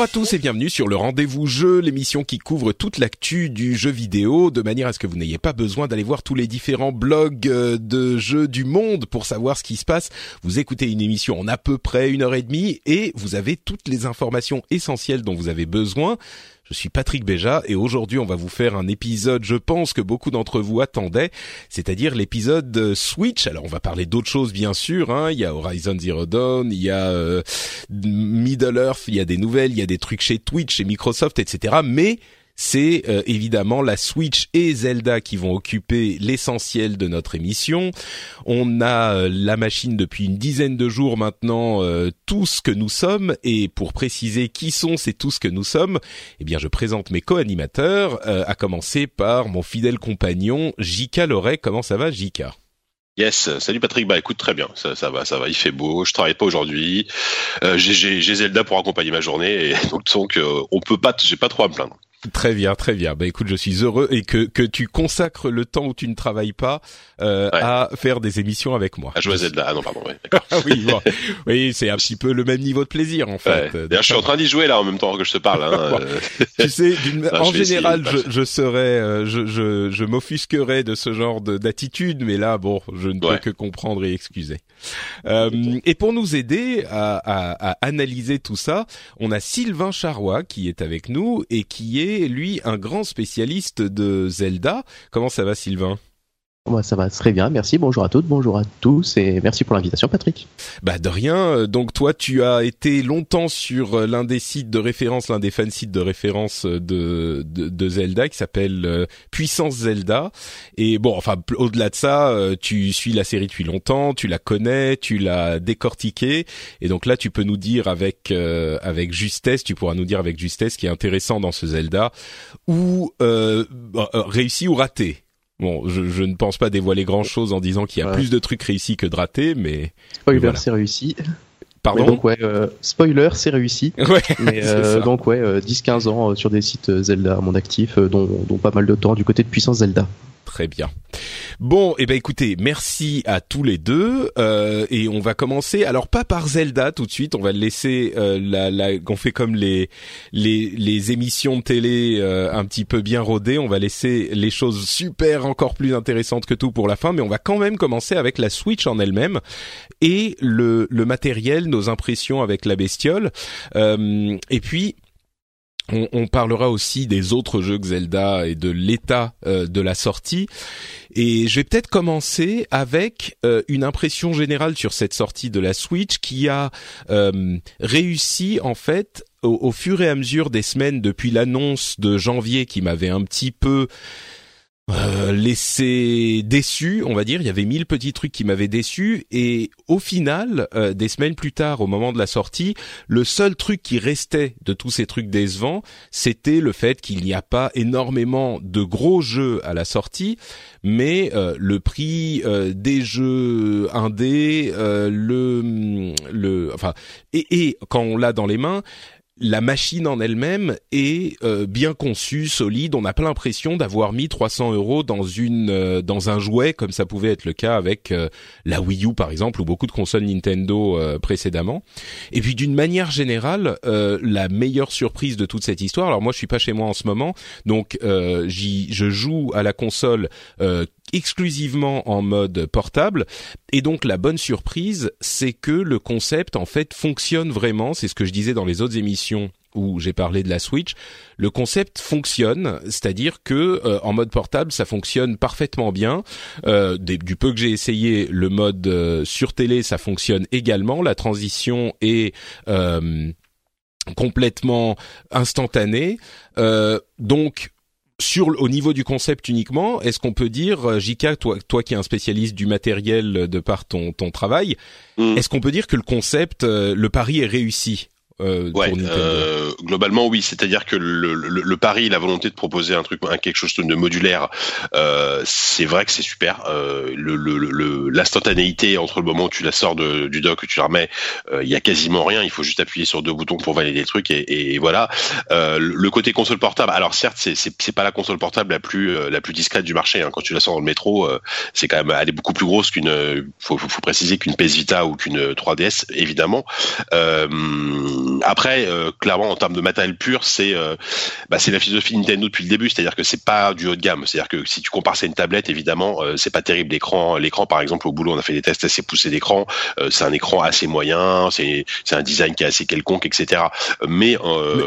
Bonjour à tous et bienvenue sur le Rendez-vous Jeu, l'émission qui couvre toute l'actu du jeu vidéo de manière à ce que vous n'ayez pas besoin d'aller voir tous les différents blogs euh, de jeux du monde pour savoir ce qui se passe. Vous écoutez une émission en à peu près une heure et demie et vous avez toutes les informations essentielles dont vous avez besoin. Je suis Patrick Béja et aujourd'hui on va vous faire un épisode, je pense que beaucoup d'entre vous attendaient, c'est-à-dire l'épisode Switch. Alors on va parler d'autres choses bien sûr, hein. il y a Horizon Zero Dawn, il y a euh, Middle Earth, il y a des nouvelles, il y a des trucs chez Twitch, chez Microsoft, etc. Mais c'est euh, évidemment la Switch et Zelda qui vont occuper l'essentiel de notre émission. On a euh, la machine depuis une dizaine de jours maintenant, euh, tout ce que nous sommes, et pour préciser qui sont ces tous ce que nous sommes, eh bien je présente mes co-animateurs, à commencer par mon fidèle compagnon Jika Loret. Comment ça va Jika Yes, salut Patrick. Bah écoute, très bien, ça, va, ça va. Il fait beau. Je travaille pas aujourd'hui. Euh, j'ai Zelda pour accompagner ma journée, et donc, donc euh, on peut pas, j'ai pas trop à me plaindre. Très bien, très bien. Bah écoute, je suis heureux et que que tu consacres le temps où tu ne travailles pas euh, à faire des émissions avec moi. À jouer à Zelda. Ah non, pardon. Ouais, oui, bon. oui, c'est un petit peu le même niveau de plaisir en fait. Ouais. D'ailleurs, je suis en train d'y jouer là en même temps que je te parle. Hein. tu sais, en général, je, je serais, euh, je je, je m'offusquerais de ce genre d'attitude, mais là, bon, je ne peux que comprendre et excuser. Euh, et pour nous aider à, à, à analyser tout ça, on a Sylvain Charrois qui est avec nous et qui est lui un grand spécialiste de Zelda. Comment ça va Sylvain? Moi, ça va très bien, merci. Bonjour à toutes, bonjour à tous et merci pour l'invitation, Patrick. Bah de rien. Donc toi, tu as été longtemps sur l'un des sites de référence, l'un des fansites de référence de, de, de Zelda qui s'appelle euh, Puissance Zelda. Et bon, enfin au-delà de ça, euh, tu suis la série depuis longtemps, tu la connais, tu l'as décortiquée. Et donc là, tu peux nous dire avec euh, avec justesse, tu pourras nous dire avec justesse ce qui est intéressant dans ce Zelda, ou réussi ou raté. Bon, je, je, ne pense pas dévoiler grand chose en disant qu'il y a ouais. plus de trucs réussis que de ratés, mais. Spoiler, voilà. c'est réussi. Pardon. Mais donc ouais, euh, spoiler, c'est réussi. Ouais. Mais euh, donc ouais, euh, 10-15 ans sur des sites Zelda à mon actif, dont, dont pas mal de temps du côté de puissance Zelda. Très bien. Bon, et eh ben écoutez, merci à tous les deux euh, et on va commencer. Alors pas par Zelda tout de suite, on va laisser euh, la, la on fait comme les les, les émissions de télé euh, un petit peu bien rodées. On va laisser les choses super encore plus intéressantes que tout pour la fin, mais on va quand même commencer avec la Switch en elle-même et le le matériel, nos impressions avec la bestiole. Euh, et puis on, on, parlera aussi des autres jeux Zelda et de l'état euh, de la sortie. Et je vais peut-être commencer avec euh, une impression générale sur cette sortie de la Switch qui a euh, réussi en fait au, au, fur et à mesure des semaines depuis l'annonce de janvier qui m'avait un petit peu euh, laissé déçu, on va dire. Il y avait mille petits trucs qui m'avaient déçu et au final, euh, des semaines plus tard, au moment de la sortie, le seul truc qui restait de tous ces trucs décevants, c'était le fait qu'il n'y a pas énormément de gros jeux à la sortie, mais euh, le prix euh, des jeux indés, le le enfin et, et quand on l'a dans les mains la machine en elle-même est euh, bien conçue, solide. On n'a pas l'impression d'avoir mis 300 euros dans une euh, dans un jouet comme ça pouvait être le cas avec euh, la Wii U par exemple ou beaucoup de consoles Nintendo précédemment. Et puis d'une manière générale, la meilleure surprise de toute cette histoire. Alors moi je suis pas chez moi en ce moment, donc j'y je joue à la console exclusivement en mode portable. Et donc la bonne surprise, c'est que le concept en fait fonctionne vraiment. C'est ce que je disais dans les autres émissions où j'ai parlé de la Switch, le concept fonctionne, c'est-à-dire que euh, en mode portable, ça fonctionne parfaitement bien. Euh, du peu que j'ai essayé, le mode euh, sur télé, ça fonctionne également. La transition est complètement instantanée. donc sur au niveau du concept uniquement, est-ce qu'on peut dire, Jika, toi, toi qui es un spécialiste du matériel de par ton, ton travail, mm. est-ce qu'on peut dire que le concept, le pari est réussi? Euh, ouais, euh, globalement oui, c'est-à-dire que le, le, le, pari, la volonté de proposer un truc, un, quelque chose de modulaire, euh, c'est vrai que c'est super. Euh, L'instantanéité entre le moment où tu la sors de, du dock, où tu la remets, euh, il y a quasiment rien. Il faut juste appuyer sur deux boutons pour valider le truc et, et voilà. Euh, le côté console portable, alors certes, c'est pas la console portable la plus la plus discrète du marché. Hein. Quand tu la sors dans le métro, c'est quand même elle est beaucoup plus grosse qu'une. Faut, faut, faut, préciser qu'une PS Vita ou qu'une 3DS, évidemment. Euh, après, euh, clairement, en termes de matériel pur, c'est euh, bah, c'est la philosophie Nintendo depuis le début, c'est-à-dire que c'est pas du haut de gamme. C'est-à-dire que si tu compares ça à une tablette, évidemment, euh, c'est pas terrible. L'écran, l'écran, par exemple, au boulot, on a fait des tests assez poussés d'écran. c'est un écran assez moyen, c'est c'est un design qui est assez quelconque, etc. Mais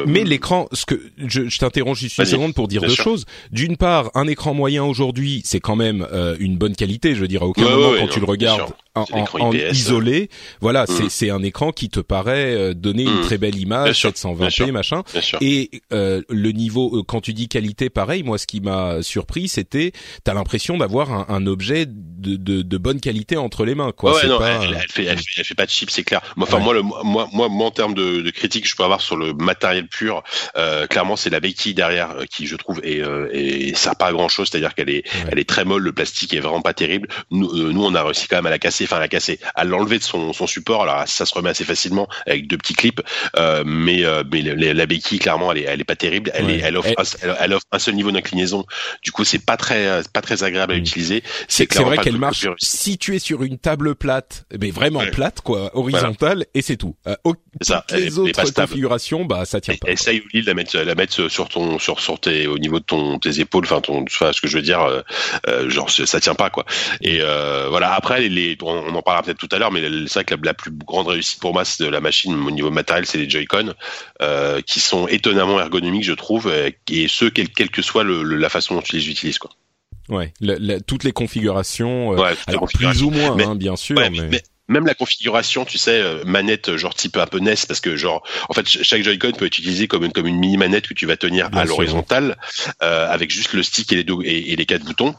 mais, l'écran, ce que je, je t'interromps juste une seconde pour dire deux choses. D'une part, un écran moyen aujourd'hui, c'est quand même une bonne qualité. Je veux dire, à aucun moment quand tu le regardes en, isolé, voilà, c'est mm. c'est un écran qui te paraît donner une mm. très belle image, 720p, machin. Et euh, le niveau, euh, quand tu dis qualité, pareil. Moi, ce qui m'a surpris, c'était, t'as l'impression d'avoir un, un, objet de, de, de, bonne qualité entre les mains, quoi. Ouais, non, pas... elle, elle, fait, elle, fait, elle, fait, pas de chip, c'est clair. Enfin, moi, le, moi, moi, moi, en termes de, de critique que je peux avoir sur le matériel pur, euh, clairement, c'est la béquille derrière euh, qui, je trouve, est, euh, et ça pas à grand chose. C'est-à-dire qu'elle est, elle est très molle. Le plastique est vraiment pas terrible. Nous, nous, on a réussi quand même à la casser, enfin à la casser, à l'enlever de son, son support. Alors, ça se remet assez facilement avec deux petits clips. Euh, mais euh, mais la béquille clairement elle est elle est pas terrible. Elle est elle offre un, elle, offre un seul niveau d'inclinaison. Du coup c'est pas très pas très agréable à mm. utiliser. C'est vrai qu'elle marche si tu es sur une table plate, mais vraiment plate quoi, horizontale et c'est tout. Euh, ça. les autres configurations bah ça tient pas. Essaye de la mettre la mettre sur ton sur sur tes au niveau de ton tes épaules, enfin ton ce que je veux dire euh, genre ça tient pas quoi. Et voilà après les, on, en parlera peut-être tout à l'heure mais c'est vrai que la, la, plus grande réussite pour moi c'est de la machine au niveau matériel c'est les Joy-Con euh, qui sont étonnamment ergonomiques, je trouve, et ce, quelle, que soit la façon dont tu les utilises, quoi. Ouais, toutes les configurations, euh, alors plus ou moins, hein, bien sûr. mais... même la configuration, tu sais, euh, manette genre type un peu NES, parce que genre, en fait, chaque Joy-Con peut être utilisé comme une comme une mini manette que tu vas tenir à l'horizontale, avec juste le stick et les deux et les quatre boutons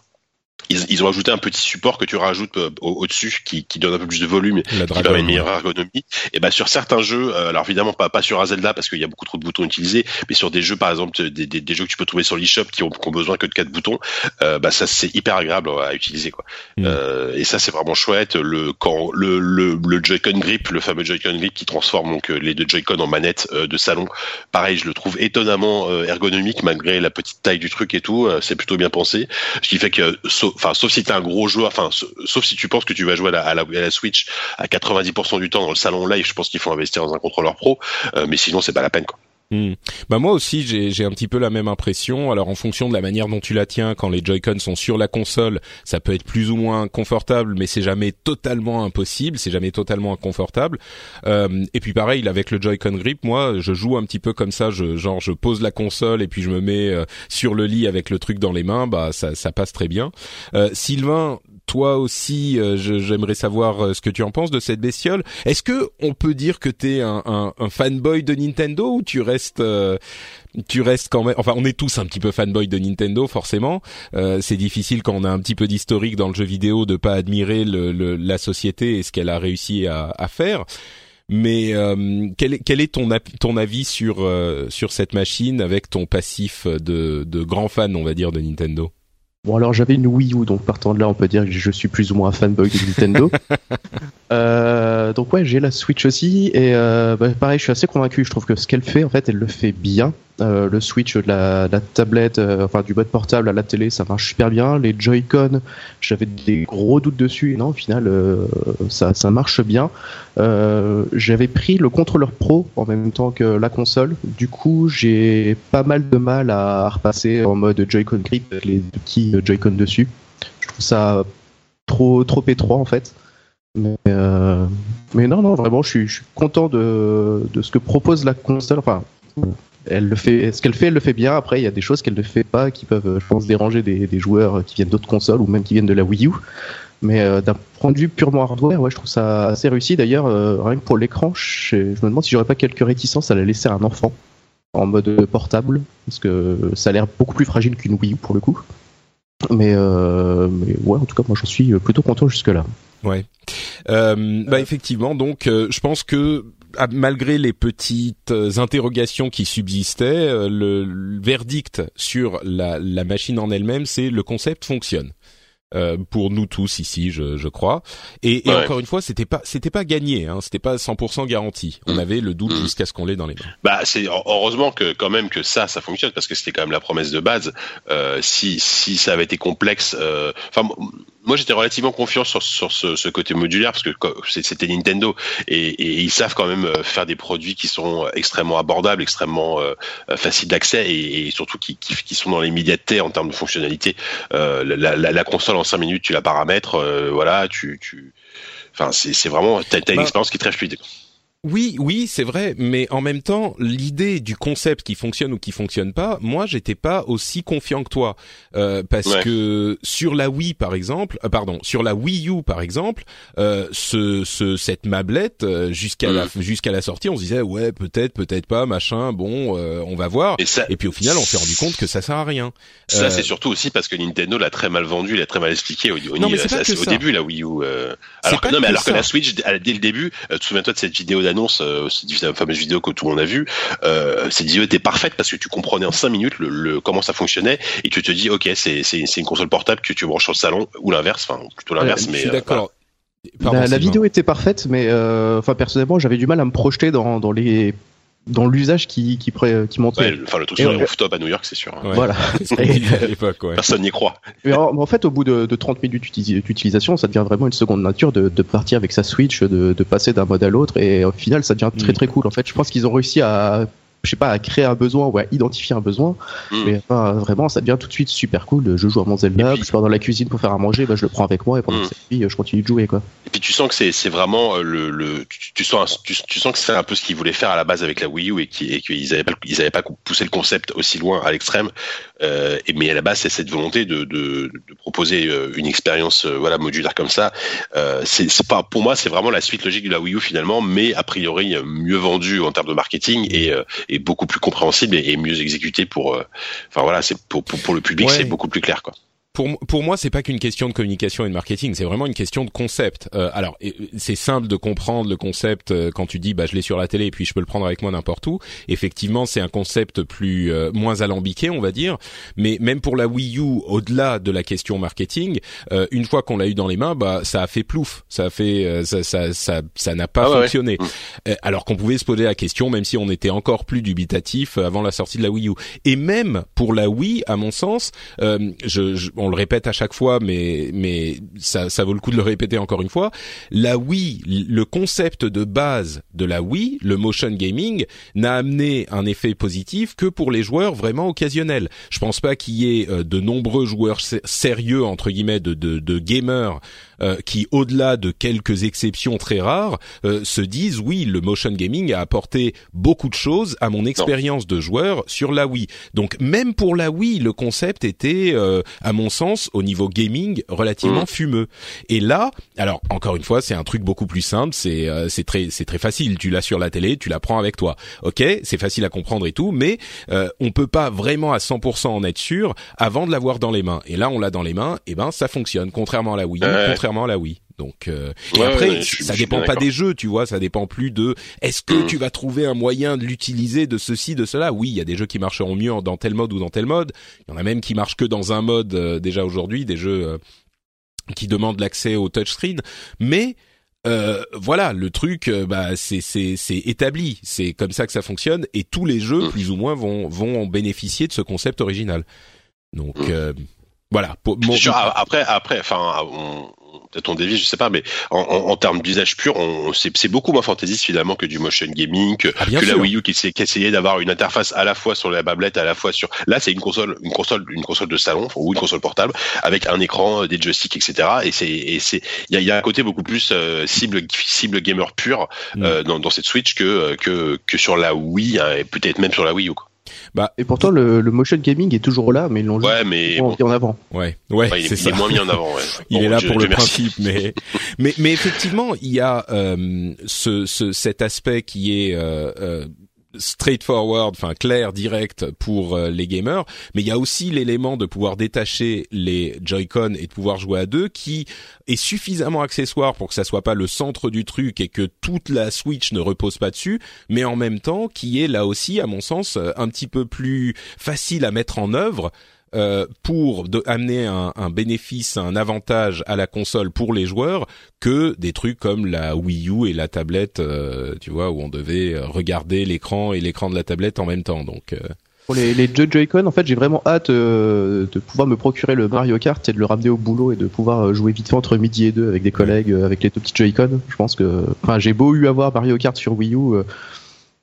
ils, ils, ont ajouté un petit support que tu rajoutes euh, au-dessus qui, qui, donne un peu plus de volume, qui permet une meilleure ergonomie. Et ben sur certains jeux, euh, alors évidemment pas, pas sur un Zelda parce qu'il y a beaucoup trop de boutons utilisés, mais sur des jeux par exemple des, des, des jeux que tu peux trouver sur l'eShop qui ont, qui ont besoin que de quatre boutons, euh, bah ça c'est hyper agréable à utiliser quoi. Mm. Euh, et ça c'est vraiment chouette. Le quand le le, le Joy-Con grip, le fameux Joy-Con grip qui transforme donc euh, les deux Joy-Con en manette de salon, pareil je le trouve étonnamment ergonomique malgré la petite taille du truc et tout. c'est plutôt bien pensé, ce qui fait que enfin sauf si t'es un gros joueur, enfin sauf si tu penses que tu vas jouer à la, à la, Switch à 90% du temps dans le salon live, je pense qu'il faut investir dans un contrôleur pro, euh, mais sinon c'est pas la peine quoi. Hmm. Bah moi aussi j'ai un petit peu la même impression. Alors en fonction de la manière dont tu la tiens, quand les Joy-Con sont sur la console, ça peut être plus ou moins confortable, mais c'est jamais totalement impossible, c'est jamais totalement inconfortable. Euh, et puis pareil avec le Joy-Con grip, moi je joue un petit peu comme ça, je, genre je pose la console et puis je me mets euh, sur le lit avec le truc dans les mains, bah ça, ça passe très bien. Euh, Sylvain, toi aussi, euh, j'aimerais savoir euh, ce que tu en penses de cette bestiole. Est-ce que on peut dire que t'es un, un, fanboy de Nintendo ou tu restes euh, tu restes quand même. Enfin, on est tous un petit peu fanboy de Nintendo, forcément. c'est difficile quand on a un petit peu d'historique dans le jeu vidéo de pas admirer la société et ce qu'elle a réussi à, faire. Mais quel, est, ton, ton avis sur sur cette machine avec ton passif de grand fan, on va dire, de Nintendo? Bon alors j'avais une Wii U, donc partant de là on peut dire que je suis plus ou moins fanboy de Nintendo. euh, donc ouais j'ai la Switch aussi et euh, bah, pareil je suis assez convaincu, je trouve que ce qu'elle fait en fait elle le fait bien. Euh, le switch de la, la tablette, euh, enfin du mode portable à la télé, ça marche super bien. Les Joy-Con, j'avais des gros doutes dessus. Et non, au final, euh, ça, ça marche bien. j'avais pris le contrôleur pro en même temps que la console. Du coup, j'ai pas mal de mal à repasser en mode Joy-Con grip avec les petits Joy-Con dessus trouve ça trop trop étroit en fait. Mais, mais non, non, vraiment, je suis, je suis content de, de ce que propose la console. Enfin, elle le fait, ce qu'elle fait, elle le fait bien. Après, il y a des choses qu'elle ne fait pas qui peuvent, je pense, déranger des, joueurs qui viennent d'autres consoles ou même qui viennent de la Wii U. Mais euh, d'un point de vue purement hardware, ouais, je trouve ça assez réussi. D'ailleurs, euh, rien que pour l'écran, je, me demande si j'aurais pas quelques réticences à la laisser à un enfant en mode portable, parce que ça a l'air beaucoup plus fragile qu'une Wii U pour le coup. Mais, euh, ouais, en tout cas, moi j'en suis plutôt content jusque là. Ouais. Euh, bah effectivement, donc je pense que malgré les petites interrogations qui subsistaient, le, verdict sur la, la machine en elle-même, c'est le concept fonctionne. Euh, pour nous tous ici, je, je crois. Et, et encore une fois, c'était pas c'était pas gagné, hein, c'était pas 100% garanti. On mm. avait le doute mm. jusqu'à ce qu'on l'ait dans les mains. Bah c'est heureusement que quand même que ça ça fonctionne parce que c'était quand même la promesse de base. Euh, si si ça avait été complexe, euh, enfin moi j'étais relativement confiant sur, sur ce, ce, côté modulaire parce que c'était Nintendo et, et, ils savent quand même euh, faire des produits qui sont extrêmement abordables, extrêmement euh, faciles d'accès et, et, surtout qui, qui, qui, sont dans l'immédiateté en termes de fonctionnalité. Euh, la, la, la, console en 5 minutes tu la paramètres, euh, voilà, tu, tu, enfin c'est vraiment t'as as une bah, expérience qui est très fluide. Oui, oui, c'est vrai, mais en même temps, l'idée du concept qui fonctionne ou qui fonctionne pas, moi, j'étais pas aussi confiant que toi, euh, parce que sur la Wii, par exemple, euh, pardon, sur la Wii U, par exemple, euh, ce, ce, cette mablette euh, jusqu'à la mm. jusqu'à la sortie, on se disait ouais, peut-être, peut-être pas, machin, bon, euh, on va voir. Et, ça, et, puis au final, on s'est rendu compte que ça sert à rien. Ça, c'est surtout aussi parce que Nintendo l'a très mal vendu, l'a très mal expliqué au, au, au début la Wii U. alors que non, mais alors que la Switch, dès le début, souviens-toi de cette vidéo annonce, euh, la fameuse vidéo que tout le monde a vue, euh, cette vidéo était parfaite parce que tu comprenais en 5 minutes le, comment ça fonctionnait et tu te dis ok c'est une console portable que tu branches au salon ou l'inverse, enfin plutôt l'inverse. mais euh, d'accord. la, vidéo était parfaite, mais enfin personnellement j'avais du mal à me projeter dans, dans les dans l'usage qui qui, qui montrait. enfin le truc sur le rooftop à New York, c'est sûr. Hein. Voilà. Personne n'y croit. Mais en, fait, au bout de, de 30 minutes d'utilisation, ça devient vraiment une seconde nature de, de partir avec sa Switch, de, de passer d'un mode à l'autre, et au final, ça devient très mm. très cool. En fait, je pense qu'ils ont réussi à je sais pas, à créer un besoin ou à identifier un besoin. Mm. Mais vraiment, ça devient tout de suite super cool. Je joue à mon Zelda, je pars dans la cuisine pour faire à manger, bah, je le prends avec moi et pendant mm. cette vie, je continue de jouer. Quoi. Et puis tu sens que c'est vraiment euh, le, le tu, sens tu, sens que c'est un peu ce qu'ils voulaient faire à la base avec la Wii U et qu'ils n'avaient pas ils avaient pas poussé le concept aussi loin à l'extrême. Euh, mais à la base, c'est cette volonté de, de, de proposer euh, une expérience euh, voilà modulaire comme ça. Euh, c'est pas pour moi, c'est vraiment la suite logique de la Wii U finalement, mais a priori mieux vendue en termes de marketing et, et beaucoup plus compréhensible et, mieux exécuté pour. Enfin voilà, c'est pour, pour, pour le public, c'est beaucoup plus clair quoi pour pour moi, c'est pas qu'une question de communication et de marketing, c'est vraiment une question de concept. Euh, alors, c'est simple de comprendre le concept euh, quand tu dis bah je l'ai sur la télé et puis je peux le prendre avec moi n'importe où. Effectivement, c'est un concept plus euh, moins alambiqué, on va dire, mais même pour la Wii U, au-delà de la question marketing, une fois qu'on l'a eu dans les mains, bah ça a fait plouf, ça a fait ça ça ça ça n'a pas ah fonctionné. Mm. alors qu'on pouvait se poser la question même si on était encore plus dubitatif avant la sortie de la Wii U. Et même pour la Wii, à mon sens, je, je on le répète à chaque fois, mais mais ça, ça vaut le coup de le répéter encore une fois. La Wii, le concept de base de la Wii, le motion gaming, n'a amené un effet positif que pour les joueurs vraiment occasionnels. Je pense pas qu'il y ait euh, de nombreux joueurs sérieux entre guillemets de, de, de gamers euh, qui, au-delà de quelques exceptions très rares, euh, se disent oui, le motion gaming a apporté beaucoup de choses à mon expérience de joueur sur la Wii. Donc même pour la Wii, le concept était, euh, à mon sens, au niveau gaming, relativement mmh. fumeux. Et là, alors encore une fois, c'est un truc beaucoup plus simple. C'est c'est très c'est très facile. Tu l'as sur la télé, tu la prends avec toi. Ok, c'est facile à comprendre et tout, mais on peut pas vraiment à 100% en être sûr avant de l'avoir dans les mains. Et là, on l'a dans les mains, et ben ça fonctionne. Contrairement à la Wii, contrairement à la Wii. Donc euh, et après ça dépend pas des jeux, tu vois, ça dépend plus de est-ce que mm. tu vas trouver un moyen de l'utiliser de ceci de cela? Oui, il y a des jeux qui marcheront mieux dans tel mode ou dans tel mode. Il y en a même qui marchent que dans un mode euh, déjà aujourd'hui, des jeux euh, qui demandent l'accès au touchscreen, mais voilà, le truc, bah c'est c'est c'est établi, c'est comme ça que ça fonctionne et tous les jeux mm. plus ou moins vont vont bénéficier de ce concept original. Donc mm. voilà. Pour, après après, enfin on peut-être on dévie, je sais pas, mais en, en, termes d'usage pur, c'est beaucoup moins fantaisiste finalement que du motion gaming, que, ah, que la Wii U qui, qui essayait d'avoir une interface à la fois sur la bablette, à la fois sur. Là, c'est une console, une console, une console de salon ou une console portable avec un écran, euh, des joysticks, etc. Et c'est, et c'est, il y a, y a, un côté beaucoup plus euh, cible, cible gamer pur mm. euh, dans, dans, cette Switch que que que sur la Wii hein, et peut-être même sur la Wii U. Quoi. Bah, et pourtant le, le, motion gaming est toujours là, mais ils l'ont ouais, mais mis en avant. Ouais, ouais, c'est il est moins mis en avant. Ouais. il est là pour le principe, mais mais mais effectivement, il y a euh, ce, ce cet aspect qui est euh, euh, straightforward, enfin clair, direct pour euh, les gamers, mais il y a aussi l'élément de pouvoir détacher les Joy-Con et de pouvoir jouer à deux qui est suffisamment accessoire pour que ça soit pas le centre du truc et que toute la Switch ne repose pas dessus, mais en même temps qui est là aussi à mon sens un petit peu plus facile à mettre en œuvre euh, pour amener un, un, bénéfice, un avantage à la console pour les joueurs que des trucs comme la Wii U et la tablette, euh, tu vois, où on devait regarder l'écran et l'écran de la tablette en même temps. Donc euh. pour les, les Joy-Con, en fait, j'ai vraiment hâte de pouvoir me procurer le Mario Kart et de le ramener au boulot et de pouvoir jouer vite fait entre midi et deux avec des collègues avec les tout petits Joy-Con. Je pense que, enfin, j'ai beau eu avoir Mario Kart sur Wii U,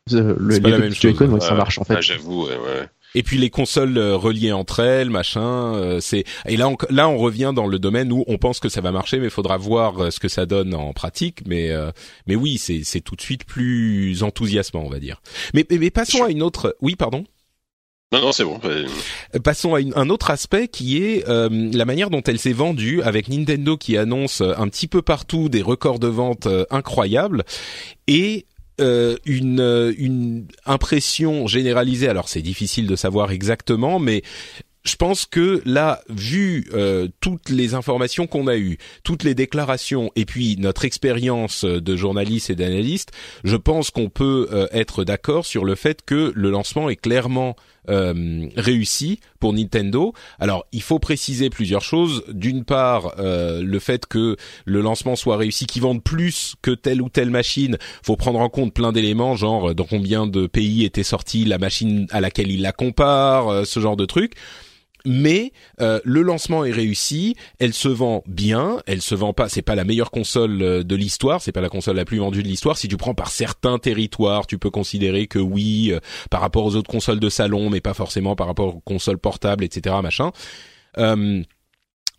le, les petits Joy-Con, ça marche en fait. Ah, J'avoue, ouais, ouais. Et puis les consoles euh, reliées entre elles, machin. Euh, c'est et là on, là on revient dans le domaine où on pense que ça va marcher, mais il faudra voir euh, ce que ça donne en pratique. Mais mais oui, c'est c'est tout de suite plus enthousiasmant, on va dire. Mais mais, passons à une autre. Oui, pardon. Non, non, c'est bon. Passons à un autre aspect qui est la manière dont elle s'est vendue avec Nintendo qui annonce un petit peu partout des records de vente incroyables et euh, une, euh, une impression généralisée. Alors c'est difficile de savoir exactement, mais je pense que là, vu euh, toutes les informations qu'on a eues, toutes les déclarations, et puis notre expérience de journaliste et d'analyste, je pense qu'on peut être d'accord sur le fait que le lancement est clairement euh, réussi pour Nintendo. Alors, il faut préciser plusieurs choses. D'une part, euh, le fait que le lancement soit réussi, qu'ils vendent plus que telle ou telle machine, faut prendre en compte plein d'éléments, genre dans combien de pays était sortie la machine à laquelle il la compare, euh, ce genre de trucs mais euh, le lancement est réussi, elle se vend bien, elle se vend pas, c'est pas la meilleure console euh, de l'histoire, c'est pas la console la plus vendue de l'histoire. Si tu prends par certains territoires, tu peux considérer que oui, euh, par rapport aux autres consoles de salon, mais pas forcément par rapport aux consoles portables, etc. Machin.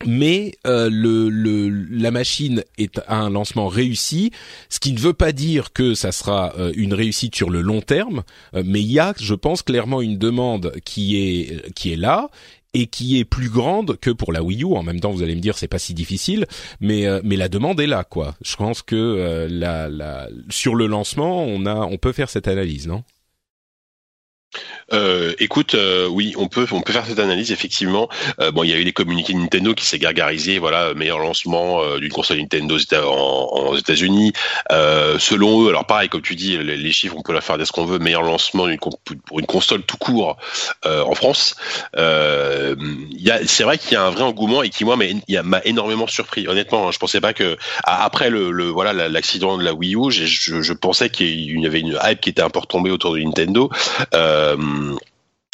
mais le, le, la machine est un lancement réussi, ce qui ne veut pas dire que ça sera une réussite sur le long terme, mais il y a, je pense, clairement une demande qui est qui est là et qui est plus grande que pour la Wii U. En même temps, vous allez me dire c'est pas si difficile, mais euh, mais la demande est là quoi. Je pense que euh, la, la sur le lancement, on a on peut faire cette analyse, non? Euh, écoute, euh, oui, on peut, on peut faire cette analyse effectivement. Euh, bon, il y a eu les communiqués de Nintendo qui s'est gargarisé, voilà, meilleur lancement d'une console Nintendo aux États-Unis. selon eux, alors pareil, comme tu dis, les, chiffres, on peut la faire dès ce qu'on veut. Meilleur lancement pour une console tout court en France. c'est vrai qu'il y a un vrai engouement et qui moi m'a énormément surpris. Honnêtement, hein, je pensais pas que après le, voilà l'accident de la Wii U, je, pensais qu'il y avait une hype qui était un peu retombée autour de Nintendo.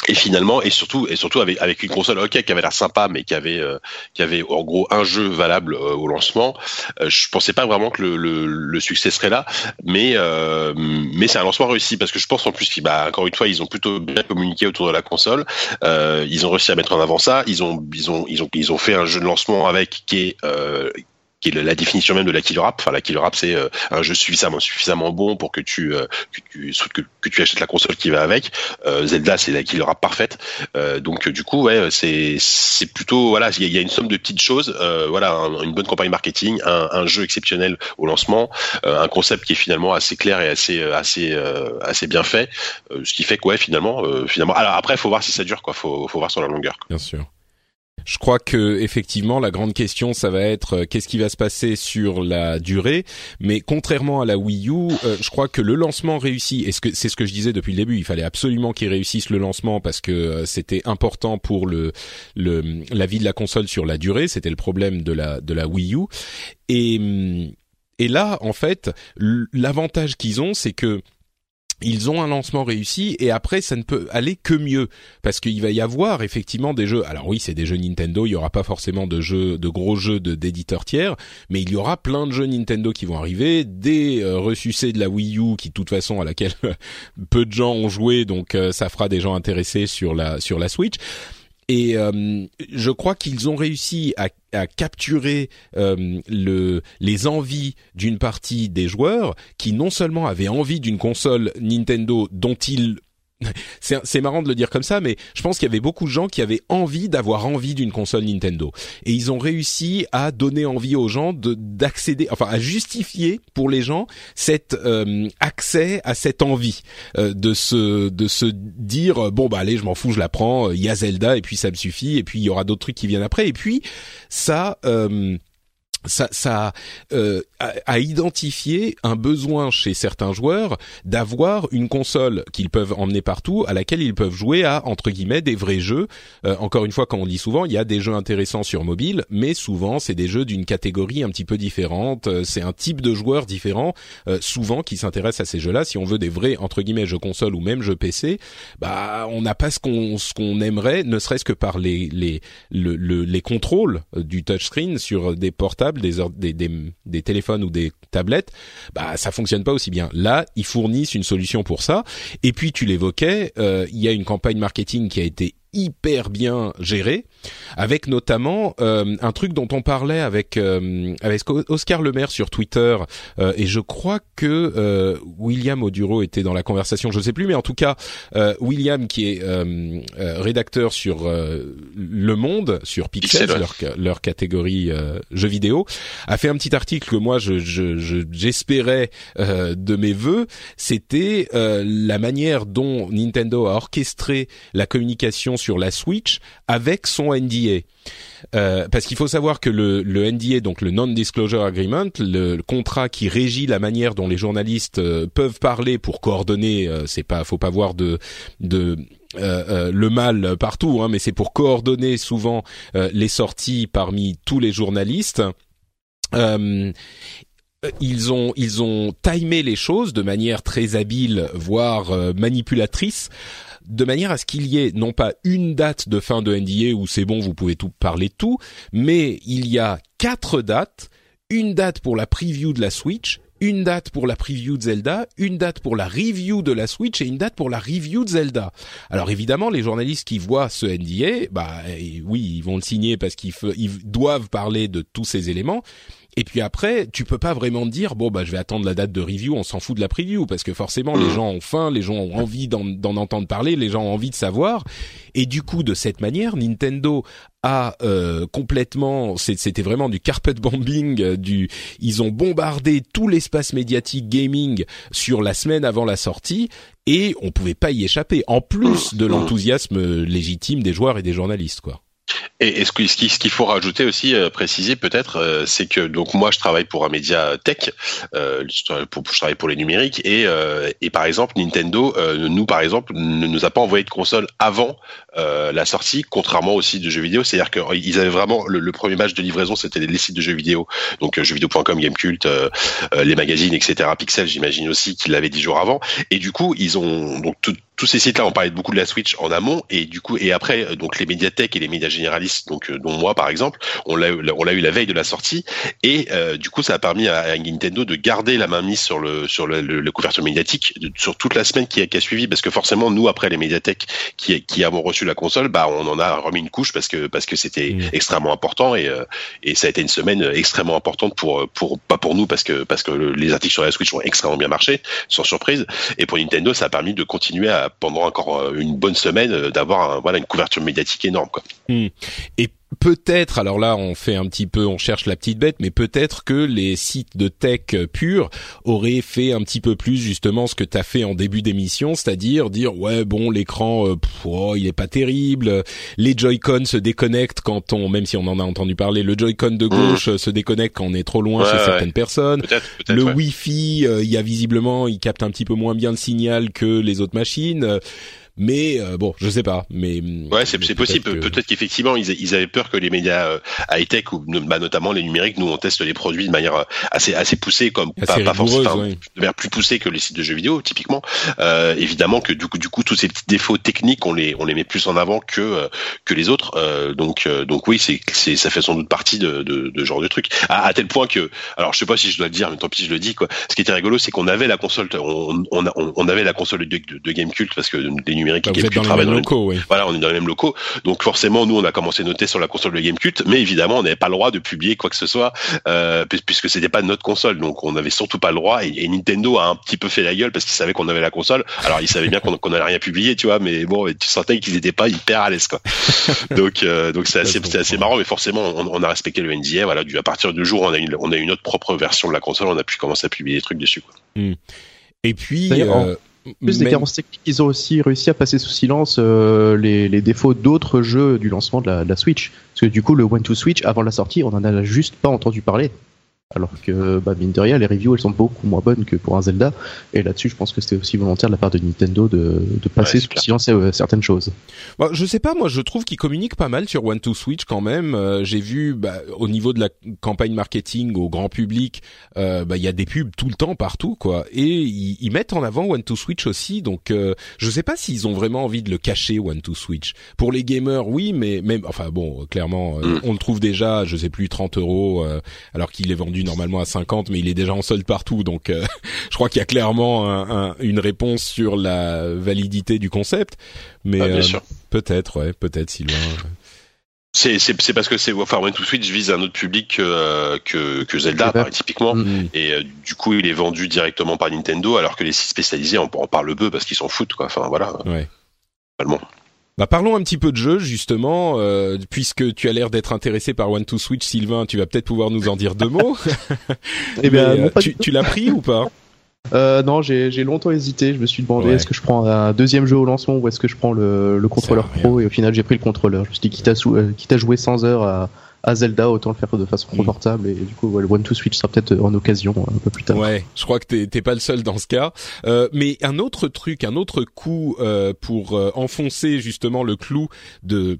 Et finalement et surtout et surtout avec une console ok qui avait l'air sympa mais qui avait euh, qui avait en gros un jeu valable euh, au lancement. Euh, je pensais pas vraiment que le succès serait là mais mais c'est un lancement réussi parce que je pense en plus qu'ils bah encore une fois ils ont plutôt bien communiqué autour de la console. Ils ont réussi à mettre en avant ça. Ils ont ils ont ils ont ils ont fait un jeu de lancement avec qui est qui est la définition même de la killer app. Enfin, la killer app, c'est euh, un jeu suffisamment suffisamment bon pour que tu euh, que tu que, que, tu achètes la console qui va avec. Euh, Zelda, c'est la killer app parfaite. donc du coup, ouais, c'est c'est plutôt voilà, il y, a une somme de petites choses. voilà, une bonne campagne marketing, un, un, jeu exceptionnel au lancement, un concept qui est finalement assez clair et assez assez assez bien fait. ce qui fait que ouais, finalement, finalement. Alors après, faut voir si ça dure quoi. Faut faut voir sur la longueur. Quoi. Bien sûr. Je crois que effectivement la grande question ça va être euh, qu'est-ce qui va se passer sur la durée. Mais contrairement à la Wii U, euh, je crois que le lancement réussi et c'est ce que je disais depuis le début, il fallait absolument qu'il réussisse le lancement parce que euh, c'était important pour le, le la vie de la console sur la durée. C'était le problème de la de la Wii U et et là en fait l'avantage qu'ils ont c'est que ils ont un lancement réussi et après ça ne peut aller que mieux parce qu'il va y avoir effectivement des jeux. Alors oui, c'est des jeux Nintendo, il y aura pas forcément de jeux de gros jeux d'éditeurs tiers, mais il y aura plein de jeux Nintendo qui vont arriver, des euh, ressucés de la Wii U qui de toute façon à laquelle peu de gens ont joué donc euh, ça fera des gens intéressés sur la sur la Switch. Et euh, je crois qu'ils ont réussi à, à capturer euh, le, les envies d'une partie des joueurs qui non seulement avaient envie d'une console Nintendo dont ils c'est marrant de le dire comme ça, mais je pense qu'il y avait beaucoup de gens qui avaient envie d'avoir envie d'une console Nintendo, et ils ont réussi à donner envie aux gens de d'accéder, enfin à justifier pour les gens cet euh, accès à cette envie euh, de se de se dire bon bah allez je m'en fous je la prends, il y a Zelda et puis ça me suffit et puis il y aura d'autres trucs qui viennent après. Et puis ça euh, ça, ça euh, a, identifié un besoin chez certains joueurs d'avoir une console qu'ils peuvent emmener partout, à laquelle ils peuvent jouer à entre guillemets des vrais jeux. Euh, encore une fois, quand on dit souvent, il y a des jeux intéressants sur mobile, mais souvent c'est des jeux d'une catégorie un petit peu différente. Euh, c'est un type de joueur différent, euh, souvent qui s'intéresse à ces jeux-là. Si on veut des vrais entre guillemets jeux console ou même jeux PC, bah on n'a pas ce qu'on ce qu'on aimerait, ne serait-ce que par les les le, les contrôles du touchscreen sur des portables des, téléphones ou des tablettes, bah ça fonctionne pas aussi bien. Là, ils fournissent une solution pour ça. Et puis tu l'évoquais, euh, il y a une campagne marketing qui a été hyper bien géré, avec notamment euh, un truc dont on parlait avec euh, avec Oscar Lemaire sur Twitter, euh, et je crois que William Oduro était dans la conversation, je ne sais plus, mais en tout cas William qui est rédacteur sur Le Monde, sur Pixel, leur, leur, catégorie jeux vidéo, a fait un petit article que moi je j'espérais je, de mes voeux, c'était la manière dont Nintendo a orchestré la communication sur la Switch avec son NDA. Euh, parce qu'il faut savoir que le, le NDA, donc le Non-Disclosure Agreement, le, contrat qui régit la manière dont les journalistes euh, peuvent parler pour coordonner, euh, c'est pas, faut pas voir de, de le mal partout, hein, mais c'est pour coordonner souvent les sorties parmi tous les journalistes. ils ont ils ont timé les choses de manière très habile, voire manipulatrice, de manière à ce qu'il y ait non pas une date de fin de NDA où c'est bon, vous pouvez tout parler de tout, mais il y a quatre dates, une date pour la preview de la Switch, une date pour la preview de Zelda, une date pour la review de la Switch et une date pour la review de Zelda. Alors évidemment, les journalistes qui voient ce NDA, bah oui, ils vont le signer parce qu'ils doivent parler de tous ces éléments, et puis après, tu peux pas vraiment dire bon bah je vais attendre la date de review, on s'en fout de la preview parce que forcément les mm. gens ont faim, les gens ont envie d'en entendre parler, les gens ont envie de savoir. Et du coup, de cette manière, Nintendo a euh, complètement, c'était vraiment du carpet bombing, euh, du, ils ont bombardé tout l'espace médiatique gaming sur la semaine avant la sortie et on pouvait pas y échapper. En plus de l'enthousiasme légitime des joueurs et des journalistes, quoi. Et, ce qu'il faut rajouter aussi, euh, préciser peut-être, euh, c'est que donc moi je travaille pour un média tech, euh, je, travaille pour les numériques et, et par exemple Nintendo, nous par exemple, ne nous a pas envoyé de console avant la sortie, contrairement aux sites de jeux vidéo. C'est-à-dire qu'ils avaient vraiment le, premier match de livraison, c'était les, sites de jeux vidéo, donc jeuxvideo.com, Gamecult, les magazines, etc. Pixel, j'imagine aussi qu'ils l'avaient dix jours avant. Et du coup, ils ont donc tous ces sites-là, on parlait beaucoup de la Switch en amont et du coup et après donc les médiathèques et les médias généralistes, donc euh, dont moi par exemple, on l'a on l'a eu la veille de la sortie et euh, du coup ça a permis à, Nintendo de garder la main mise sur le sur le, le, couverture médiatique sur toute la semaine qui a, qui a, suivi parce que forcément nous après les médiathèques qui qui avons reçu la console, bah on en a remis une couche parce que parce que c'était mmh. extrêmement important et euh, et ça a été une semaine extrêmement importante pour pour pas pour nous parce que parce que les articles sur la Switch ont extrêmement bien marché sans surprise et pour Nintendo ça a permis de continuer à pendant encore euh, une bonne semaine euh, d'avoir voilà une couverture médiatique énorme quoi. Hmm. Peut-être, alors là on fait un petit peu, on cherche la petite bête, mais peut-être que les sites de tech purs auraient fait un petit peu plus justement ce que tu as fait en début d'émission, c'est-à-dire dire ouais bon l'écran euh, oh, il est pas terrible, les Joy-Con se déconnectent quand on, même si on en a entendu parler, le Joy-Con de gauche mmh. se déconnecte quand on est trop loin chez certaines personnes, le Wi-Fi, euh, il y a visiblement, il capte un petit peu moins bien le signal que les autres machines Mais euh, bon, je sais pas. Mais ouais, c'est possible. Peut-être qu'effectivement ils, ils, avaient peur que les médias euh, high tech ou bah, notamment les numériques, nous on teste les produits de manière euh, assez assez poussée, comme pas, pas forcément de manière plus poussée que les sites de jeux vidéo typiquement. Euh, évidemment que du coup du coup tous ces petits défauts techniques on les on les met plus en avant que que les autres. donc donc oui c'est c'est ça fait sans doute partie de de, de genre de truc. À, à, tel point que alors je sais pas si je dois le dire, mais tant pis je le dis quoi. Ce qui était rigolo c'est qu'on avait la console, on on, on, avait la console de, de, de Gamecult parce que les numériques bah, Gamecult travaillent dans, locaux, oui. Voilà, on est dans les mêmes locaux. Donc forcément, nous, on a commencé à noter sur la console de Gamecult, mais évidemment, on n'avait pas le droit de publier quoi que ce soit, euh, puisque c'était pas notre console. Donc on n'avait surtout pas le droit. Et, Nintendo a un petit peu fait la gueule parce qu'ils savaient qu'on avait la console. Alors ils savaient bien qu'on n'allait rien publier, tu vois, mais bon, tu sentais qu'ils n'étaient pas hyper à l'aise, quoi. donc euh, donc c'est assez, assez marrant, mais forcément, on, a respecté le NDA. Voilà, du, à partir du jour où on a une, on a une autre propre version de la console, on a pu commencer à publier des trucs dessus, quoi. Hmm. Et puis, plus des carences techniques, ils ont aussi réussi à passer sous silence euh, les, les, défauts d'autres jeux du lancement de la, de la, Switch. Parce que du coup, le One to Switch, avant la sortie, on en a juste pas entendu parler. Alors que, bah, mine de rien, les reviews, elles sont beaucoup moins bonnes que pour un Zelda. Et là-dessus, je pense que c'était aussi volontaire de la part de Nintendo de, de passer sous silence euh, certaines choses. Bah, je sais pas, moi, je trouve qu'ils communiquent pas mal sur One to Switch quand même. Euh, j'ai vu, bah, au niveau de la campagne marketing au grand public, euh, bah, il y a des pubs tout le temps partout, quoi. Et ils, ils mettent en avant One to Switch aussi. Donc, euh, je sais pas s'ils ont vraiment envie de le cacher One to Switch. Pour les gamers, oui, mais même, enfin bon, clairement, mm. on le trouve déjà, je sais plus, 30 euros, alors qu'il est vendu normalement à 50, mais il est déjà en solde partout. Donc, euh, je crois qu'il y a clairement une réponse sur la validité du concept. Mais ah, euh, peut-être, ouais, peut-être Sylvain. C'est, c'est, parce que c'est enfin One to Switch vise un autre public que, que, que Zelda typiquement mm. et euh, du coup il est vendu directement par Nintendo alors que les sites spécialisés en, en parlent peu parce qu'ils s'en foutent quoi enfin voilà ouais. Bah parlons un petit peu de jeu justement, euh, puisque tu as l'air d'être intéressé par One to Switch, Sylvain, tu vas peut-être pouvoir nous en dire deux mots. eh bien, euh, tu, tu l'as pris ou pas? Euh, non, j'ai longtemps hésité. Je me suis demandé est-ce que je prends un deuxième jeu au lancement ou est-ce que je prends le, le contrôleur pro et au final j'ai pris le contrôleur. Je me suis dit quitte à, euh, quitte à jouer 100 heures à, à Zelda, autant le faire de façon mm. confortable et du coup le One to Switch sera peut-être en occasion un peu plus tard. Ouais, je crois que t'es pas le seul dans ce cas. Euh, mais un autre truc, un autre coup euh, pour euh, enfoncer justement le clou de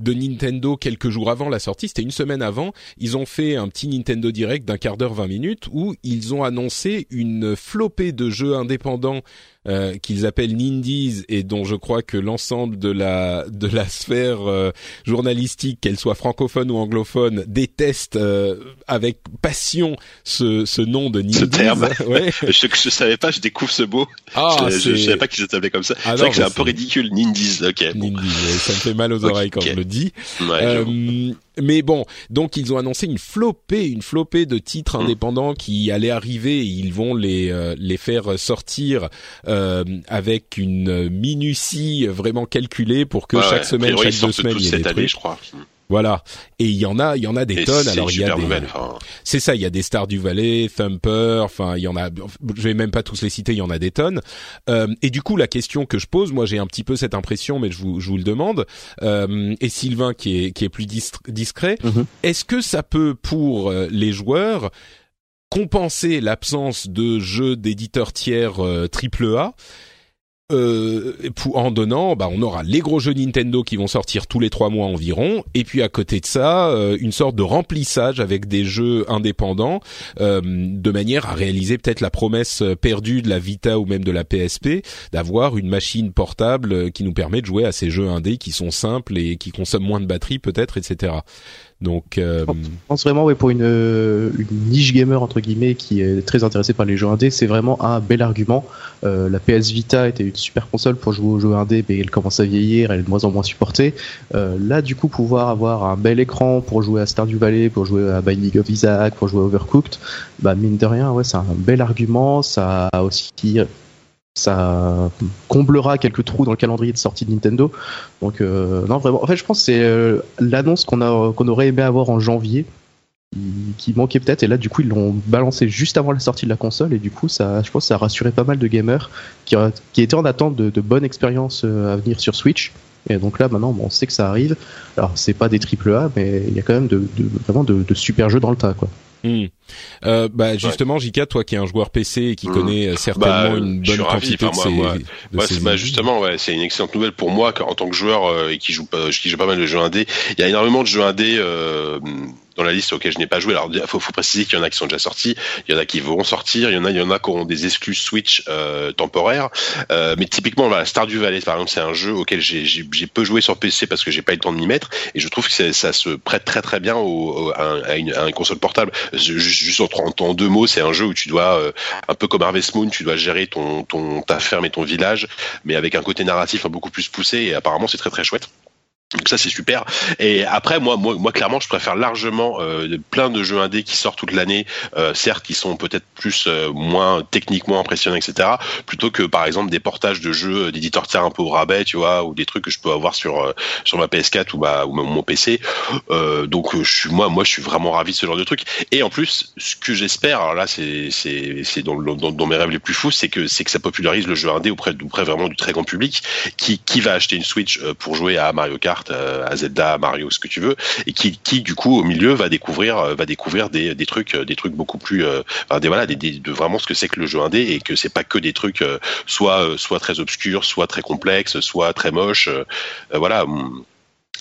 de Nintendo quelques jours avant la sortie, c'était une semaine avant, ils ont fait un petit Nintendo Direct d'un quart d'heure, 20 minutes, où ils ont annoncé une flopée de jeux indépendants euh, qu'ils appellent Nindies et dont je crois que l'ensemble de la de la sphère euh, journalistique, qu'elle soit francophone ou anglophone, déteste euh, avec passion ce, ce nom de Nindies. Ce terme. Ouais. je, je savais pas, je découvre ce mot. Ah, je, je, savais pas qu'ils s'appelaient comme ça. Ah c'est vrai que c'est un peu ridicule, Nindies. Ok. Nindies, ça me fait mal aux oreilles quand je le Ouais, mais bon, donc ils ont annoncé une flopée, une flopée de titres mm. indépendants qui allaient arriver. Et ils vont les les faire sortir euh, avec une minutie vraiment calculée pour que chaque semaine, chaque deux semaines, il y ait des trucs. je crois. Voilà. Et il y en a, il y en a des tonnes. Alors il y a des, c'est ça, il y a des stars du Valais, Thumper, enfin il y en a. Je vais même pas tous les citer, il y en a des tonnes. Euh, et du coup, la question que je pose, moi j'ai un petit peu cette impression, mais je vous, je vous le demande. Euh, et Sylvain qui est qui est plus discret, mm-hmm. est-ce que ça peut pour euh, les joueurs compenser l'absence de jeux d'éditeurs tiers euh, triple A euh, en donnant, bah, on aura les gros jeux Nintendo qui vont sortir tous les trois mois environ, et puis à côté de ça, euh, une sorte de remplissage avec des jeux indépendants, de manière à réaliser peut-être la promesse perdue de la Vita ou même de la PSP, d'avoir une machine portable qui nous permet de jouer à ces jeux indés qui sont simples et qui consomment moins de batterie peut-être, etc. Donc, euh... je pense vraiment, ouais, pour une, une, niche gamer entre guillemets qui est très intéressée par les jeux indés, c'est vraiment un bel argument. Euh, la PS Vita était une super console pour jouer aux jeux indés, mais elle commence à vieillir, elle est de moins en moins supportée. Euh, là, du coup, pouvoir avoir un bel écran pour jouer à Stardew Valley, pour jouer à Binding of Isaac, pour jouer à Overcooked, bah mine de rien, ouais, c'est un bel argument. Ça a aussi ça comblera quelques trous dans le calendrier de sortie de Nintendo. Donc euh, non vraiment. En fait, je pense que c'est euh, l'annonce qu'on aurait aimé avoir en janvier qui, manquait peut-être. Et là du coup ils l'ont balancé juste avant la sortie de la console. Et du coup ça je pense ça a rassuré pas mal de gamers qui, étaient en attente de, bonnes expériences euh, à venir sur Switch. Et donc là maintenant on sait que ça arrive. Alors c'est pas des triple A mais il y a quand même de, vraiment de, super jeux dans le tas quoi Hmm. Euh, bah justement, Jika, toi qui es un joueur PC et qui hmm. connaît euh, certainement bah, une bonne quantité de ces, moi, bah, justement, ouais, c'est une excellente nouvelle pour moi en tant que joueur euh, et qui joue pas, qui joue pas mal de jeux indés. Il y a énormément de jeux indés euh, dans la liste auquel je n'ai pas joué. Alors, faut, faut préciser qu'il y en a qui sont déjà sortis, il y en a qui vont sortir, il y en a, il y en a qui auront des exclus Switch euh, temporaires. Euh, mais typiquement, voilà, Stardew Valley, par exemple, c'est un jeu auquel j'ai peu joué sur PC parce que j'ai pas eu le temps de m'y mettre, et je trouve que ça se prête très très bien au, à, une, à, une, console portable. Juste en, en deux mots, c'est un jeu où tu dois, euh, un peu comme Harvest Moon, tu dois gérer ton, ton ta ferme et ton village, mais avec un côté narratif beaucoup plus poussé. Et apparemment, c'est très très chouette. Donc ça c'est super. Et après moi moi moi clairement je préfère largement euh, plein de jeux indés qui sortent toute l'année, euh, certes qui sont peut-être plus euh, moins techniquement impressionnants etc. Plutôt que par exemple des portages de jeux d'éditeurs tiers un peu au rabais tu vois ou des trucs que je peux avoir sur sur ma PS4 ou ma ou mon PC. donc je suis moi moi je suis vraiment ravi de ce genre de truc. Et en plus ce que j'espère alors là c'est c'est c'est dans, dans, dans mes rêves les plus fous c'est que c'est que ça popularise le jeu indé auprès auprès vraiment du très grand public qui qui va acheter une Switch pour jouer à Mario Kart euh, à Zelda, Mario, ce que tu veux, et qui, qui du coup au milieu va découvrir, euh, va découvrir des, des trucs, euh, des trucs beaucoup plus, des voilà, des, de vraiment ce que c'est que le jeu indé et que c'est pas que des trucs soit soit très obscurs, soit très complexes, soit très moches, voilà.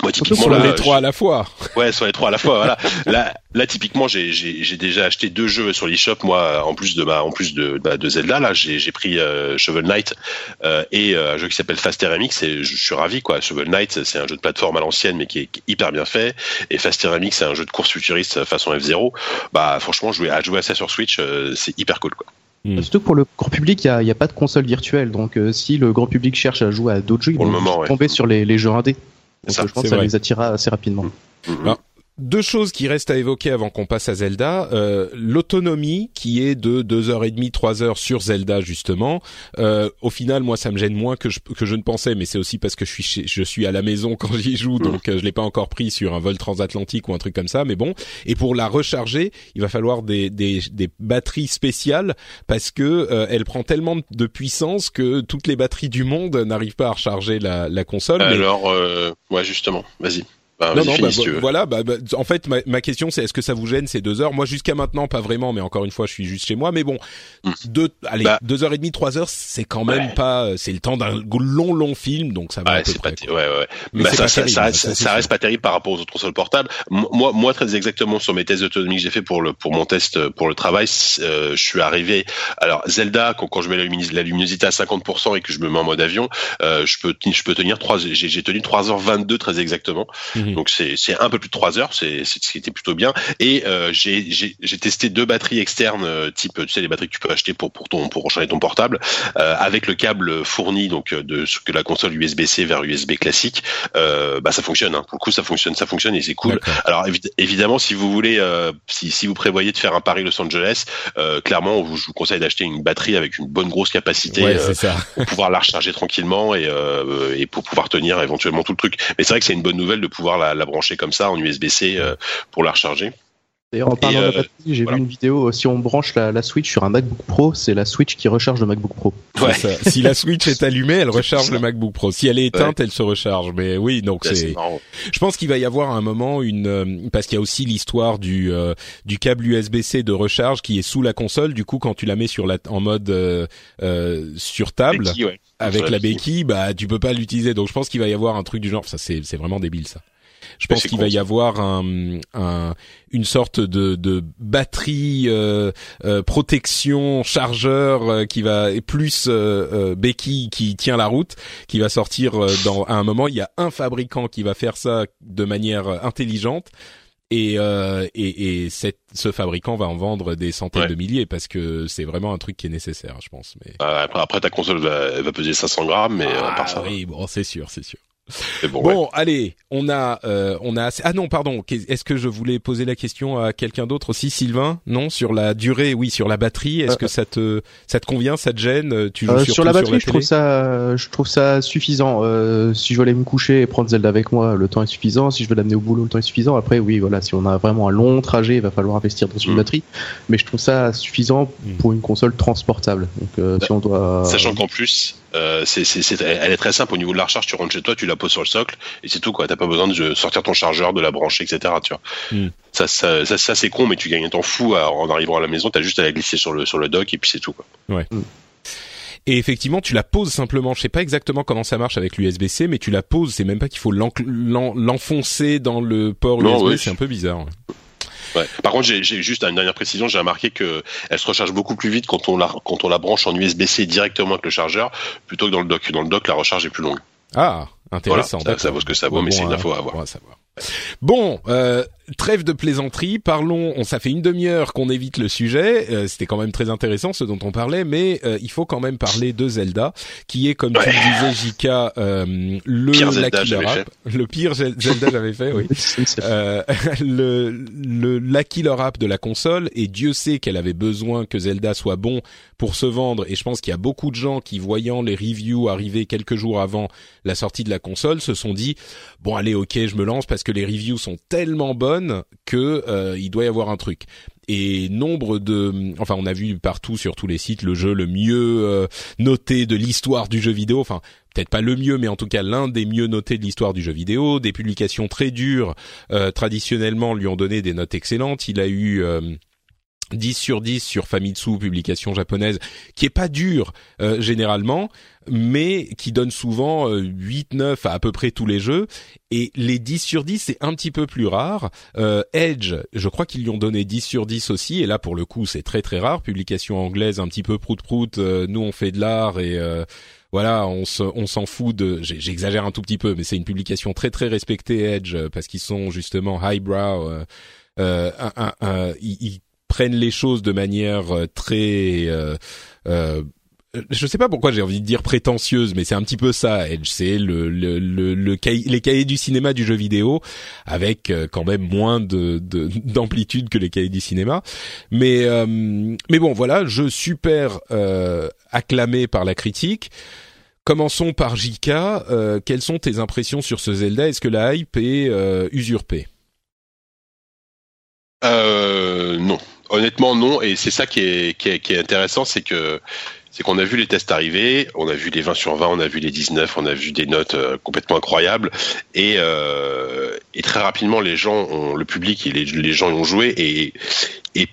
Moi, typiquement, sur les trois à la fois. Ouais, sur les trois à la fois. voilà. Là, là, typiquement, j'ai, j'ai, j'ai déjà acheté deux jeux sur l'eShop. Moi, en plus de ma, en plus de, bah, de Zelda, là, j'ai, j'ai pris euh, Shovel Knight euh, et euh, un jeu qui s'appelle Faster MX. Et je, suis ravi, quoi. Shovel Knight, c'est un jeu de plateforme à l'ancienne, mais qui est hyper bien fait. Et Faster MX, c'est un jeu de course futuriste façon F0. Bah, franchement, jouer à jouer à ça sur Switch, euh, c'est hyper cool, quoi. Hmm. Surtout que pour le grand public, il n'y a, a, pas de console virtuelle. Donc, si le grand public cherche à jouer à d'autres jeux, il va tomber sur les, les jeux indés. Donc, je pense que ça les attira assez rapidement. Mm-hmm deux choses qui restent à évoquer avant qu'on passe à Zelda. Euh, L'autonomie qui est de deux heures et demie, trois heures sur Zelda justement. Euh, au final, moi, ça me gêne moins que je, que je ne pensais, mais c'est aussi parce que je suis je suis à la maison quand j'y joue, mm. donc euh, je l'ai pas encore pris sur un vol transatlantique ou un truc comme ça. Mais bon. Et pour la recharger, il va falloir des des, des batteries spéciales parce que euh, elle prend tellement de puissance que toutes les batteries du monde n'arrivent pas à recharger la, la console. Alors, euh, ouais, justement, vas-y. Bah, non, non, bah, voilà. Bah, bah, en fait, ma, ma question, c'est est-ce que ça vous gêne ces deux heures? Moi, jusqu'à maintenant, pas vraiment, mais encore une fois, je suis juste chez moi. Mais bon, hmm. deux, allez, bah. deux heures et demie, trois heures, c'est quand même pas. Euh, c'est le temps d'un long, long film, donc ça va. Ouais, c'est pas, ouais, ouais. Mais bah, ça, ça, ça, ça, reste pas terrible par rapport aux autres consoles portables. Moi, moi, très exactement sur mes tests d'autonomie que j'ai fait pour le pour mon test euh, pour le travail, euh, je suis arrivé. Alors Zelda, quand, quand je mets la, la, luminosité à 50% et que je me mets en mode avion, euh, je peux je peux tenir trois. J'ai tenu 3h22 très exactement. Mhm. Donc c'est c'est un peu plus de 3 heures, c'est ce qui était plutôt bien. Et euh, j'ai j'ai testé deux batteries externes euh, type tu sais les batteries que tu peux acheter pour pour ton pour recharger ton portable euh, avec le câble fourni donc de ce que la console USB-C vers USB classique, euh, bah ça fonctionne. Hein. Pour le coup ça fonctionne, ça fonctionne et c'est cool. Alors évidemment si vous voulez euh, si si vous prévoyez de faire un Paris Los Angeles, euh, clairement je vous conseille d'acheter une batterie avec une bonne grosse capacité pour pouvoir la recharger tranquillement et et pour pouvoir tenir éventuellement tout le truc. Mais c'est vrai que c'est une bonne nouvelle de pouvoir la, la brancher comme ça en USB-C euh, pour la recharger. D'ailleurs, en parlant de euh, batterie, j'ai vu une vidéo. Si on branche la, Switch sur un MacBook Pro, c'est la Switch qui recharge le MacBook Pro. Ouais. si la Switch est allumée, elle recharge le MacBook Pro. Si elle est éteinte, elle se recharge. Mais oui, donc c'est. Je pense qu'il va y avoir un moment une euh, parce qu'il y a aussi l'histoire du du câble USB-C de recharge qui est sous la console. Du coup, quand tu la mets sur la en mode sur table. Avec la béquille, bah tu peux pas l'utiliser. Donc je pense qu'il va y avoir un truc du genre. Ça c'est c'est vraiment débile ça. Je pense qu'il va y avoir un, un, une sorte de, de batterie euh, euh, protection chargeur euh, qui va et plus euh, béquille qui tient la route, qui va sortir dans à un moment. Il y a un fabricant qui va faire ça de manière intelligente. Et, euh, et, et cette, ce fabricant va en vendre des centaines de milliers parce que c'est vraiment un truc qui est nécessaire, je pense. Mais après, après, ta console va, va peser 500 grammes, mais ah, part ça. Oui, bon, c'est sûr, c'est sûr. Bon, allez, on a, euh, on a. Assez... Ah non, pardon. Est-ce que je voulais poser la question à quelqu'un d'autre aussi, Sylvain? Non, sur la durée, oui, sur la batterie. Est-ce euh, que ça te, ça te convient, ça te gêne Tu joues euh, sur la batterie, je trouve ça, je trouve ça suffisant. Euh, si je veux aller me coucher et prendre Zelda avec moi, le temps est suffisant. Si je veux l'amener au boulot, le temps est suffisant. Après, oui, voilà, si on a vraiment un long trajet, il va falloir investir dans une mm. batterie. Mais je trouve ça suffisant mm. pour une console transportable. Donc, si on doit. Sachant qu'en plus, euh, c'est, c'est, elle est très simple au niveau de la recharge. Tu rentres chez toi, tu la, poses sur le socle et c'est tout quoi. T'as pas besoin de sortir ton chargeur, de la brancher, etc. Tu vois. Hmm. Ça, ça, ça, c'est con, mais tu gagnes un temps fou en arrivant à la maison. T'as juste à la glisser sur le sur le dock et puis c'est tout quoi. Ouais. Hmm. Et effectivement, tu la poses simplement. Je sais pas exactement comment ça marche avec l'USB-C, mais tu la poses. C'est même pas qu'il faut l'enfoncer dans le port USB. C'est un peu bizarre. Ouais. Par contre, j'ai juste une dernière précision. J'ai remarqué que elle se recharge beaucoup plus vite quand on la quand on la branche en USB-C directement avec le chargeur, plutôt que dans le dock. Dans le dock, la recharge est plus longue. Ah, intéressant. ça, vaut ce que ça vaut, mais c'est une info à avoir. Bon, euh, trêve de plaisanterie, parlons. On ça fait une demi-heure qu'on évite le sujet. Euh, c'était quand même très intéressant ce dont on parlait, mais euh, il faut quand même parler de Zelda, qui est comme tu disais, Jika, euh, le pire Zelda le pire Zelda j'avais fait, oui. le le la killer app de la console. Et Dieu sait qu'elle avait besoin que Zelda soit bon pour se vendre. Et je pense qu'il y a beaucoup de gens qui, voyant les reviews arriver quelques jours avant la sortie de la console, se sont dit bon allez ok je me lance parce que les reviews sont tellement bonnes que euh, il doit y avoir un truc. Et nombre de, enfin, on a vu partout sur tous les sites le jeu le mieux euh, noté de l'histoire du jeu vidéo. Enfin, peut-être pas le mieux, mais en tout cas l'un des mieux notés de l'histoire du jeu vidéo. Des publications très dures, euh, traditionnellement, lui ont donné des notes excellentes. Il a eu 10 sur 10 sur Famitsu, publication japonaise, qui est pas dur euh, généralement, mais qui donne souvent 8, euh, 9 à à peu près tous les jeux. Et les 10 sur 10, c'est un petit peu plus rare. Euh, Edge, je crois qu'ils lui ont donné 10 sur 10 aussi, et là pour le coup c'est très très rare. Publication anglaise un petit peu prout-prout, nous on fait de l'art et... voilà, on s'en fout de, j'exagère un tout petit peu, mais c'est une publication très très respectée Edge parce qu'ils sont justement highbrow. Euh, un, ils, prennent les choses de manière euh, très euh, euh, je sais pas pourquoi j'ai envie de dire prétentieuse, mais c'est un petit peu ça. Edge, c'est le, le, le, les cahiers du cinéma du jeu vidéo, avec euh, quand même moins de d'amplitude que les cahiers du cinéma. Mais mais bon, voilà, jeu super acclamé par la critique. Commençons par JK. quelles sont tes impressions sur ce Zelda? Est-ce que la hype est usurpée? Euh, Non honnêtement, non. Et c'est ça qui est, intéressant, c'est que c'est qu'on a vu les tests arriver, on a vu les 20 sur 20, on a vu les 19, on a vu des notes euh, complètement incroyables, et, euh, et très rapidement les gens, ont, le public et les, les gens y ont joué, et, et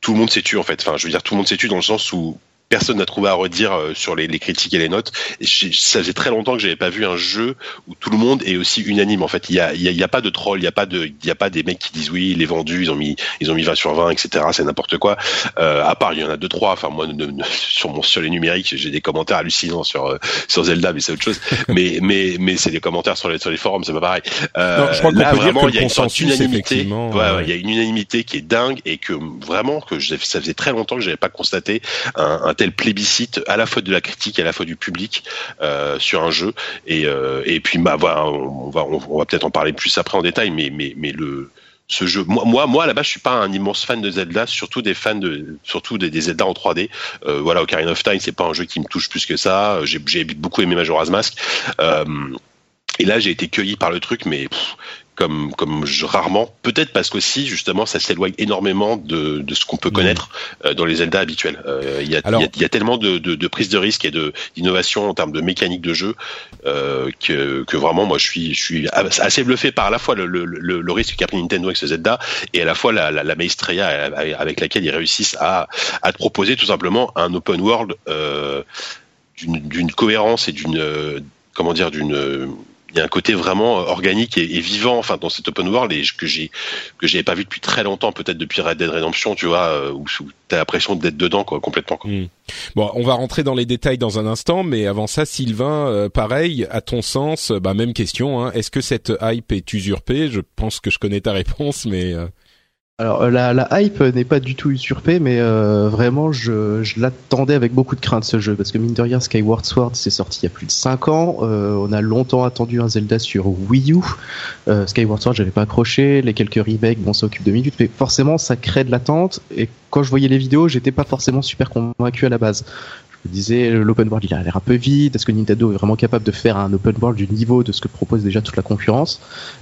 tout le monde s'est tué en fait. Enfin, je veux dire, tout le monde s'est tué dans le sens où personne n'a trouvé à redire euh, sur les, les, critiques et les notes. Et ça faisait très longtemps que j'avais pas vu un jeu où tout le monde est aussi unanime. En fait, il y a, il y a, pas de troll, il y a pas de, il y a pas des mecs qui disent oui, il est vendu, ils ont mis, ils ont mis 20 sur 20, etc. C'est n'importe quoi. Euh, à part, il y en a deux trois. Enfin, moi, sur mon sur les numériques, j'ai des commentaires hallucinants sur euh, sur Zelda, mais c'est autre chose. mais mais mais c'est des commentaires sur les sur les forums, c'est pas pareil. Euh, je crois là, vraiment, il y a une unanimité. Ouais, il y a une unanimité qui est dingue et que vraiment que ça faisait très longtemps que j'avais pas constaté un, un tel plébiscite à la fois de la critique et à la fois du public euh, sur un jeu. Et, euh, et puis bah voilà, on va on va peut-être en parler plus après en détail, mais mais mais le ce jeu. Moi, moi, moi, là-bas, je suis pas un immense fan de Zelda, surtout des fans de, surtout des, Zelda en 3D. Euh, voilà, Ocarina of Time, c'est pas un jeu qui me touche plus que ça. J'ai beaucoup aimé Majora's Mask. Et là, j'ai été cueilli par le truc, mais comme comme je, rarement. Peut-être parce qu'aussi justement ça s'éloigne énormément de, de ce qu'on peut mmh. connaître euh, dans les Zelda habituels. Euh, il y, a, y, a, tellement de, de, de prise de risque et d'innovation en termes de mécanique de jeu euh, que, que vraiment moi je suis je suis assez bluffé par à la fois le, le, le, risque qu'a pris Nintendo avec ce Zelda et à la fois la, la, la maestria avec laquelle ils réussissent à à te proposer tout simplement un open world d'une cohérence et d'une comment dire d'une il y a un côté vraiment euh, organique et, vivant enfin dans cet open world et que j'ai que j'avais pas vu depuis très longtemps peut-être depuis Red Dead Redemption tu vois euh, où, où t'as l'impression d'être dedans quoi complètement quoi. Hmm. bon on va rentrer dans les détails dans un instant mais avant ça Sylvain euh, pareil à ton sens bah même question hein, est-ce que cette hype est usurpée? Je pense que je connais ta réponse mais alors euh, la, la hype n'est pas du tout usurpée, mais euh, vraiment je, je l'attendais avec beaucoup de crainte ce jeu, parce que mine de rien Skyward Sword c'est sorti il y a plus de 5 ans, euh, on a longtemps attendu un Zelda sur Wii U, Skyward Sword j'avais pas accroché, les quelques remakes bon ça occupe deux minutes, mais forcément ça crée de l'attente, et quand je voyais les vidéos j'étais pas forcément super convaincu à la base je disais l'open world il a l'air un peu vide est-ce que Nintendo est vraiment capable de faire un open world du niveau de ce que propose déjà toute la concurrence?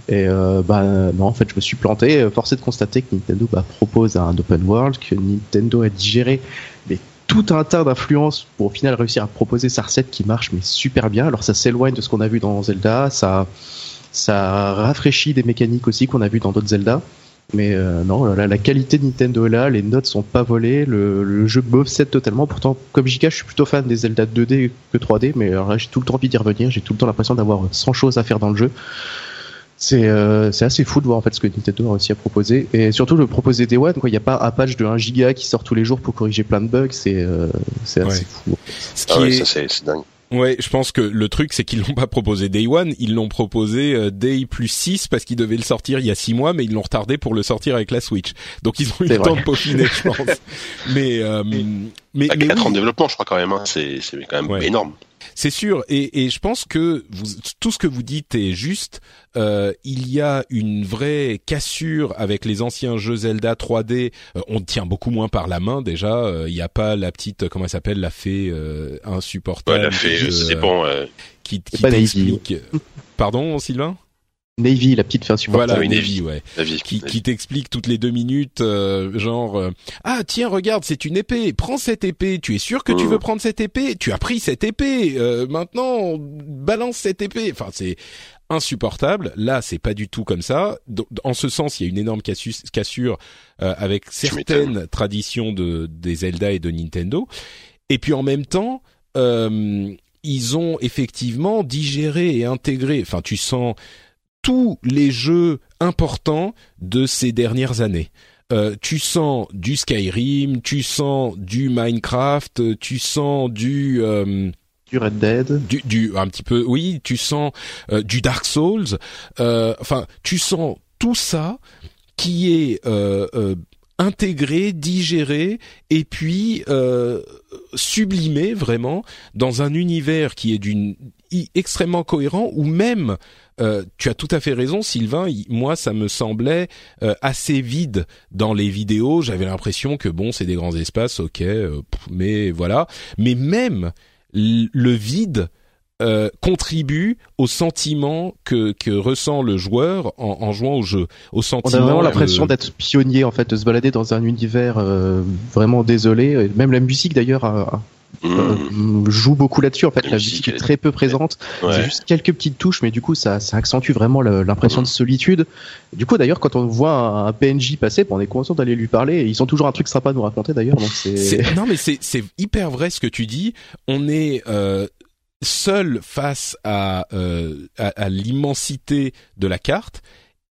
Et euh, bah non en fait je me suis planté forcé de constater que Nintendo bah, propose un open world que Nintendo a digéré mais tout un tas d'influences pour au final réussir à proposer sa recette qui marche mais super bien. Alors ça s'éloigne de ce qu'on a vu dans Zelda, ça ça rafraîchit des mécaniques aussi qu'on a vu dans d'autres Zelda. Mais euh, non, la, qualité de Nintendo est là, les notes sont pas volées, le, le jeu m'obsède totalement. Pourtant, comme JK, je suis plutôt fan des Zelda 2D que 3D, mais j'ai tout le temps envie d'y revenir, j'ai tout le temps l'impression d'avoir 100 choses à faire dans le jeu. C'est euh, c'est assez fou de voir en fait ce que Nintendo a réussi à proposer et surtout de proposer des One quoi il n'y a pas un patch de 1 giga qui sort tous les jours pour corriger plein de bugs c'est euh, c'est assez fou. Ce qui ah ouais, est... ça c'est dingue. Ouais, je pense que le truc c'est qu'ils l'ont pas proposé Day One, ils l'ont proposé euh, Day plus 6 parce qu'ils devaient le sortir il y a 6 mois mais ils l'ont retardé pour le sortir avec la Switch. Donc ils ont eu le temps de peaufiner je pense. mais euh, mais, mais 4 en développement je crois quand même hein. c'est c'est quand même énorme. C'est sûr, et, et, je pense que vous, tout ce que vous dites est juste. Euh, il y a une vraie cassure avec les anciens jeux Zelda 3D. Euh, on tient beaucoup moins par la main déjà. Euh, il n'y a pas la petite, comment elle s'appelle, la fée euh, insupportable. Ouais, la fée, ça dépend. Qui, qui t'explique. Pardon, Sylvain? Navy, la petite fin insupportable. Voilà, Navy, ouais. qui, qui t'explique toutes les deux minutes, euh, genre euh, ah tiens regarde c'est une épée, prends cette épée. Tu es sûr que tu mmh. veux prendre cette épée? Tu as pris cette épée. Euh, maintenant balance cette épée. Enfin c'est insupportable. Là c'est pas du tout comme ça. En ce sens il y a une énorme cassure avec certaines traditions de des Zelda et de Nintendo. Et puis en même temps ils ont effectivement digéré et intégré. Enfin tu sens tous les jeux importants de ces dernières années. Euh, tu sens du Skyrim, tu sens du Minecraft, tu sens du euh, du Red Dead, du, du, un petit peu, oui, tu sens euh, du Dark Souls. Euh, enfin, tu sens tout ça qui est intégré, digéré et puis sublimé vraiment dans un univers qui est d'une extrêmement cohérent ou même euh, tu as tout à fait raison, Sylvain. Moi, ça me semblait euh, assez vide dans les vidéos. J'avais l'impression que bon, c'est des grands espaces, ok, euh, mais voilà. Mais même le vide contribue au sentiment que, que ressent le joueur en, en jouant au jeu. Au sentiment. On a vraiment l'impression d'être pionnier en fait, de se balader dans un univers vraiment désolé. Même la musique d'ailleurs a, Mmh. joue beaucoup là-dessus. En fait, la musique est très peu présente. C'est juste quelques petites touches, mais du coup, ça, ça accentue vraiment l'impression de solitude. Du coup, d'ailleurs, quand on voit un, PNJ passer, on est content d'aller lui parler. ils ont toujours un truc sympa à nous raconter, d'ailleurs. Non, mais c'est hyper vrai ce que tu dis. On est euh, seul face à, euh, à, à l'immensité de la carte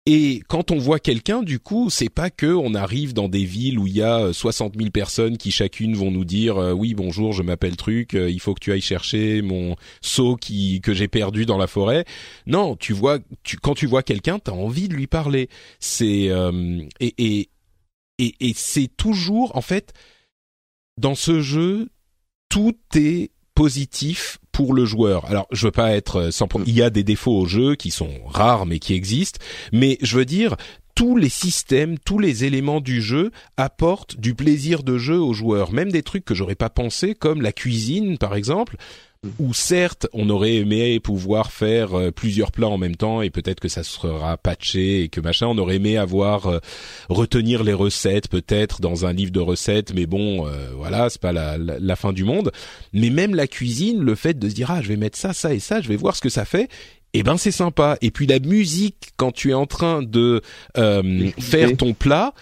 et quand on voit quelqu'un, du coup, c'est pas que on arrive dans des villes où il y a 60 euh, 000 personnes qui chacune vont nous dire euh, oui bonjour, je m'appelle truc, euh, il faut que tu ailles chercher mon seau qui que j'ai perdu dans la forêt. Non, tu vois, tu, quand tu vois quelqu'un, t'as envie de lui parler. C'est et et et, et c'est toujours en fait dans ce jeu tout est positif pour le joueur. Alors, je veux pas être sans il y a des défauts au jeu qui sont rares mais qui existent, mais je veux dire tous les systèmes, tous les éléments du jeu apportent du plaisir de jeu aux joueurs, même des trucs que j'aurais pas pensé comme la cuisine par exemple où certes on aurait aimé pouvoir faire euh, plusieurs plats en même temps et peut-être que ça sera patché et que machin. On aurait aimé avoir euh, retenir les recettes peut-être dans un livre de recettes mais bon euh, voilà c'est pas la, la, fin du monde. Mais même la cuisine le fait de se dire ah je vais mettre ça ça et ça je vais voir ce que ça fait eh ben c'est sympa. Et puis la musique quand tu es en train de faire ton plat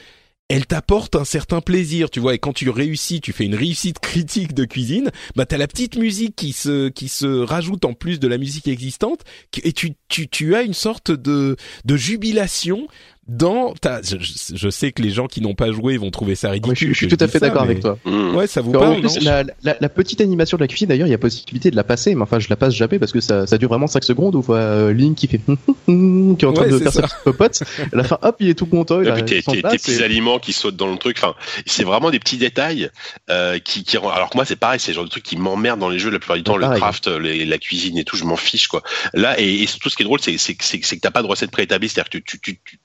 elle t'apporte un certain plaisir, tu vois. Et quand tu réussis, tu fais une réussite critique de cuisine, bah t'as la petite musique qui se qui se rajoute en plus de la musique existante, et tu tu tu as une sorte de de jubilation dans ta, je, sais que les gens qui n'ont pas joué vont trouver ça ridicule. je, suis tout à fait d'accord avec toi. Mmh. Ouais, ça vous parle. la, la, la, petite animation de la cuisine, d'ailleurs, il y a possibilité de la passer, mais enfin, je la passe jamais parce que ça, ça dure vraiment 5 secondes où on voit euh, Link qui fait qui est en train de faire sa petite popote. À la fin, hop, il est tout content. Il a tes, tes, petits aliments qui sautent dans le truc. Enfin, c'est vraiment des petits détails euh, qui, qui, alors que moi, c'est pareil, c'est le genre de truc qui m'emmerde dans les jeux la plupart du temps, le craft, la cuisine et tout, je m'en fiche quoi. Là, et, et surtout, ce qui est drôle, c'est c'est que t'as pas de recette préétablie, c'est-à-dire que tu, tu, tu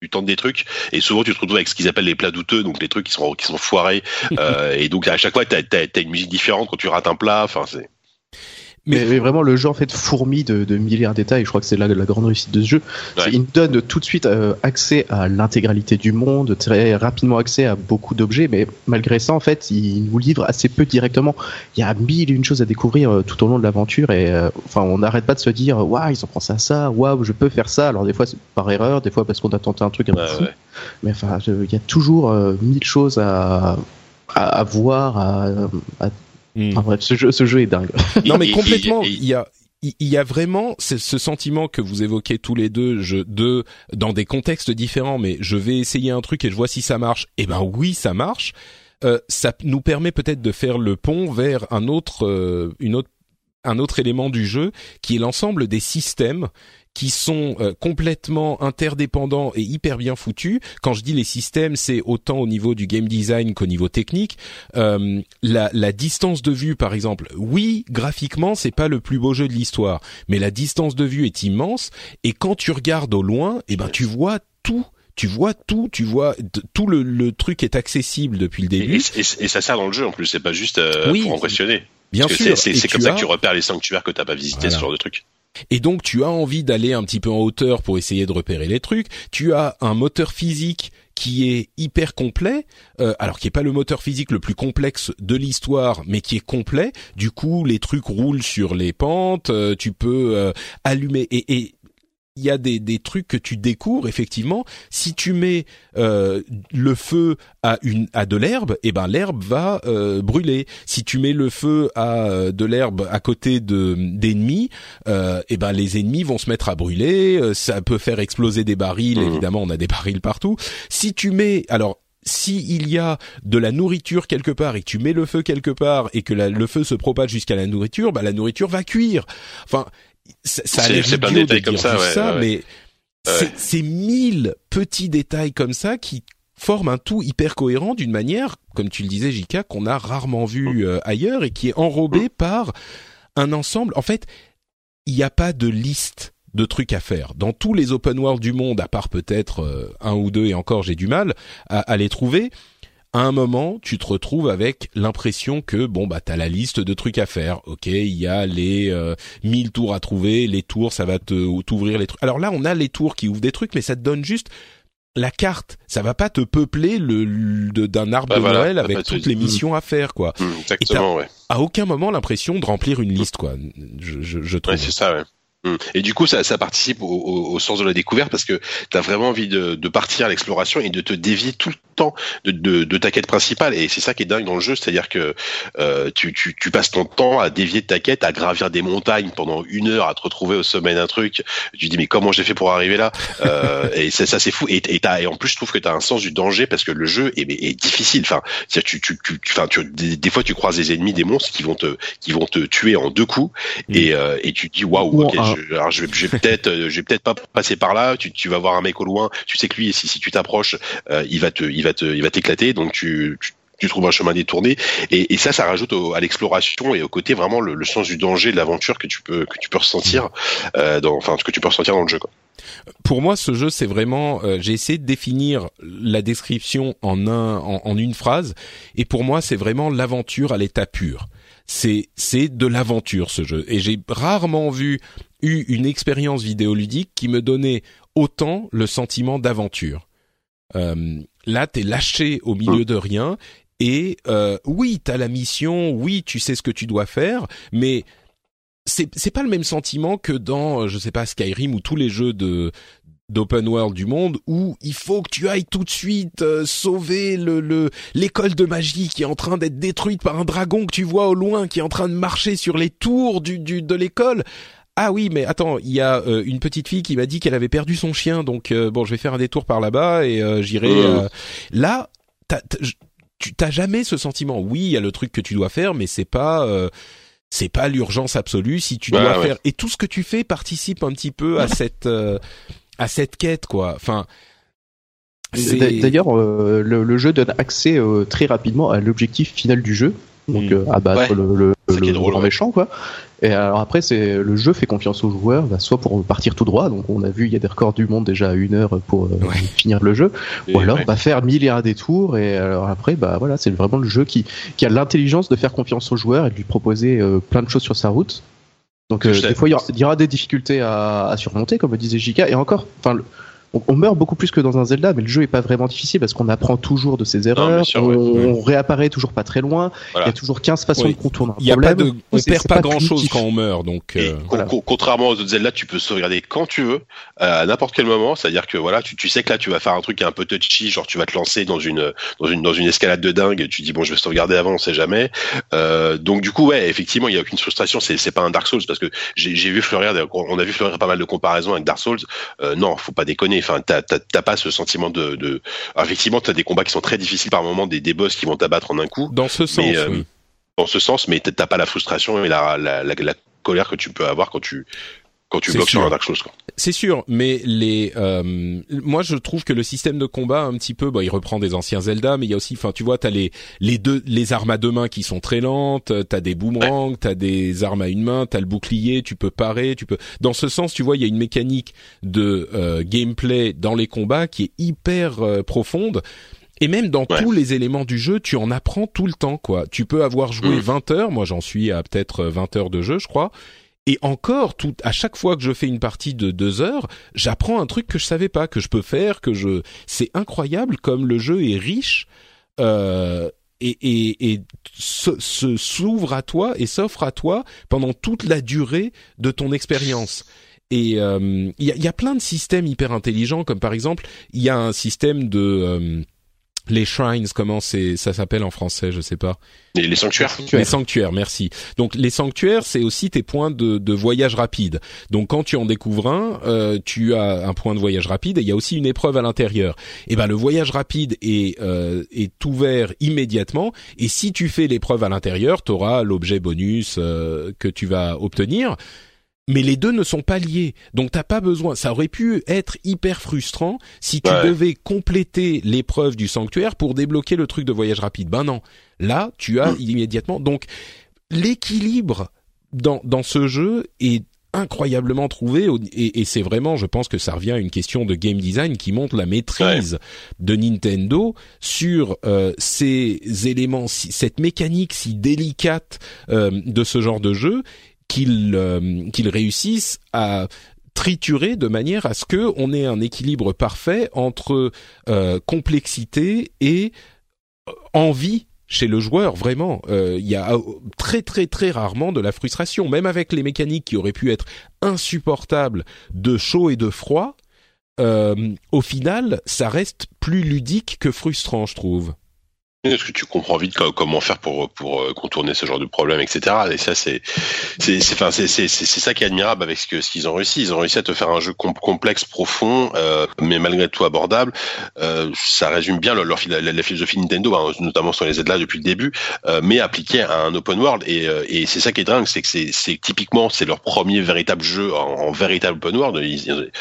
tu tentes des trucs et souvent tu te retrouves avec ce qu'ils appellent les plats douteux donc les trucs qui sont qui sont foirés euh, et donc à chaque fois tu as, une musique différente quand tu rates un plat enfin c'est Mais, vraiment, le jeu en fait fourmi de, de milliards de détails. Je crois que c'est la, la grande réussite de ce jeu. Il nous donne tout de suite euh, accès à l'intégralité du monde, très rapidement accès à beaucoup d'objets, mais malgré ça, en fait, il nous livre assez peu directement. Il y a mille et une choses à découvrir euh, tout au long de l'aventure et euh, enfin, on n'arrête pas de se dire, waouh, ils ont pensé à ça, waouh, je peux faire ça. Alors des fois c'est par erreur, des fois parce qu'on a tenté un truc un peu fou. Mais enfin, il y a toujours mille choses à, à, voir, à, à hmm. Enfin, bref, ce jeu, ce jeu est dingue. Non, mais complètement. Il y a, il y a vraiment ce, sentiment que vous évoquez tous les deux, je, deux, dans des contextes différents, mais je vais essayer un truc et je vois si ça marche. Eh ben oui, ça marche. Euh, ça nous permet peut-être de faire le pont vers un autre, euh, une autre, un autre élément du jeu, qui est l'ensemble des systèmes qui sont euh, complètement interdépendants et hyper bien foutus. Quand je dis les systèmes, c'est autant au niveau du game design qu'au niveau technique. Euh, la, la, distance de vue, par exemple, oui, graphiquement, c'est pas le plus beau jeu de l'histoire, mais la distance de vue est immense. Et quand tu regardes au loin, eh ben tu vois tout tu vois tout, tu vois tout le, le, truc est accessible depuis le début. Et, ça sert dans le jeu en plus, c'est pas juste euh, pour impressionner. Bien sûr. C'est comme ça que tu repères les sanctuaires que t'as pas visité, ce genre de truc. Et donc tu as envie d'aller un petit peu en hauteur pour essayer de repérer les trucs. Tu as un moteur physique qui est hyper complet, euh, alors qui est pas le moteur physique le plus complexe de l'histoire, mais qui est complet. Du coup, les trucs roulent sur les pentes. Euh, tu peux euh, allumer et, et il y a des, des trucs que tu découvres effectivement. Si tu mets euh, le feu à une à de l'herbe, et eh ben l'herbe va euh, brûler. Si tu mets le feu à euh, de l'herbe à côté de d'ennemis, et eh ben les ennemis vont se mettre à brûler. Ça peut faire exploser des barils. Mmh. Évidemment, on a des barils partout. Si tu mets alors si il y a de la nourriture quelque part et que tu mets le feu quelque part et que le feu se propage jusqu'à la nourriture, bah la nourriture va cuire. Enfin, ça a l'air idiot de comme ça, ça mais c'est mille petits détails comme ça qui forment un tout hyper cohérent d'une manière, comme tu le disais, Jika, qu'on a rarement vu mm. euh, ailleurs et qui est enrobé mm. par un ensemble. En fait, il n'y a pas de liste de trucs à faire. Dans tous les open world du monde, à part peut-être euh, un ou deux, et encore j'ai du mal à les trouver, à un moment, tu te retrouves avec l'impression que bon bah t'as la liste de trucs à faire. Ok, il y a les euh, 1000 tours à trouver, les tours ça va te t'ouvrir les trucs. Alors là, on a les tours qui ouvrent des trucs, mais ça te donne juste la carte. Ça va pas te peupler le d'un arbre bah de Noël avec toutes les missions à faire quoi. Mmh, exactement, ouais. À aucun moment l'impression de remplir une liste quoi. Je, je, je trouve. Ouais, c'est ça. Ouais. Mm. Et du coup, ça, ça participe au, au, sens de la découverte parce que tu as vraiment envie de, de partir à l'exploration et de te dévier tout le temps de, de, de ta quête principale. Et c'est ça qui est dingue dans le jeu, c'est-à-dire que euh, tu, tu, tu, passes ton temps à dévier de ta quête, à gravir des montagnes pendant une heure, à te retrouver au sommet d'un truc. Tu dis mais comment j'ai fait pour arriver là? Euh, Et ça, ça c'est fou. Et, et, et, en plus, je trouve que tu as un sens du danger parce que le jeu est, est difficile. Enfin, tu, tu, tu, enfin, tu, des, fois, tu croises des ennemis, des monstres qui vont te, qui vont te tuer en deux coups. Mm. Et, euh, et tu te dis waouh, ok, je, alors je, je vais peut-être, euh, je vais peut-être pas passer par là. Tu, tu vas voir un mec au loin. Tu sais que lui, si, si tu t'approches, euh, il va te, il va te, il va t'éclater. Donc tu, tu tu trouves un chemin détourné et, et ça ça rajoute à l'exploration et au côté vraiment le, sens du danger de l'aventure que tu peux que tu peux ressentir euh, dans enfin ce que tu peux ressentir dans le jeu quoi. Pour moi, ce jeu, c'est vraiment. Euh, j'ai essayé de définir la description en un, en, en une phrase, et pour moi, c'est vraiment l'aventure à l'état pur c'est c'est de l'aventure ce jeu et j'ai rarement vu eu une expérience vidéoludique qui me donnait autant le sentiment d'aventure. Euh, là, t'es lâché au milieu de rien et euh, oui, t'as la mission, oui, tu sais ce que tu dois faire, mais c'est c'est pas le même sentiment que dans je sais pas Skyrim ou tous les jeux de d'open world du monde où il faut que tu ailles tout de suite euh, sauver le l'école de magie qui est en train d'être détruite par un dragon que tu vois au loin qui est en train de marcher sur les tours du, du de l'école. Ah oui, mais attends, il y a euh, une petite fille qui m'a dit qu'elle avait perdu son chien, donc euh, bon, je vais faire un détour par là-bas et j'irai. Là, tu t'as jamais ce sentiment. Oui, il y a le truc que tu dois faire, mais c'est pas c'est pas l'urgence absolue si tu dois faire et tout ce que tu fais participe un petit peu à cette à cette quête quoi. Enfin D'ailleurs, euh, le, jeu donne accès euh, très rapidement à l'objectif final du jeu, donc hmm. euh, abattre le, le, le grand méchant, quoi. Et alors après, c'est le jeu fait confiance aux joueurs, bah, soit pour partir tout droit, donc on a vu il y a des records du monde déjà à une heure pour finir le jeu, ou alors bah, faire milliards des tours. Et alors après, bah voilà, c'est vraiment le jeu qui qui a l'intelligence de faire confiance aux joueurs et de lui proposer plein de choses sur sa route Donc des fois, il y, aura, des difficultés à, surmonter, comme le disait Jika. Et encore, enfin, on, meurt beaucoup plus que dans un Zelda, mais le jeu est pas vraiment difficile parce qu'on apprend toujours de ses erreurs, on, réapparaît toujours pas très loin, il y a toujours 15 façons de contourner un y a Pas de, on perd pas, grand chose quand on meurt, donc. Euh, contrairement aux autres Zelda, tu peux sauvegarder quand tu veux, à n'importe quel moment, c'est-à-dire que voilà, tu, tu, sais que là tu vas faire un truc un peu touchy, genre tu vas te lancer dans une dans une dans une escalade de dingue, et tu dis bon je vais sauvegarder avant, on sait jamais. Euh, donc du coup ouais, effectivement il y a aucune frustration, c'est c'est pas un Dark Souls parce que j'ai vu fleurir, on a vu fleurir pas mal de comparaisons avec Dark Souls. Euh, non, faut pas déconner Enfin, t'as pas ce sentiment de. de... effectivement, t'as des combats qui sont très difficiles par moment, des, des boss qui vont t'abattre en un coup. Dans ce sens, euh, oui. Dans ce sens, mais t'as pas la frustration et la, la, la, la colère que tu peux avoir quand tu quand tu bloques sur un Dark Souls. C'est sûr, mais les, euh, moi je trouve que le système de combat un petit peu, bah, il reprend des anciens Zelda, mais il y a aussi, enfin tu vois, t'as les les deux les armes à deux mains qui sont très lentes, t'as des boomerangs, t'as des armes à une main, t'as le bouclier, tu peux parer, tu peux. Dans ce sens, tu vois, il y a une mécanique de euh, gameplay dans les combats qui est hyper euh, profonde. Et même dans tous les éléments du jeu, tu en apprends tout le temps, quoi. Tu peux avoir joué 20 mm. heures, moi j'en suis à peut-être 20 heures de jeu, je crois, et encore, tout, à chaque fois que je fais une partie de deux heures, j'apprends un truc que je savais pas, que je peux faire, que je. C'est incroyable comme le jeu est riche euh, et, et, et se, s'ouvre à toi et s'offre à toi pendant toute la durée de ton expérience. Et il euh, y, a, y, a, plein de systèmes hyper intelligents, comme par exemple, il y a un système de euh, les shrines, comment c'est ça s'appelle en français, je sais pas. Les, sanctuaires. Les sanctuaires, merci. Donc les sanctuaires, c'est aussi tes points de, de, voyage rapide. Donc quand tu en découvres un, euh, tu as un point de voyage rapide et il y a aussi une épreuve à l'intérieur. Et ben le voyage rapide est euh, est ouvert immédiatement et si tu fais l'épreuve à l'intérieur, tu auras l'objet bonus euh, que tu vas obtenir mais les deux ne sont pas liés. Donc t'as pas besoin. Ça aurait pu être hyper frustrant si tu devais compléter l'épreuve du sanctuaire pour débloquer le truc de voyage rapide. Ben non. Là, tu as mm. immédiatement. Donc l'équilibre dans dans ce jeu est incroyablement trouvé et, c'est vraiment, je pense que ça revient à une question de game design qui montre la maîtrise de Nintendo sur euh, ces éléments, cette mécanique si délicate euh, de ce genre de jeu qu'ils euh, qu'ils réussissent à triturer de manière à ce que on ait un équilibre parfait entre euh, complexité et euh, envie chez le joueur vraiment. Il y a très très très rarement de la frustration. Même avec les mécaniques qui auraient pu être insupportables de chaud et de froid au final ça reste plus ludique que frustrant je trouve est-ce que tu comprends vite comment faire pour pour euh, contourner ce genre de problème, etc. Et ça, c'est c'est ça qui est admirable avec ce qu'ils ont réussi. Ils ont réussi à te faire un jeu complexe, profond, euh, mais malgré tout abordable. Euh, ça résume bien leur, la, philosophie Nintendo, hein, notamment sur les Zelda depuis le début, mais appliqué à un open world. Et, et c'est ça qui est dingue, c'est que c'est typiquement c'est leur premier véritable jeu en, véritable open world.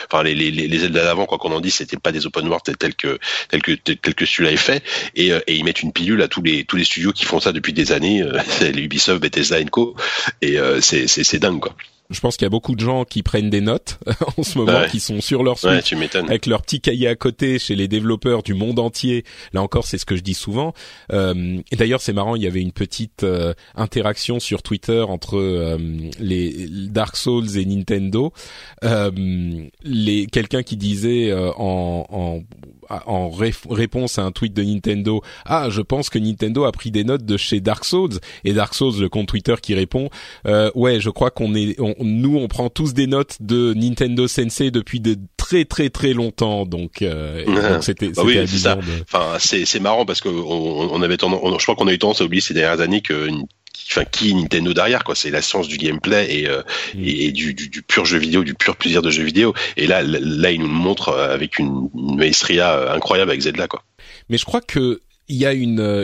enfin les les les d'avant, quoi qu'on en dise, c'était pas des open world tels que tels que tels que celui-là est fait. Et, et ils mettent une pilule à tous les tous les studios qui font ça depuis des années, euh, c'est Ubisoft, Bethesda, Co. Et euh, c'est c'est dingue quoi. Je pense qu'il y a beaucoup de gens qui prennent des notes en ce moment, qui sont sur leur Switch avec leur petit cahier à côté chez les développeurs du monde entier. Là encore, c'est ce que je dis souvent. Euh, et d'ailleurs, c'est marrant, il y avait une petite euh, interaction sur Twitter entre euh, les Dark Souls et Nintendo. les quelqu'un qui disait en, en en réponse à un tweet de Nintendo, ah, je pense que Nintendo a pris des notes de chez Dark Souls et Dark Souls, le compte Twitter qui répond, euh, ouais, je crois qu'on est, nous, on prend tous des notes de Nintendo Sensei depuis de très très très longtemps, donc euh, c'était bah oui, ça. Enfin, c'est c'est marrant parce que on, on avait tendance, je crois qu'on a eu tendance à oublier ces dernières années que enfin qui Nintendo derrière quoi c'est la science du gameplay et, euh, mm. et du, du, du, pur jeu vidéo du pur plaisir de jeu vidéo et là là il nous le montre euh, avec une, une maestria euh, incroyable avec Zelda quoi mais je crois que il y a une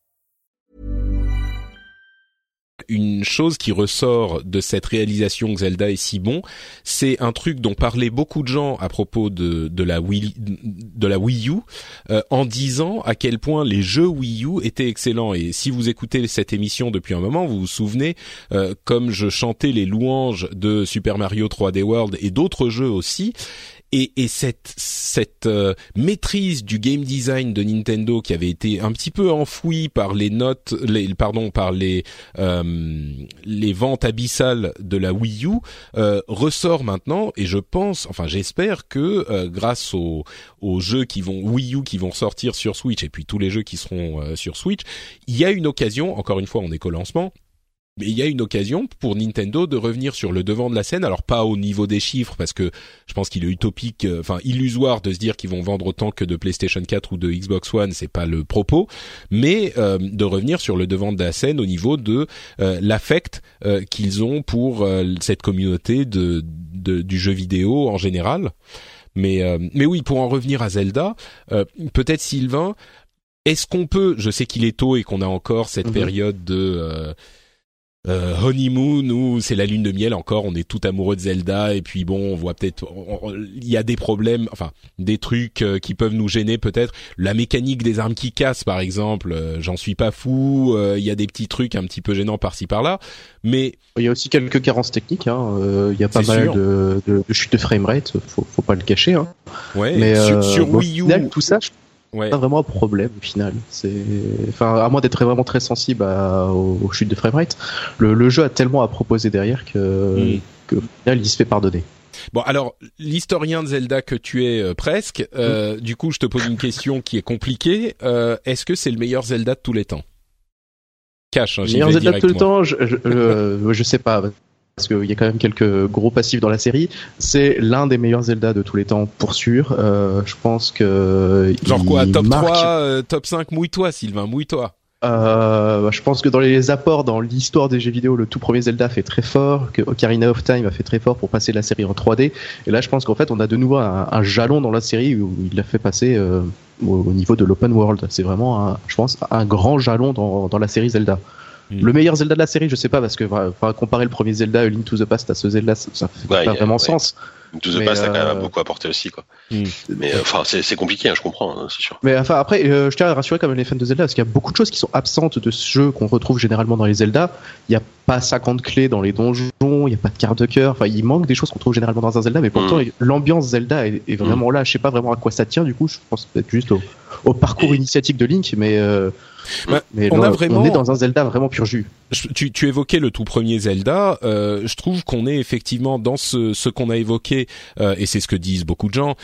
une chose qui ressort de cette réalisation que Zelda est si bon, c'est un truc dont parlaient beaucoup de gens à propos de, la Wii de la Wii U, euh, en disant à quel point les jeux Wii U étaient excellents. Et si vous écoutez cette émission depuis un moment, vous vous souvenez, euh, comme je chantais les louanges de Super Mario 3D World et d'autres jeux aussi, et, et cette cette euh, maîtrise du game design de Nintendo qui avait été un petit peu enfouie par les notes, les pardon, par les euh, les ventes abyssales de la Wii U euh, ressort maintenant et je pense, enfin j'espère que euh, grâce aux aux jeux qui vont Wii U qui vont sortir sur Switch et puis tous les jeux qui seront euh, sur Switch, il y a une occasion, encore une fois on est qu'au lancement mais il y a une occasion pour Nintendo de revenir sur le devant de la scène. Alors pas au niveau des chiffres parce que je pense qu'il est utopique, euh, enfin illusoire de se dire qu'ils vont vendre autant que de PlayStation 4 ou de Xbox One, c'est pas le propos, mais euh, de revenir sur le devant de la scène au niveau de euh, l'affect qu'ils ont pour cette communauté de, de, du jeu vidéo en général. Mais mais oui, pour en revenir à Zelda, peut-être Sylvain, est-ce qu'on peut, je sais qu'il est tôt et qu'on a encore cette Mhm. période de euh, honeymoon où c'est la lune de miel encore, on est tout amoureux de Zelda et puis bon, on voit peut-être il y a des problèmes, enfin des trucs euh, qui peuvent nous gêner peut-être. La mécanique des armes qui cassent par exemple, euh, j'en suis pas fou. euh, Il y a des petits trucs un petit peu gênants par-ci par-là, mais Il y a aussi quelques carences techniques. Hein. Il y a pas mal de, de, de chutes de framerate, faut, faut pas le cacher. Hein. ouais. Mais sur, Wii U, final, tout ça, je ouais. pas vraiment un problème au final. C'est, enfin, à moins d'être vraiment très sensible à- aux, aux chutes de framerate, le, le jeu a tellement à proposer derrière que, Mm. que au final, il se fait pardonner. Bon, alors l'historien de Zelda que tu es euh, presque, euh, Mm. du coup, je te pose une question qui est compliquée. Euh, Est-ce que c'est le meilleur Zelda de tous les temps? Cash, hein, Meilleur Zelda de tout le directement. temps, je, je, euh, je sais pas. Parce qu'il y a quand même quelques gros passifs dans la série. C'est l'un des meilleurs Zelda de tous les temps, pour sûr. Euh, je pense que. Genre quoi, top marque- 3, euh, top 5, mouille-toi Sylvain, mouille-toi. Euh, je pense que dans les apports dans l'histoire des jeux vidéo, le tout premier Zelda fait très fort, que Ocarina of Time a fait très fort pour passer la série en 3D. Et là, je pense qu'en fait, on a de nouveau un, un jalon dans la série où il l'a fait passer euh, au, au niveau de l'open world. C'est vraiment, un, je pense, un grand jalon dans, dans la série Zelda. Mm. Le meilleur Zelda de la série, je sais pas, parce que enfin, comparer le premier Zelda, Link to the Past, à ce Zelda, ça, ça fait Ouais, pas y a- vraiment ouais. sens. Tout the Mais, Past a quand euh, même beaucoup apporté aussi, quoi. Hmm. Mais euh, enfin, c'est compliqué, hein, je comprends, hein, c'est sûr. Mais enfin après, euh, je tiens à rassurer quand même les fans de Zelda parce qu'il y a beaucoup de choses qui sont absentes de ce jeu qu'on retrouve généralement dans les Zelda. Il n'y a pas 50 clés dans les donjons, il n'y a pas de carte de cœur. Enfin, il manque des choses qu'on trouve généralement dans un Zelda, mais pourtant Mm. l'ambiance Zelda est, est vraiment là. Je sais pas vraiment à quoi ça tient. Du coup, je pense peut-être juste au, au parcours Et- initiatique de Link, mais euh, Bah, mais on là, a vraiment- on est dans un Zelda vraiment pur jus. Je- tu, tu évoquais le tout premier Zelda. Euh, je trouve qu'on est effectivement dans ce, ce qu'on a évoqué, euh, et c'est ce que disent beaucoup de gens,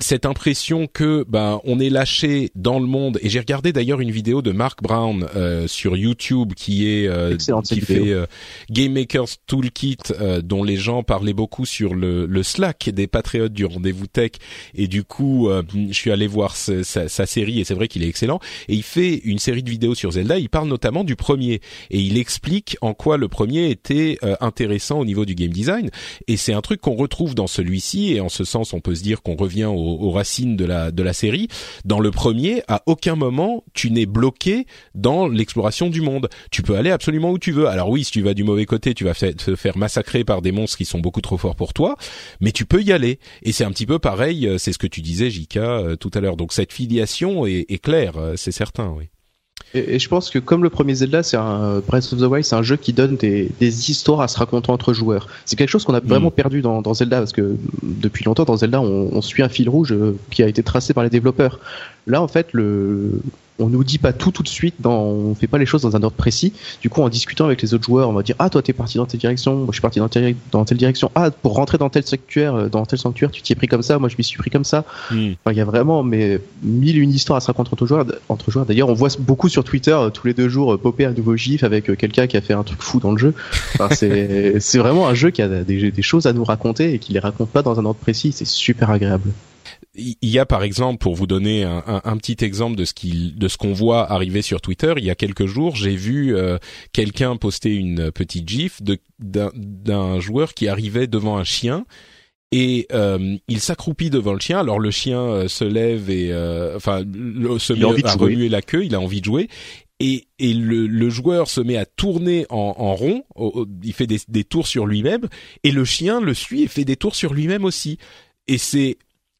cette impression que ben on est lâché dans le monde. Et j'ai regardé d'ailleurs une vidéo de Mark Brown euh, sur YouTube qui est euh, qui fait euh, Game Maker's Toolkit, euh, dont les gens parlaient beaucoup sur le, le Slack des patriotes du rendez-vous tech. Et du coup, euh, je suis allé voir ce- sa, sa série, et c'est vrai qu'il est excellent. Et il fait une série de vidéos sur Zelda. Il parle notamment du premier. Et il explique en quoi le premier était euh, intéressant au niveau du game design. Et c'est un truc qu'on retrouve dans celui-ci et en ce sens on peut se dire qu'on revient aux, racines de la de la série. Dans le premier à aucun moment tu n'es bloqué dans l'exploration du monde. Tu peux aller absolument où tu veux. Alors oui si tu vas du mauvais côté tu vas te faire massacrer par des monstres qui sont beaucoup trop forts pour toi mais tu peux y aller. Et c'est un petit peu pareil euh, c'est ce que tu disais Jika euh, tout à l'heure. Donc cette filiation est, est claire c'est certain oui Et, et je pense que comme le premier Zelda, c'est un Breath of the Wild, c'est un jeu qui donne des, des histoires à se raconter entre joueurs. C'est quelque chose qu'on a vraiment perdu dans, dans Zelda parce que mm, depuis longtemps dans Zelda, on, on suit un fil rouge euh, qui a été tracé par les développeurs. Là, en fait, le on nous dit pas tout tout de suite, dans, on fait pas les choses dans un ordre précis. Du coup, en discutant avec les autres joueurs, on va dire ah toi t'es parti dans telle direction, moi je suis parti dans telle, dans telle direction. Ah pour rentrer dans tel sanctuaire, euh, dans tel sanctuaire, tu t'y es pris comme ça, moi je m'y suis pris comme ça. Hmm. Enfin, il y a vraiment mais mille une histoires à se raconter entre joueurs. Entre joueurs. D'ailleurs, on voit beaucoup sur Twitter euh, tous les deux jours euh, popper un nouveau gif avec quelqu'un qui a fait un truc fou dans le jeu. Enfin, c'est c'est vraiment un jeu qui a des, des choses à nous raconter et qui les raconte pas dans un ordre précis. C'est super agréable. Il y a par exemple, pour vous donner un, un- un petit exemple de ce qu'il, de ce qu'on voit arriver sur Twitter, il y a quelques jours, j'ai vu euh, quelqu'un poster une petite gif d'un, joueur qui arrivait devant un chien et euh, il s'accroupit devant le chien. Alors le chien euh, se lève et enfin le- se met à remuer la queue, il a envie de jouer. Et, et le, le joueur se met à tourner en, en rond, il fait des, des tours sur lui-même, et le chien le suit et fait des tours sur lui-même aussi. Et c'est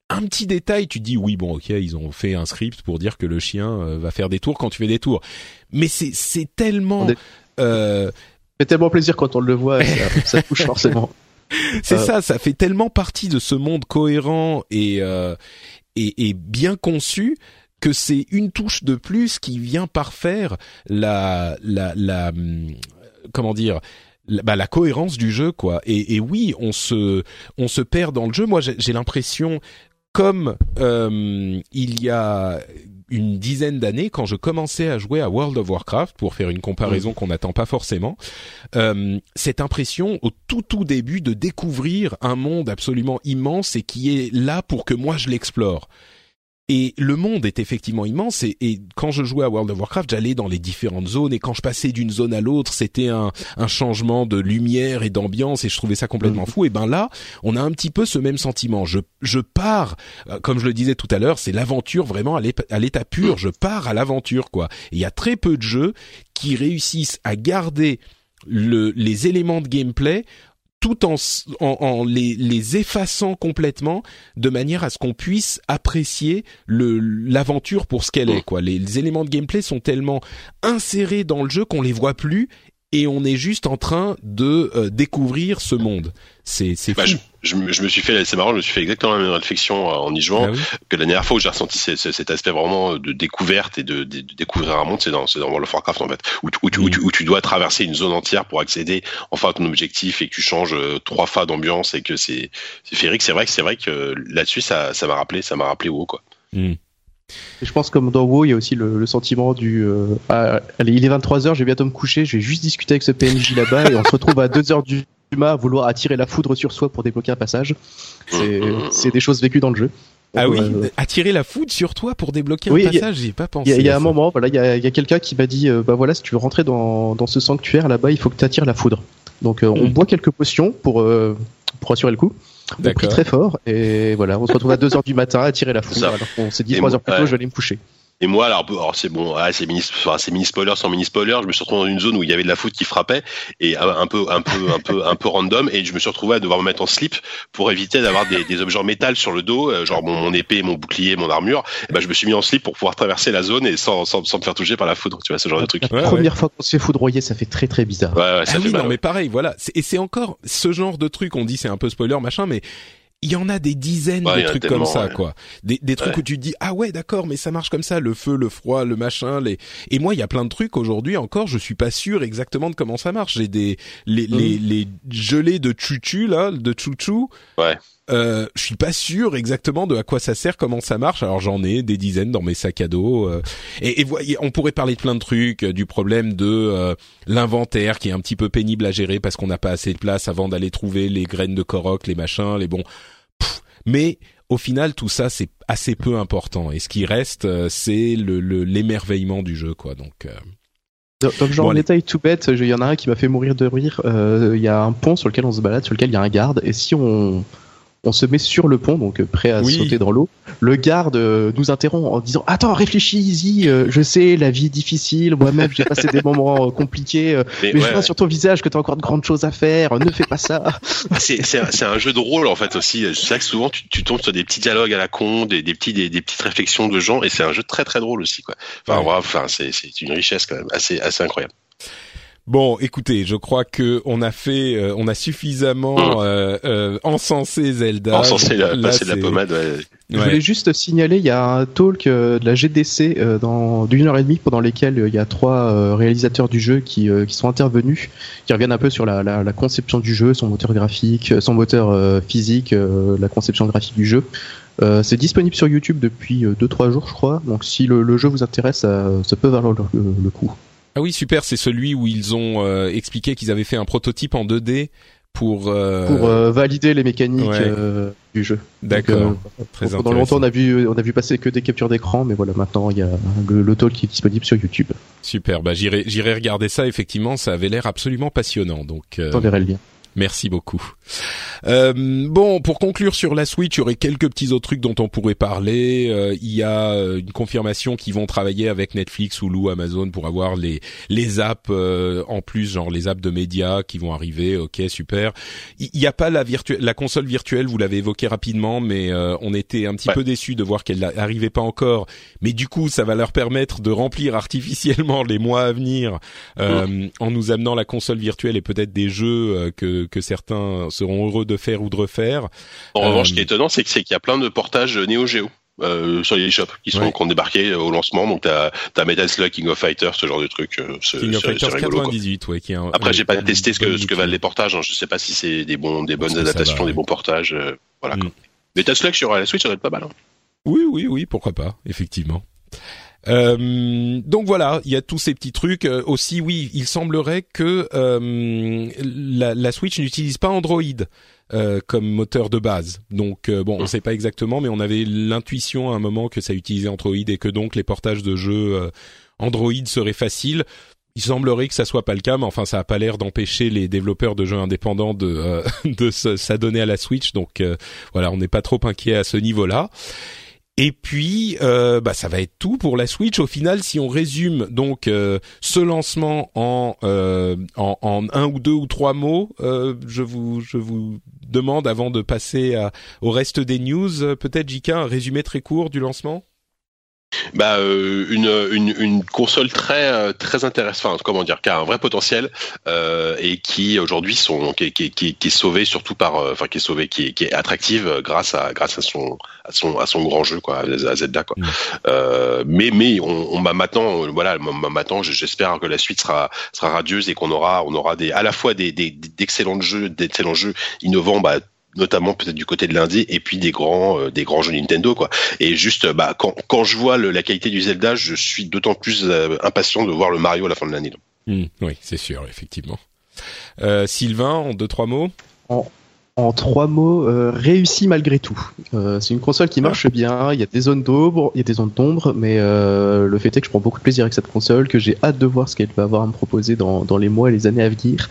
un petit détail, tu dis oui bon ok ils ont fait un script pour dire que le chien euh, va faire des tours quand tu fais des tours, mais c'est c'est tellement euh, fait tellement plaisir quand on le voit, ça, ça touche forcément. c'est Euh, ça, ça fait tellement partie de ce monde cohérent et euh, et, et bien conçu que c'est une touche de plus qui vient parfaire la la la hum, comment dire la, bah, la cohérence du jeu quoi. Et, et oui on se on se perd dans le jeu. Moi j'ai l'impression comme euh, il y a une dizaine d'années quand je commençais à jouer à World of Warcraft pour faire une comparaison qu'on n'attend pas forcément euh, cette impression au tout tout début de découvrir un monde absolument immense et qui est là pour que moi je l'explore et le monde est effectivement immense et, et quand je jouais à World of Warcraft, j'allais dans les différentes zones et quand je passais d'une zone à l'autre, c'était un, un changement de lumière et d'ambiance et je trouvais ça complètement fou. Et ben là, on a un petit peu ce même sentiment. Je, je pars, euh, comme je le disais tout à l'heure, c'est l'aventure vraiment à l'état pur. Je pars à l'aventure quoi. Et il y a très peu de jeux qui réussissent à garder le, les éléments de gameplay tout en, s- en, en les, les effaçant complètement de manière à ce qu'on puisse apprécier l'aventure pour ce qu'elle est quoi. Les, les éléments de gameplay sont tellement insérés dans le jeu qu'on les voit plus et on est juste en train de euh, découvrir ce monde. C'est c'est Bah, je, je me je me suis fait, c'est marrant, je me suis fait exactement la même réflexion euh, en y jouant Ah oui. que la dernière fois où j'ai ressenti ce- ce- cet aspect vraiment de découverte et de, de- de découvrir un monde, c'est dans, c'est dans World of Warcraft en fait, où, tu- où, tu- où, tu, où tu dois traverser une zone entière pour accéder enfin à ton objectif et que tu changes euh, trois fois d'ambiance et que c'est c'est féerique. C'est vrai que c'est vrai que euh, là-dessus ça ça m'a rappelé ça m'a rappelé WoW quoi. Mm. Et je pense comme dans WoW, il y a aussi le, le sentiment du euh, ah, allez, il est 23h, je vais bientôt me coucher, je vais juste discuter avec ce PNJ là-bas et on se retrouve à 2h du mat à vouloir attirer la foudre sur soi pour débloquer un passage. C'est c'est des choses vécues dans le jeu. Ah Donc, oui, euh, attirer la foudre sur toi pour débloquer Oui, un passage, j'y ai pas pensé. Il y a, y un moment, voilà, il y a, il y a quelqu'un qui m'a dit, euh, bah voilà, si tu veux rentrer dans, dans ce sanctuaire là-bas, il faut que tu attires la foudre. Donc euh, on Mm. boit quelques potions pour euh, pour assurer le coup. On prie très fort et voilà, on se retrouve à 2h du matin à tirer la foudre. Alors qu'on s'est dit Et 3 moi, heures plus tôt, je vais aller me coucher. Et moi, alors, alors c'est bon, ah, c'est mini, enfin, c'est mini spoiler sans mini spoiler. Je me suis retrouvé dans une zone où il y avait de la foudre qui frappait et un un peu, un peu, un peu, un peu random. Et je me suis retrouvé à devoir me mettre en slip pour éviter d'avoir des, des objets en métal sur le dos, euh, genre mon, mon épée, mon bouclier, mon armure. Et ben, je me suis mis en slip pour pouvoir traverser la zone et sans, sans, sans me faire toucher par la foudre. Tu vois, ce genre de truc. Ouais, ouais. Première fois qu'on se fait foudroyer, ça fait très très bizarre. Ouais, ouais, ça ah fait oui, mal. non, ouais. mais pareil, voilà. Et c'est encore ce genre de truc. On dit c'est un peu spoiler, machin, mais il y en a des dizaines y de trucs comme ça, ouais. quoi. Des, des trucs Ouais. où tu te dis ah ouais, d'accord, mais ça marche comme ça, le feu, le froid, le machin, les. Et moi, il y a plein de trucs aujourd'hui encore. Je suis pas sûr exactement de comment ça marche. J'ai des les, Mmh. les les gelées de chuchu là, de chouchou. Ouais. Euh, je suis pas sûr exactement de à quoi ça sert, comment ça marche. Alors j'en ai des dizaines dans mes sacs à dos. euh, et, et voyez, on pourrait parler de plein de trucs, euh, du problème de euh, l'inventaire qui est un petit peu pénible à gérer parce qu'on n'a pas assez de place avant d'aller trouver les graines de Korok, les machins, les bons. Mais au final, tout ça c'est assez peu important. Et ce qui reste, euh, c'est le le- l'émerveillement du jeu, quoi. Donc euh, Dans, dans le genre Bon, détail tout bête, il y en a un qui m'a fait mourir de rire. Euh, Il y a un pont sur lequel on se balade, sur lequel il y a un garde, et si on on se met sur le pont, donc prêt à Oui. sauter dans l'eau, le garde euh, nous interrompt en disant Attends, réfléchis, Easy, euh, je sais, la vie est difficile, moi-même j'ai passé des moments euh, compliqués, Mais, mais ouais, je vois ouais. sur ton visage que t'as encore de grandes choses à faire, ne fais pas ça. c'est c'est un, jeu de rôle en fait aussi. C'est vrai que souvent tu, tu tombes sur des petits dialogues à la con, des, des petits des, des petites réflexions de gens et c'est un jeu très très drôle aussi quoi. Enfin Ouais. voilà, enfin c'est c'est une richesse quand même assez assez incroyable. Bon, écoutez, je crois que on a fait, euh, on a suffisamment euh, euh, encensé Zelda. Encensé la, Là, de la pommade. Ouais. Je voulais juste signaler, il y a un talk euh, de la GDC euh, dans d'une heure et demie pendant lesquels il y a trois réalisateurs du jeu qui, qui sont intervenus, qui reviennent un peu sur la, la, la conception du jeu, son moteur graphique, son moteur physique, la conception graphique du jeu. c'est disponible sur YouTube depuis 2-3 jours, je crois. Donc si le, le jeu vous intéresse, ça, ça peut valoir le, le coup. Ah oui, super, c'est celui où ils ont euh, expliqué qu'ils avaient fait un prototype en 2D pour euh... pour euh, valider les mécaniques euh, du jeu. D'accord. Très pendant longtemps, on a vu on a vu passer que des captures d'écran, mais voilà, maintenant il y a le, le talk qui est disponible sur YouTube. Super, bah j'irai j'irai regarder ça. Effectivement, ça avait l'air absolument passionnant. Donc. Euh... Le lien. Merci beaucoup. Euh, bon, pour conclure sur la Switch, il y aurait quelques petits autres trucs dont on pourrait parler. Euh, il y a euh, une confirmation qu'ils vont travailler avec Netflix, Hulu, Amazon pour avoir les les apps euh, en plus, genre les apps de médias qui vont arriver. Ok, super. Il n'y a pas la virtuelle, la console virtuelle. Vous l'avez évoqué rapidement, mais on était un petit peu déçus de voir qu'elle n'arrivait pas encore. Mais du coup, ça va leur permettre de remplir artificiellement les mois à venir mmh. en nous amenant la console virtuelle et peut-être des jeux que que certains seront heureux de faire ou de refaire. En revanche, ce qui est euh, étonnant, c'est qu'il y a plein de portages Neo Geo. Euh, sur les shops qui sont qui ont débarqué au lancement donc t'as as Metal Slug King of Fighters ce genre de truc euh, King of Fighters 98 ouais qui est un, après j'ai pas testé ce que ce que valent les portages hein. je sais pas si c'est des bons des bonnes adaptations des bons portages voilà mm. Metal Slug sur la Switch ça doit être pas mal hein. oui oui oui pourquoi pas effectivement euh, donc voilà, il y a tous ces petits trucs. Euh, aussi, oui, il semblerait que euh, la, la, Switch n'utilise pas Android. Euh, comme moteur de base. Donc bon, on ne sait pas exactement, mais on avait l'intuition à un moment que ça utilisait Android et que donc les portages de jeux Android seraient faciles. Il semblerait que ça soit pas le cas, mais enfin ça a pas l'air d'empêcher les développeurs de jeux indépendants de de s'adonner à la Switch. Donc voilà, on n'est pas trop inquiet à ce niveau-là. Et puis, euh, bah, ça va être tout pour la Switch. Au final, si on résume donc euh, ce lancement en, euh, en, en un ou deux ou trois mots, euh, je vous je vous demande avant de passer au reste des news, peut-être JK un résumé très court du lancement? Bah euh, une, une, une, console très euh, très intéressante enfin comment dire qui a un vrai potentiel euh, et qui aujourd'hui sont qui, qui, qui, qui, est sauvée surtout par euh, enfin qui est sauvée qui est, qui est attractive grâce à grâce à son à son à son grand jeu quoi à Zelda quoi mm. euh, mais mais on, on m'a maintenant voilà maintenant j'espère que la suite sera sera radieuse et qu'on aura on aura des à la fois des d'excellents jeux d'excellents jeux innovants bah notamment peut-être du côté de l'Indie et puis des grands euh, des grands jeux Nintendo quoi. Et juste bah quand quand je vois le, la qualité du Zelda, je suis d'autant plus euh, impatient de voir le Mario à la fin de l'année. Mmh, oui, c'est sûr, effectivement. Euh, Sylvain, en deux trois mots? En trois mots, euh, réussi malgré tout. Euh, c'est une console qui marche bien. Il y a des zones d'ombre, il y a des zones d'ombre, mais euh, le fait est que je prends beaucoup de plaisir avec cette console, que j'ai hâte de voir ce qu'elle va avoir à me proposer dans, dans les mois et les années à venir.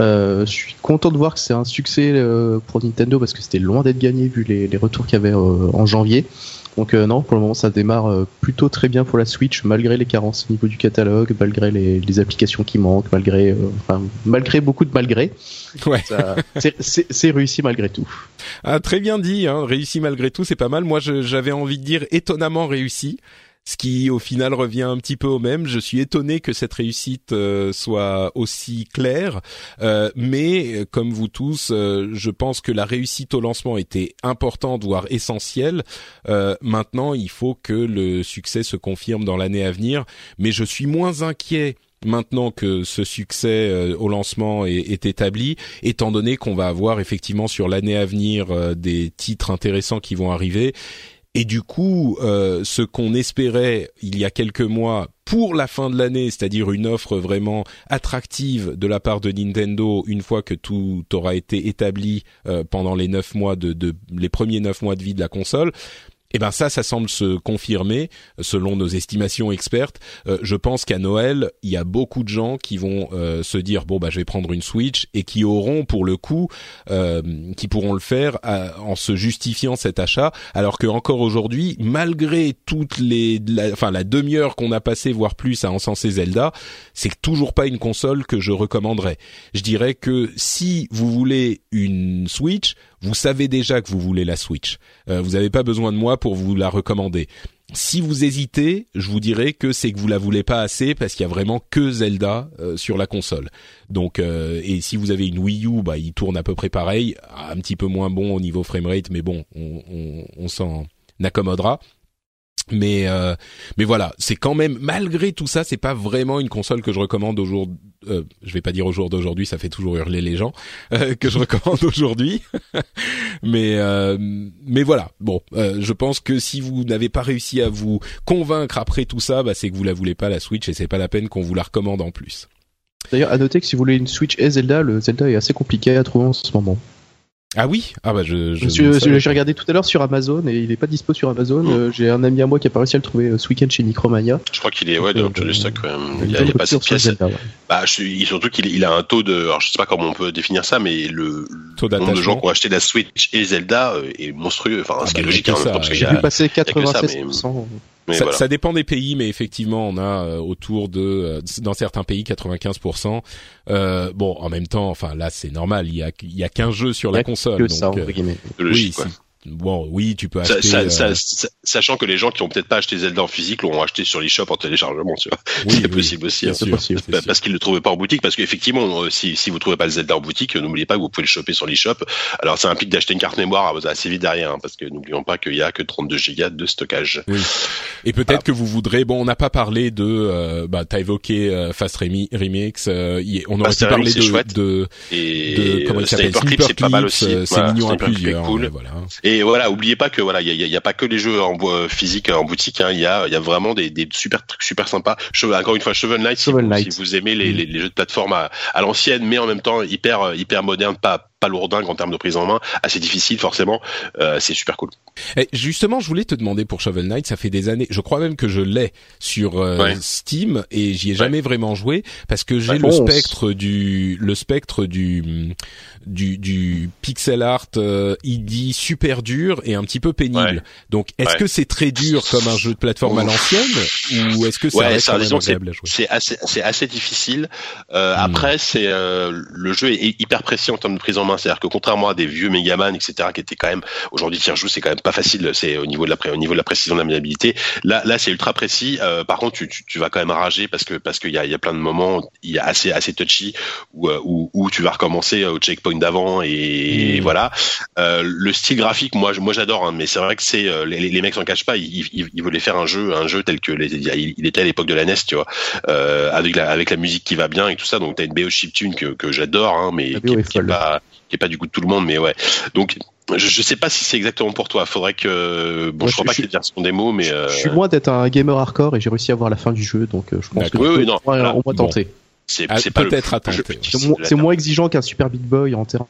Euh, je suis content de voir que c'est un succès euh, pour Nintendo parce que c'était loin d'être gagné vu les, les retours qu'il y avait euh, en janvier. Donc euh, non, pour le moment, ça démarre euh, plutôt très bien pour la Switch, malgré les carences au niveau du catalogue, malgré les, les applications qui manquent, malgré, euh, enfin, malgré beaucoup de malgré. Ouais. C'est réussi malgré tout. Ah, très bien dit, hein, réussi malgré tout, c'est pas mal. Moi, j'avais envie de dire étonnamment réussi ce qui au final revient un petit peu au même. Je suis étonné que cette réussite euh, soit aussi claire, euh, mais comme vous tous, euh, je pense que la réussite au lancement était importante, voire essentielle. maintenant, il faut que le succès se confirme dans l'année à venir, mais je suis moins inquiet maintenant que ce succès au lancement est, est, établi, étant donné qu'on va avoir effectivement sur l'année à venir des titres intéressants qui vont arriver et du coup, euh, ce qu'on espérait il y a quelques mois pour la fin de l'année, c'est-à-dire une offre vraiment attractive de la part de Nintendo une fois que tout aura été établi euh, pendant les neuf mois de, de, les premiers neuf mois de vie de la console, eh ben ça, ça semble se confirmer selon nos estimations expertes. Euh, je pense qu'à Noël, il y a beaucoup de gens qui vont euh, se dire bon bah je vais prendre une Switch et qui auront pour le coup, euh, qui pourront le faire en se justifiant cet achat, alors que encore aujourd'hui, malgré toutes les, la, enfin la demi-heure qu'on a passé voire plus à encenser Zelda, c'est toujours pas une console que je recommanderais. Je dirais que si vous voulez une Switch, vous savez déjà que vous voulez la Switch. Euh, vous n'avez pas besoin de moi pour vous la recommander. si vous hésitez, je vous dirais que c'est que vous la voulez pas assez parce qu'il y a vraiment que Zelda euh, sur la console. Donc euh, et si vous avez une Wii U, bah il tourne à peu près pareil, un petit peu moins bon au niveau framerate, mais bon, on, on, on s'en accommodera. Mais euh, mais voilà, c'est quand même malgré tout ça, c'est pas vraiment une console que je recommande au jour. Euh, je vais pas dire au jour d'aujourd'hui, ça fait toujours hurler les gens euh, que je recommande aujourd'hui. mais euh, mais voilà, bon, je pense que si vous n'avez pas réussi à vous convaincre après tout ça, bah, c'est que vous la voulez pas la Switch et c'est pas la peine qu'on vous la recommande en plus. D'ailleurs, à noter que si vous voulez une Switch et Zelda, le Zelda est assez compliqué à trouver en ce moment. Ah oui, ah bah je. je J'ai regardé tout à l'heure sur Amazon et il est pas dispo sur Amazon. Mm. Euh, J'ai un ami à moi qui a pas réussi à le trouver euh, ce week-end chez Micromania. Je crois qu'il est ouais, Euh, dans le stock quand même. Il Il y a, y a pas cette sur pièce. Zelda, ouais. Bah, je surtout qu'il il a un taux de, alors je sais pas comment on peut définir ça, mais le Taux nombre de gens qui ont acheté la Switch et Zelda euh, est monstrueux. Enfin, Ah ce qui est bah, logique il y a hein, en même temps, J'ai a- vu passer que ça, 96%. Mais ça, voilà. ça dépend des pays, mais effectivement, on a euh, autour de, euh, dans certains pays, 95%. Euh, bon, en même temps, enfin là, c'est normal. Il y a, il y a qu'un jeu sur la console, Que donc ça, euh, entre guillemets. oui, logique, si- bon, oui, tu peux Ça- acheter. ça- euh, ça- sa- sachant que les gens qui ont peut-être pas acheté Zelda en physique l'ont acheté sur l'eShop en téléchargement, tu vois. oui, c'est oui, possible aussi. hein. sûr, possible. Bah, parce qu'ils le trouvaient pas en boutique, parce qu'effectivement, euh, si, si vous trouvez pas le Zelda en boutique, euh, n'oubliez pas que vous pouvez le choper sur l'eShop. Alors, ça implique d'acheter une carte mémoire euh, assez vite derrière, hein, parce que n'oublions pas qu'il y a que 32 gigas de stockage. Et peut-être que vous voudrez. Bon, on n'a pas parlé de. Euh, bah, t'as évoqué euh, Fast Remi, Remix. euh, y- on aurait Fast pu parler de, de, Et de comment il s'appelle c'est pas mal aussi. C'est Voilà, mignon à plusieurs. cool. mais voilà. Et voilà, oubliez pas que voilà, il y y a pas que les jeux en bois physique en boutique, hein, il y a il y a vraiment des, des super trucs super sympas. Encore une fois, Shovel Knight, si, si vous aimez les, les, les jeux de plateforme à, à l'ancienne, mais en même temps hyper euh, hyper moderne, pas pas lourdingue en termes de prise en main, assez difficile forcément, euh, c'est super cool. Et justement, je voulais te demander pour Shovel Knight, ça fait des années. Je crois même que je l'ai sur euh, Ouais. Steam et j'y ai jamais vraiment joué parce que j'ai Ouais. le Bon, spectre du le spectre du du, du pixel art euh, ID super dur et un petit peu pénible. Ouais. Donc, est-ce Ouais. que c'est très dur comme un jeu de plateforme à l'ancienne ou est-ce que ça Ouais, reste agréable à jouer? c'est assez c'est assez difficile. Hmm. Après, c'est euh, le jeu est hyper précis en termes de prise en main, c'est-à-dire que contrairement à des vieux Megaman, etc., qui étaient quand même aujourd'hui tire-joue, c'est quand même pas facile. C'est au niveau de la pré- au niveau de la précision de la maniabilité. Là, là, c'est ultra précis. Euh, par contre, tu, tu, tu vas quand même rager parce que parce qu'il y a, y a plein de moments, il y a assez assez touchy où euh, où, où tu vas recommencer au checkpoint d'avant et, Mm. voilà. Euh, le style graphique, moi, moi j'adore, hein, mais c'est vrai que c'est euh, les, les mecs s'en cachent pas. Ils, ils, ils voulaient faire un jeu, un jeu tel que les, il, était à l'époque de la NES, tu vois, euh, avec la avec la musique qui va bien et tout ça. Donc t'as une BO chiptune que que j'adore, hein, mais qui, est- qui pas qui est pas du goût de tout le monde, mais ouais. Donc je, je sais pas si c'est exactement pour toi. Faudrait que bon, Moi, je crois je- pas qu'il y ait de version démo, mais Je- euh, Je suis loin d'être un gamer hardcore et j'ai réussi à voir la fin du jeu, donc euh, je pense que. Oui, oui, non, voilà. moins Bon. tenter. c'est Ah, c'est peut-être à tenter. C'est moins, exigeant qu'un Super Beat Boy en termes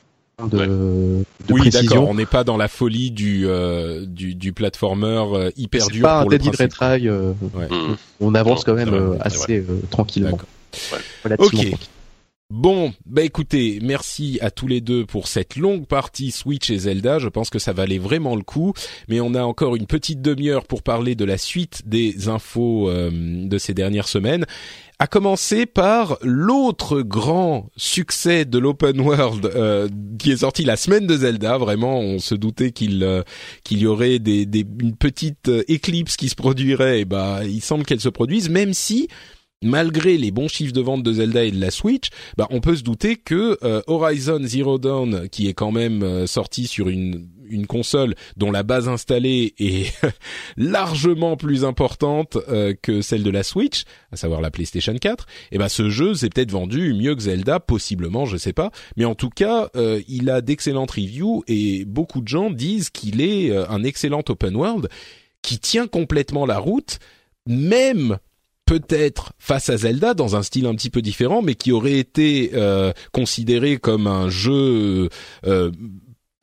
de, Ouais. de Oui, d'accord. On n'est pas dans la folie du euh, du, du platformer euh, hyper C'est dur pas un pour Dead. Retry. euh, Ouais. Mm. on avance Non, quand même vrai, euh, assez euh, tranquillement. Relativement Ok. tranquille. Bon, bah écoutez, merci à tous les deux pour cette longue partie Switch et Zelda. Je pense que ça valait vraiment le coup. Mais on a encore une petite demi-heure pour parler de la suite des infos euh, de ces dernières semaines. À commencer par l'autre grand succès de l'open world euh, qui est sorti la semaine de Zelda. Vraiment, on se doutait qu'il euh, qu'il y aurait des, des, une petite euh, éclipse qui se produirait. Et bah, il semble qu'elle se produise, même si malgré les bons chiffres de vente de Zelda et de la Switch, bah on peut se douter que euh, Horizon Zero Dawn, qui est quand même euh, sorti sur une une console dont la base installée est largement plus importante euh, que celle de la Switch, à savoir la PlayStation 4, et ben ce jeu s'est peut-être vendu mieux que Zelda, possiblement, je sais pas, mais en tout cas, euh, il a d'excellentes reviews et beaucoup de gens disent qu'il est euh, un excellent open world qui tient complètement la route, même peut-être face à Zelda dans un style un petit peu différent, mais qui aurait été euh, considéré comme un jeu euh,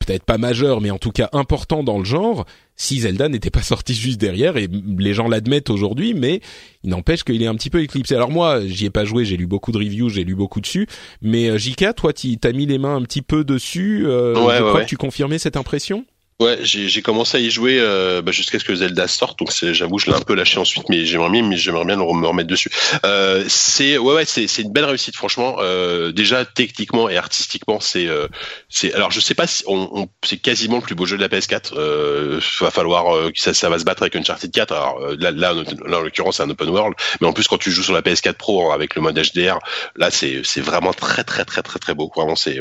peut-être pas majeur, mais en tout cas important dans le genre, si Zelda n'était pas sorti juste derrière, et les gens l'admettent aujourd'hui, mais il n'empêche qu'il est un petit peu éclipsé. Alors moi, j'y ai pas joué, j'ai lu beaucoup de reviews, j'ai lu beaucoup dessus, mais euh, JK, toi, tu t'as mis les mains un petit peu dessus, euh, Ouais, je ouais, crois ouais. que tu confirmais cette impression? Ouais, j'ai commencé à y jouer euh, bah, jusqu'à ce que Zelda sorte, donc j'avoue je l'ai un peu lâché ensuite, mais j'aimerais bien, mais j'aimerais bien me remettre dessus. Euh, c'est ouais ouais c'est une belle réussite franchement. Euh, déjà techniquement et artistiquement c'est euh, c'est alors je sais pas si on, on c'est quasiment le plus beau jeu de la PS4. Euh, va falloir euh, ça ça va se battre avec Uncharted 4. Alors euh, là là, là en l'occurrence c'est un open world, mais en plus quand tu joues sur la PS4 Pro avec le mode HDR, là c'est c'est vraiment très très très très très beau. Vraiment c'est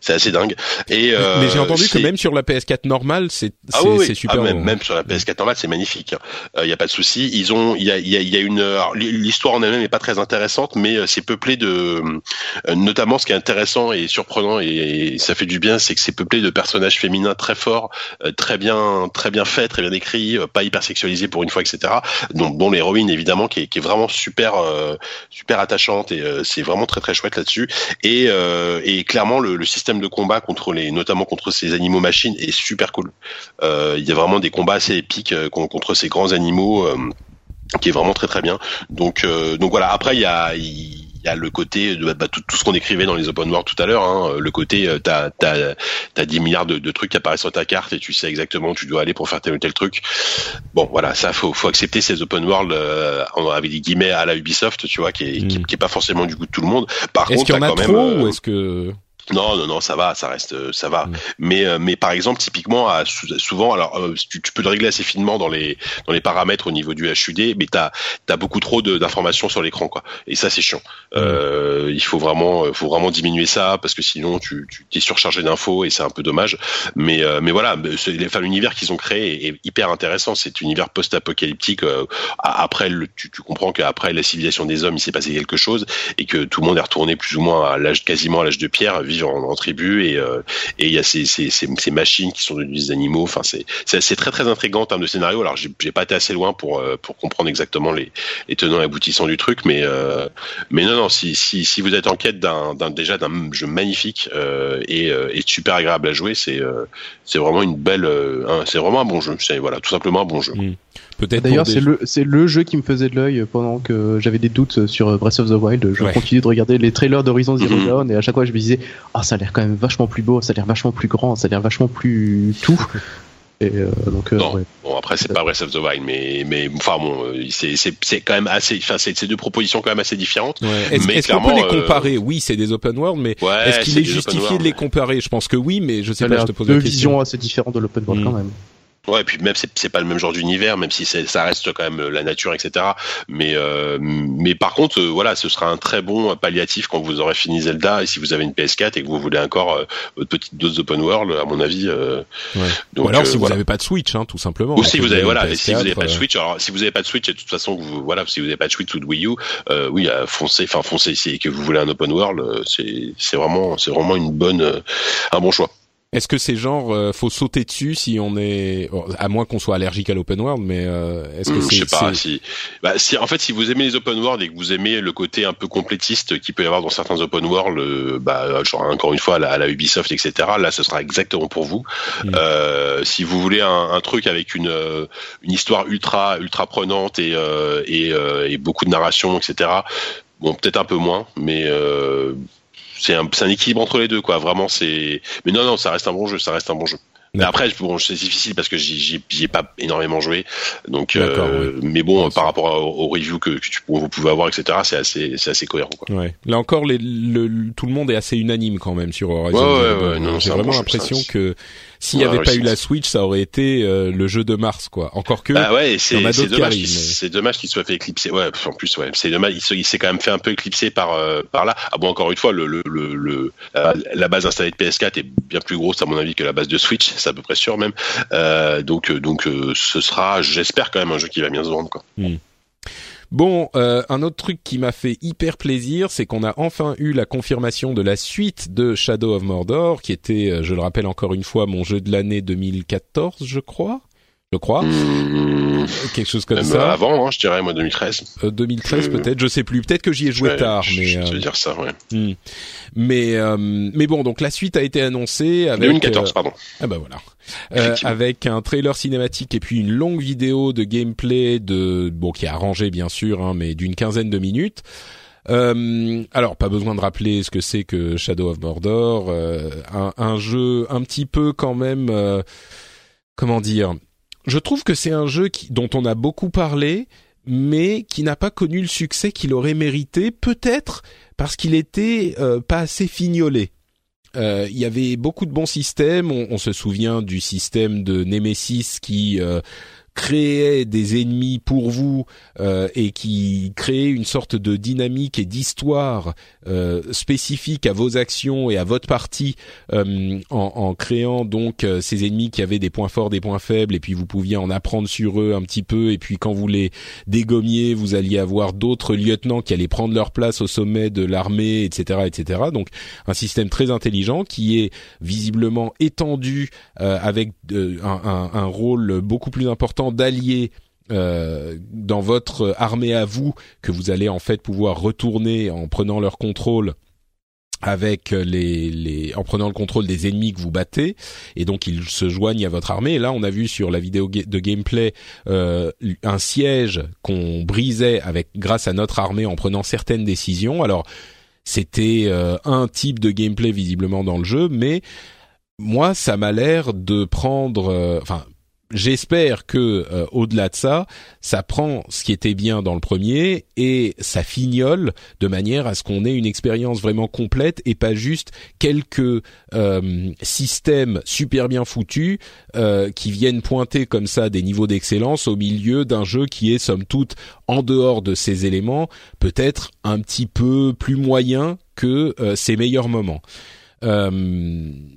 c'est assez dingue. Et mais j'ai entendu que même sur la PS4 normale c'est ah oui, super. Ah, même, même, sur la PS4 normale, c'est magnifique. Il hein. n'y euh, a pas de souci. Ils ont, il y a, y, a, y a, une, l'histoire en elle-même est pas très intéressante, mais euh, c'est peuplé de, euh, notamment ce qui est intéressant et surprenant et, ça fait du bien, c'est que c'est peuplé de personnages féminins très forts, très bien, très bien faits, très bien écrits, pas hyper sexualisés pour une fois, etc. Dont, dont l'héroïne évidemment qui est, qui est vraiment super, super attachante et c'est vraiment très très chouette là-dessus. Et, et clairement le, le système de combat contre les, notamment contre ces animaux machines est super cool euh, il y a vraiment des combats assez épiques euh, contre ces grands animaux euh, qui est vraiment très très bien. Donc donc voilà. Après il y a il y a le côté de bah, tout, ce qu'on écrivait dans les open world tout à l'heure. Hein, le côté t'as t'as t'as 10 milliards de, trucs qui apparaissent sur ta carte et tu sais exactement où tu dois aller pour faire tel ou tel truc. Bon voilà, ça faut faut accepter ces open world euh, avec des guillemets à la Ubisoft, tu vois, qui est, qui, mm. est pas forcément du goût de tout le monde. Par contre, qu'il y en a quand trop, même, ou est-ce que non, non, non, ça va, ça reste, euh, ça va. Mm. Mais, euh, mais par exemple, typiquement, souvent, alors euh, tu, peux le régler assez finement dans les dans les paramètres au niveau du HUD, mais t'as as beaucoup trop d'informations sur l'écran, quoi. Et ça, c'est chiant. Mm. Euh, il faut vraiment, faut vraiment diminuer ça parce que sinon, tu, tu es surchargé d'infos et c'est un peu dommage. Mais, mais voilà, enfin, l'univers qu'ils ont créé est, hyper intéressant. C'est un univers post-apocalyptique. après, le, tu, tu comprends qu'après la civilisation des hommes, il s'est passé quelque chose et que tout le monde est retourné plus ou moins à l'âge, quasiment à l'âge de pierre vivre en, tribu et euh, et il y a ces, ces, machines qui sont devenues des animaux. Enfin, c'est très très intrigant en termes de scénario. Alors, j'ai pas été assez loin pour euh, pour comprendre exactement les, tenants et aboutissants du truc, mais euh, mais non non, si si si vous êtes en quête d'un déjà d'un jeu magnifique et, et super agréable à jouer, c'est c'est vraiment une belle, c'est vraiment un bon jeu. Voilà, tout simplement un bon jeu. D'ailleurs, c'est le c'est le jeu qui me faisait de l'œil pendant que j'avais des doutes sur Breath of the Wild. Je continue de regarder les trailers d'Horizon Zero mhm. Dawn et à chaque fois je me disais ah ça a l'air quand même vachement plus beau, ça a l'air vachement plus grand, ça a l'air vachement plus tout. Et euh, donc, euh, bon après c'est pas Breath of the Wild, mais mais enfin bon, euh, c'est c'est c'est quand même assez, enfin c'est ces deux propositions quand même assez différentes. Est-ce est qu'on peut les comparer? Oui, c'est des open world, mais est-ce qu'il est, justifié de les comparer? Je pense que oui, mais je sais pas. Je te pose deux la question. visions assez différentes de l'open world quand mm. même. Ouais, et puis même c'est pas le même genre d'univers, même si ça reste quand même la nature, etc. Mais euh, mais par contre, euh, voilà, ce sera un très bon palliatif quand vous aurez fini Zelda et si vous avez une PS4 et que vous voulez encore euh, votre petite dose d'open world, à mon avis. Euh, ouais. donc, Ou alors si vous n'avez pas de Switch, hein, tout simplement. Ou si vous avez voilà, si vous n'avez pas de Switch, alors si vous n'avez pas de Switch, de toute façon, vous, voilà, si vous n'avez pas de Switch ou de Wii U, oui, foncez, enfin foncez si que vous voulez un open world, c'est c'est vraiment c'est vraiment une bonne un bon choix. Est-ce que c'est genre euh, faut sauter dessus si on est à moins qu'on soit allergique à l'open world mais euh, est-ce que hmm, c'est je sais pas si bah, si en fait si vous aimez les open world et que vous aimez le côté un peu complétiste qui peut y avoir dans certains open world euh, bah genre encore une fois à la, Ubisoft etc là ce sera exactement pour vous hmm. euh, si vous voulez un, un, truc avec une une histoire ultra ultra prenante et et, et beaucoup de narration etc bon peut-être un peu moins mais c'est un, un, équilibre entre les deux, quoi. Vraiment, c'est. Mais non, non, ça reste un bon jeu, ça reste un bon jeu. Mais après, bon, c'est difficile parce que j'y ai pas énormément joué. Donc, euh, mais bon, par rapport aux reviews que, que tu, vous pouvez avoir, etc., c'est assez, c'est assez cohérent. Quoi. Ouais. Là encore, les, le, tout le monde est assez unanime quand même sur Horizon. Ouais, ouais, ouais, J'ai vraiment l'impression que s'il n'y avait pas eu la Switch, ça aurait été euh, le jeu de mars, quoi. Encore que. Bah ouais, c'est dommage. C'est dommage qu'il soit fait éclipser. Ouais, en plus, ouais, c'est dommage. Il s'est quand même fait un peu éclipser par euh, par là. Ah bon, encore une fois, le le le, la base installée de PS4 est bien plus grosse à mon avis que la base de Switch c'est à peu près sûr même. Euh, donc, donc ce sera, j'espère quand même un jeu qui va bien se vendre. Quoi. Hmm. Bon, un autre truc qui m'a fait hyper plaisir, c'est qu'on a enfin eu la confirmation de la suite de Shadow of Mordor, qui était, je le rappelle encore une fois, mon jeu de l'année 2014, je crois je crois. Mmh. Quelque chose comme ça. Avant, hein, je dirais moi 2013. 2013 peut-être, je sais plus. Peut-être que j'y ai joué tard, mais. Je, je dire ça, ouais. Hmm. Mais euh, mais bon, donc la suite a été annoncée avec. 2014, euh, pardon. Ah bah voilà. Euh, avec un trailer cinématique et puis une longue vidéo de gameplay de bon qui est arrangé bien sûr, hein, mais d'une quinzaine de minutes. Euh, alors, pas besoin de rappeler ce que c'est que Shadow of Mordor, un, un, jeu un petit peu quand même comment dire Je trouve que c'est un jeu dont on a beaucoup parlé, mais qui n'a pas connu le succès qu'il aurait mérité, peut-être parce qu'il était euh, pas assez fignolé. Euh, il y avait beaucoup de bons systèmes. On, on, se souvient du système de Nemesis qui euh, créait des ennemis pour vous euh, et qui créait une sorte de dynamique et d'histoire euh, spécifique à vos actions et à votre partie euh, en, en, créant donc euh, ces ennemis qui avaient des points forts, des points faibles et puis vous pouviez en apprendre sur eux un petit peu et puis quand vous les dégommiez, vous alliez avoir d'autres lieutenants qui allaient prendre leur place au sommet de l'armée, etc., etc. Donc un système très intelligent qui est visiblement étendu euh, avec un, un, un rôle beaucoup plus important d'alliés euh, dans votre armée à vous que vous allez en fait pouvoir retourner en prenant leur contrôle avec les, les en prenant le contrôle des ennemis que vous battez. Et donc ils se joignent à votre armée. Là on a vu sur la vidéo de gameplay euh, un siège qu'on brisait avec grâce à notre armée en prenant certaines décisions. Alors c'était euh, un type de gameplay visiblement dans le jeu. Mais moi ça m'a l'air de prendre euh, enfin j'espère que euh, au-delà de ça, ça prend ce qui était bien dans le premier et ça fignole de manière à ce qu'on ait une expérience vraiment complète et pas juste quelques euh, systèmes super bien foutus euh, qui viennent pointer comme ça des niveaux d'excellence au milieu d'un jeu qui est somme toute en dehors de ces éléments peut-être un petit peu plus moyen que ses meilleurs moments. Euh,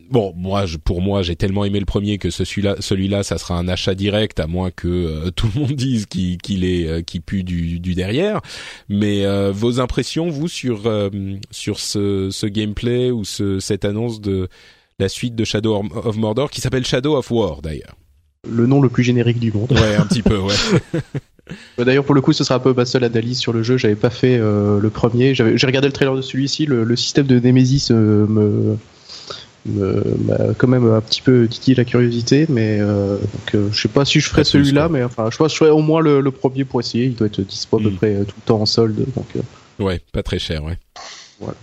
bon, moi, je, pour moi, j'ai tellement aimé le premier que celui-là, celui-là, ça sera un achat direct, à moins que euh, tout le monde dise qu'il, est, euh, qu'il pue du, du derrière. Mais euh, vos impressions, vous, sur sur ce, ce gameplay ou ce, cette annonce de la suite de Shadow of Mordor, qui s'appelle Shadow of War, d'ailleurs? Le nom le plus générique du monde. Ouais, un petit peu, ouais. D'ailleurs, pour le coup, ce sera un peu ma seule analyse sur le jeu. J'avais pas fait euh, le premier. J'ai regardé le trailer de celui-ci. Le, le, système de Nemesis euh, me m'a quand même un petit peu titillé la curiosité, mais euh, donc, euh, je sais pas si je ferai celui-là, mais enfin, je pense que je ferai au moins le, le, premier pour essayer. Il doit être dispo à peu mm. près tout le temps en solde, donc. Euh. Ouais, pas très cher, ouais. Voilà.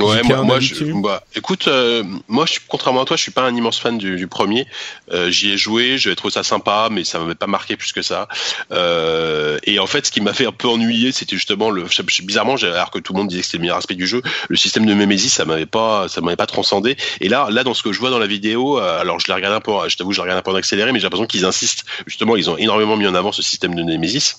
Ouais, moi, moi je, bah, écoute, euh, moi, je, contrairement à toi, je suis pas un immense fan du, du premier. Euh, J'y ai joué, j'avais trouvé ça sympa, mais ça m'avait pas marqué plus que ça. Euh, et en fait, ce qui m'a fait un peu ennuyer, c'était justement le, bizarrement, alors que tout le monde disait que c'était le meilleur aspect du jeu, le système de Nemesis, ça m'avait pas, ça m'avait pas transcendé. Et là, là, dans ce que je vois dans la vidéo, euh, alors je l'ai regardé un peu, je t'avoue, je l'ai regardé un peu en accéléré, mais j'ai l'impression qu'ils insistent. Justement, ils ont énormément mis en avant ce système de Nemesis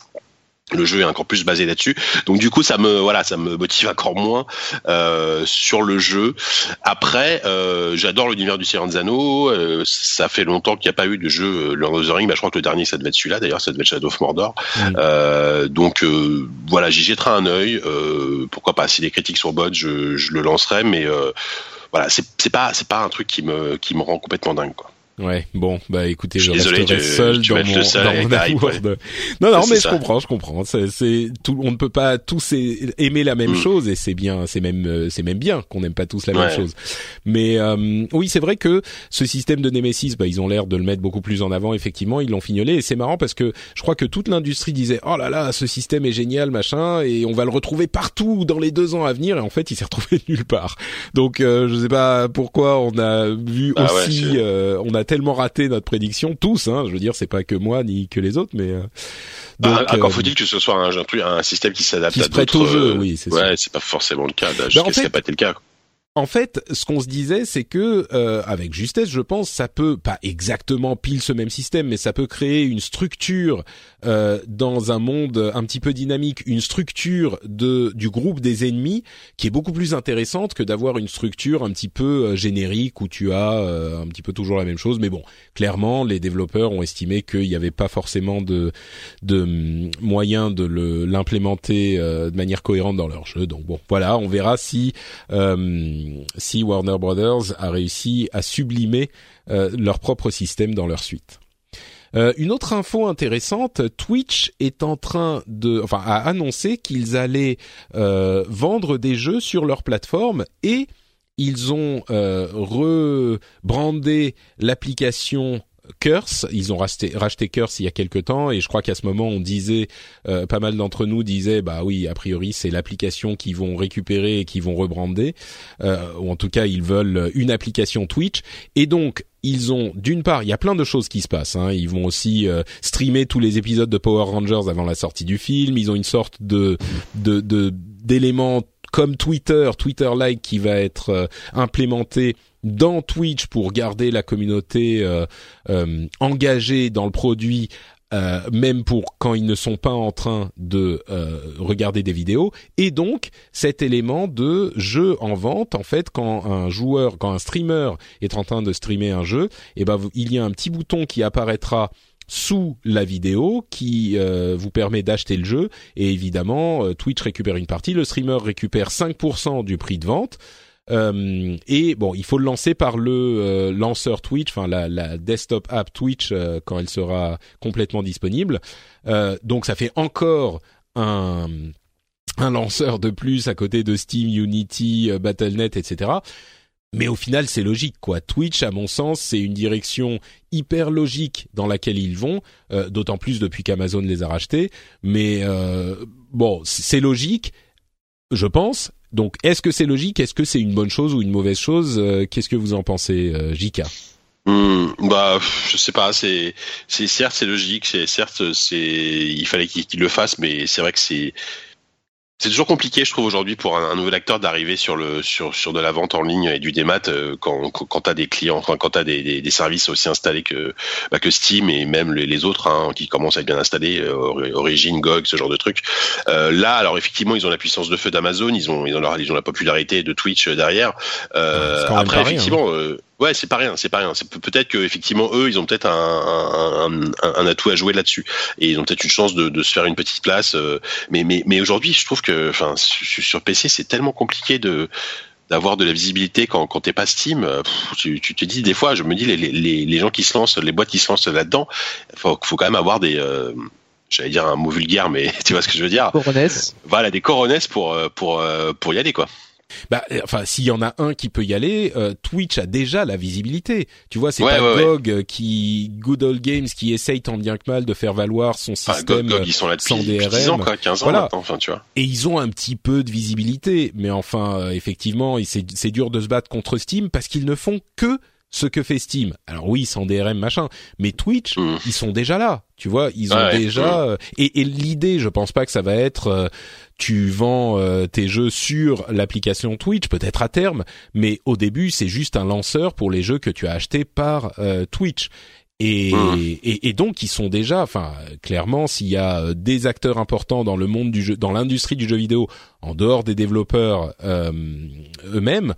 le jeu est encore plus basé là-dessus. Donc du coup ça me voilà ça me motive encore moins euh, sur le jeu. Après euh, j'adore l'univers du Seigneur des Anneaux euh, ça fait longtemps qu'il n'y a pas eu de jeu euh, Lord of the Rings bah, je crois que le dernier ça devait être celui-là. D'ailleurs ça devait être Shadow of Mordor. Donc voilà j'y jetterai un œil. Pourquoi pas. Si les critiques sont bonnes je, je le lancerai mais voilà c'est pas c'est pas un truc qui me qui me rend complètement dingue quoi Ouais, bon, bah écoutez, je, je resterai seul tu, dans, mon, seul dans mon. Non, non, mais je comprends, je comprends. C'est, c'est tout, on ne peut pas tous aimer la même mm. chose et c'est bien, c'est même, euh, c'est même bien qu'on n'aime pas tous la ouais. même chose. Mais euh, oui, c'est vrai que ce système de Nemesis, bah ils ont l'air de le mettre beaucoup plus en avant. Effectivement, ils l'ont fignolé et c'est marrant parce que je crois que toute l'industrie disait oh là là, ce système est génial, machin, et on va le retrouver partout dans les deux ans à venir. Et en fait, il s'est retrouvé nulle part. Donc, euh, je sais pas pourquoi on a vu Ah aussi, ouais, euh, on a tellement raté notre prédiction tous hein, je veux dire c'est pas que moi ni que les autres mais euh, donc ah, encore faut-il que ce soit un, un, un système qui s'adapte à d'autres au jeu oui c'est ouais pas forcément le cas. Jusqu'à en fait, ce qui n'a pas été le cas en fait, ce qu'on se disait, c'est que, euh, avec justesse, je pense, ça peut pas exactement pile ce même système, mais ça peut créer une structure euh, dans un monde un petit peu dynamique, une structure de du groupe des ennemis qui est beaucoup plus intéressante que d'avoir une structure un petit peu euh, générique où tu as euh, un petit peu toujours la même chose. Mais bon, clairement, les développeurs ont estimé qu'il n'y avait pas forcément de de mm, moyen de l'implémenter euh, de manière cohérente dans leur jeu. Donc bon, voilà, on verra si si Warner Brothers a réussi à sublimer euh, leur propre système dans leur suite. Euh, une autre info intéressante, Twitch est en train de, enfin, a annoncé qu'ils allaient euh, vendre des jeux sur leur plateforme et ils ont rebrandé l'application Curse. Ils ont racheté, racheté Curse il y a quelque temps et je crois qu'à ce moment on disait, euh, pas mal d'entre nous disaient, bah oui, a priori c'est l'application qu'ils vont récupérer et qu'ils vont rebrander, euh, ou en tout cas ils veulent une application Twitch. Et donc ils ont d'une part, il y a plein de choses qui se passent. Hein. Ils vont aussi euh, streamer tous les épisodes de Power Rangers avant la sortie du film. Ils ont une sorte de de d'éléments comme Twitter, Twitter Like qui va être euh, implémenté dans Twitch pour garder la communauté euh, euh, engagée dans le produit même pour quand ils ne sont pas en train de regarder des vidéos. Et donc cet élément de jeu en vente, en fait, quand un joueur, quand un streamer est en train de streamer un jeu, eh ben il y a un petit bouton qui apparaîtra sous la vidéo qui euh, vous permet d'acheter le jeu et évidemment Twitch récupère une partie, le streamer récupère 5% du prix de vente euh, et bon, il faut le lancer par le euh, lanceur Twitch, enfin la, desktop app Twitch euh, quand elle sera complètement disponible. donc ça fait encore un un lanceur de plus à côté de Steam, Unity, Battle.net, etc. Mais au final, c'est logique, quoi. Twitch, à mon sens, c'est une direction hyper logique dans laquelle ils vont, d'autant plus depuis qu'Amazon les a rachetés. Mais bon, c'est logique, je pense. Donc, est-ce que c'est logique? Est-ce que c'est une bonne chose ou une mauvaise chose? Euh, Qu'est-ce que vous en pensez, euh, Jika hmm, bah, je sais pas. C'est, c'est certes c'est logique. C'est certes c'est, il fallait qu'il le fasse, mais c'est vrai que c'est, c'est toujours compliqué, je trouve, aujourd'hui pour un, nouvel acteur d'arriver sur le sur sur de la vente en ligne et du démat euh, quand quand t'as des clients, enfin quand t'as des, des, des services aussi installés que bah, que Steam et même les, les autres hein, qui commencent à être bien installés, euh, Origin, GOG, ce genre de trucs. Euh, là, alors effectivement, ils ont la puissance de feu d'Amazon, ils ont ils ont leur, ils ont la popularité de Twitch derrière. Euh, après, effectivement. Hein. Ouais, c'est pas rien, c'est pas rien. Peut-être que effectivement eux, ils ont peut-être un, un, un, atout à jouer là-dessus et ils ont peut-être une chance de, de, se faire une petite place. Euh, mais mais mais aujourd'hui, je trouve que, enfin, sur PC, c'est tellement compliqué de d'avoir de la visibilité quand quand t'es pas Steam. tu, tu, te dis des fois, je me dis les, les, les gens qui se lancent, les boîtes qui se lancent là-dedans, faut faut quand même avoir des euh, j'allais dire un mot vulgaire, mais tu vois ce que je veux dire? Coronesses. Voilà, des coronesses pour euh, pour pour y aller quoi. Bah, euh, enfin, s'il y en a un qui peut y aller, euh, Twitch a déjà la visibilité. Tu vois, c'est pas GOG euh, qui, Good Old Games, qui essaye tant bien que mal de faire valoir son système GOG, ils sont là sans DRM. 10 ans, quoi, 15 ans voilà. enfin, tu vois. Et ils ont un petit peu de visibilité, mais enfin, effectivement, c'est dur de se battre contre Steam parce qu'ils ne font que ce que fait Steam. Alors oui, sans DRM machin, mais Twitch, mm. ils sont déjà là. Tu vois, ils ont déjà. Mm. Et, et l'idée, je pense pas que ça va être tu vends euh, tes jeux sur l'application Twitch, peut-être à terme, mais au début c'est juste un lanceur pour les jeux que tu as achetés par euh, Twitch. Et, mmh. et, et, donc ils sont déjà, enfin clairement, s'il y a euh, des acteurs importants dans le monde du jeu, dans l'industrie du jeu vidéo, en dehors des développeurs eux-mêmes,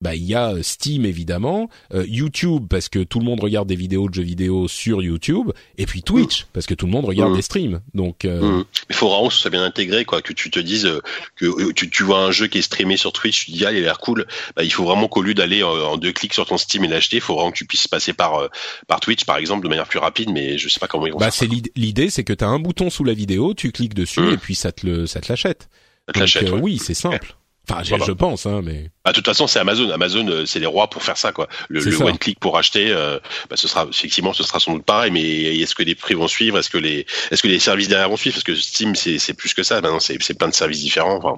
bah il y a euh, Steam évidemment, euh, YouTube parce que tout le monde regarde des vidéos de jeux vidéo sur YouTube, et puis Twitch parce que tout le monde regarde mmh. des streams. Donc euh... Mmh. il faut vraiment que ce soit bien intégré, quoi, que tu te dises euh, que tu, tu, vois un jeu qui est streamé sur Twitch, tu te dis ah il a l'air cool. Bah, il faut vraiment qu'au lieu d'aller en deux clics sur ton Steam et l'acheter, il faut vraiment que tu puisses passer par par Twitch par exemple de manière plus rapide, mais je sais pas comment ils vont. Bah c'est l'idée, c'est que tu as un bouton sous la vidéo, tu cliques dessus et puis ça te le ça te l'achète. Donc, oui, c'est simple. Enfin, je pense, hein, mais. Ah, de toute façon, c'est Amazon. Amazon, euh, c'est les rois pour faire ça, quoi. Le, le one click pour acheter, euh, bah, ce sera effectivement, ce sera sans doute pareil. Mais est-ce que les prix vont suivre? Est-ce que les, est-ce que les services derrière vont suivre? Parce que Steam, c'est plus que ça. Maintenant, c'est plein de services différents. Enfin,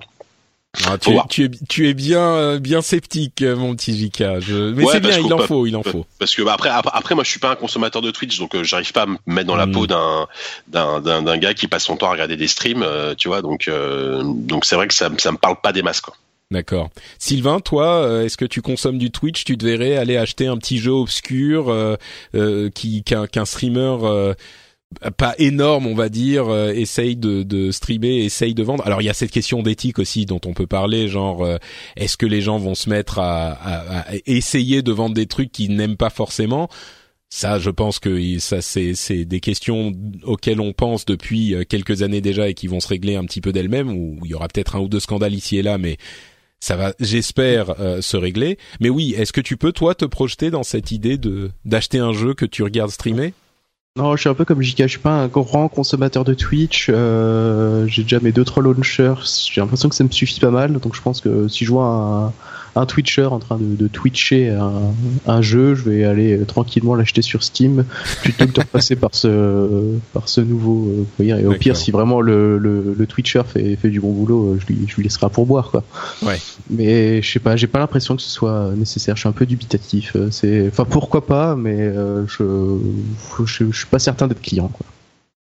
ah, tu, tu, es, tu es bien euh, bien sceptique, euh, mon petit Jika. Je... Mais c'est bien, il en faut, il en faut. Parce que bah, après, après, moi, je suis pas un consommateur de Twitch, donc euh, j'arrive pas à me mettre dans la mm. peau d'un d'un d'un gars qui passe son temps à regarder des streams, tu vois. Donc donc c'est vrai que ça ça me parle pas des masses, quoi. D'accord. Sylvain, toi, est-ce que tu consommes du Twitch? Tu devrais aller acheter un petit jeu obscur euh, qui qu'un streamer pas énorme, on va dire, euh, essaye de, de streamer, essaye de vendre. Alors il y a cette question d'éthique aussi dont on peut parler, genre euh, est-ce que les gens vont se mettre à, essayer de vendre des trucs qu'ils n'aiment pas forcément? Ça, je pense que ça, c'est, c'est des questions auxquelles on pense depuis euh, quelques années déjà et qui vont se régler un petit peu d'elles-mêmes. Ou il y aura peut-être un ou deux scandales ici et là, mais ça va, j'espère, se régler. Mais oui, est-ce que tu peux toi te projeter dans cette idée de d'acheter un jeu que tu regardes streamer? Non, je suis un peu comme JK, je suis pas un grand consommateur de Twitch. Euh, j'ai déjà mes deux trois launchers. J'ai l'impression que ça me suffit pas mal. Donc je pense que si je vois un Twitcher en train de, de twitcher un, un, jeu, je vais aller euh, tranquillement l'acheter sur Steam plutôt que de repasser par ce par ce nouveau. Euh, et au pire, si vraiment le, le, le, Twitcher fait, fait du bon boulot, je lui je lui laisserai pour boire quoi. Ouais. Mais je sais pas, j'ai pas l'impression que ce soit nécessaire. Je suis un peu dubitatif. C'est, enfin pourquoi pas, mais je, je, je suis pas certain d'être client quoi.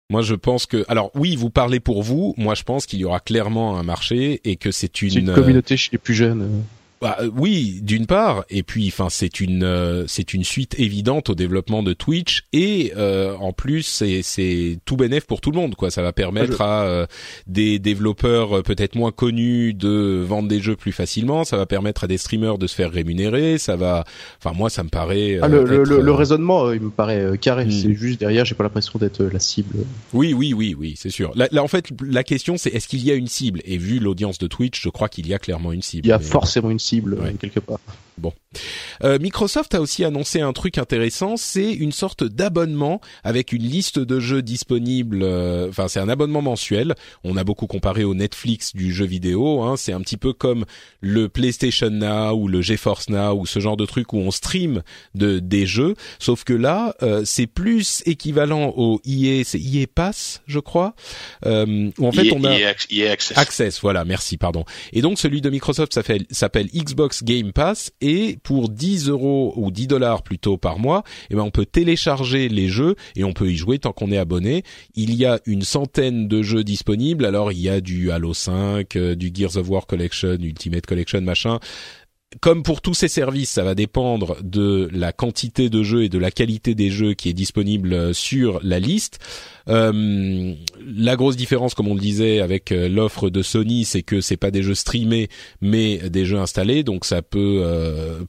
Moi, je pense que, alors oui, vous parlez pour vous. Moi, je pense qu'il y aura clairement un marché et que c'est une, une communauté chez les plus jeunes. Bah, euh, oui, d'une part, et puis enfin c'est une euh, c'est une suite évidente au développement de Twitch et euh, en plus c'est c'est tout bénéf pour tout le monde quoi. Ça va permettre ah, à des développeurs peut-être moins connus de vendre des jeux plus facilement. Ça va permettre à des streamers de se faire rémunérer. Ça va, enfin moi ça me paraît. Ah, le, le, le, raisonnement il me paraît carré. Hmm. C'est juste derrière j'ai pas l'impression d'être la cible. Oui oui oui oui c'est sûr. Là, là, en fait la question c'est est-ce qu'il y a une cible? Et vu l'audience de Twitch je crois qu'il y a clairement une cible. Il y a forcément une cible quelque part. Bon. Euh, Microsoft a aussi annoncé un truc intéressant, c'est une sorte d'abonnement avec une liste de jeux disponibles. Euh, enfin, c'est un abonnement mensuel. On a beaucoup comparé au Netflix du jeu vidéo. Hein. C'est un petit peu comme le PlayStation Now ou le GeForce Now ou ce genre de truc où on stream de des jeux. Sauf que là, euh, c'est plus équivalent au EA, c'est EA Pass, je crois. Euh, où en fait, on a EA e Access. Access. Voilà, merci, pardon. Et donc celui de Microsoft s'appelle Xbox Game Pass et pour 10 euros ou 10 dollars plutôt par mois, eh ben on peut télécharger les jeux et on peut y jouer tant qu'on est abonné. Il y a une centaine de jeux disponibles. Alors il y a du Halo 5, euh, du Gears of War Collection, Ultimate Collection, machin comme pour tous ces services, ça va dépendre de la quantité de jeux et de la qualité des jeux qui est disponible euh, sur la liste. Euh, la grosse différence, comme on le disait avec euh, l'offre de Sony, c'est que c'est pas des jeux streamés, mais des jeux installés. Donc ça peut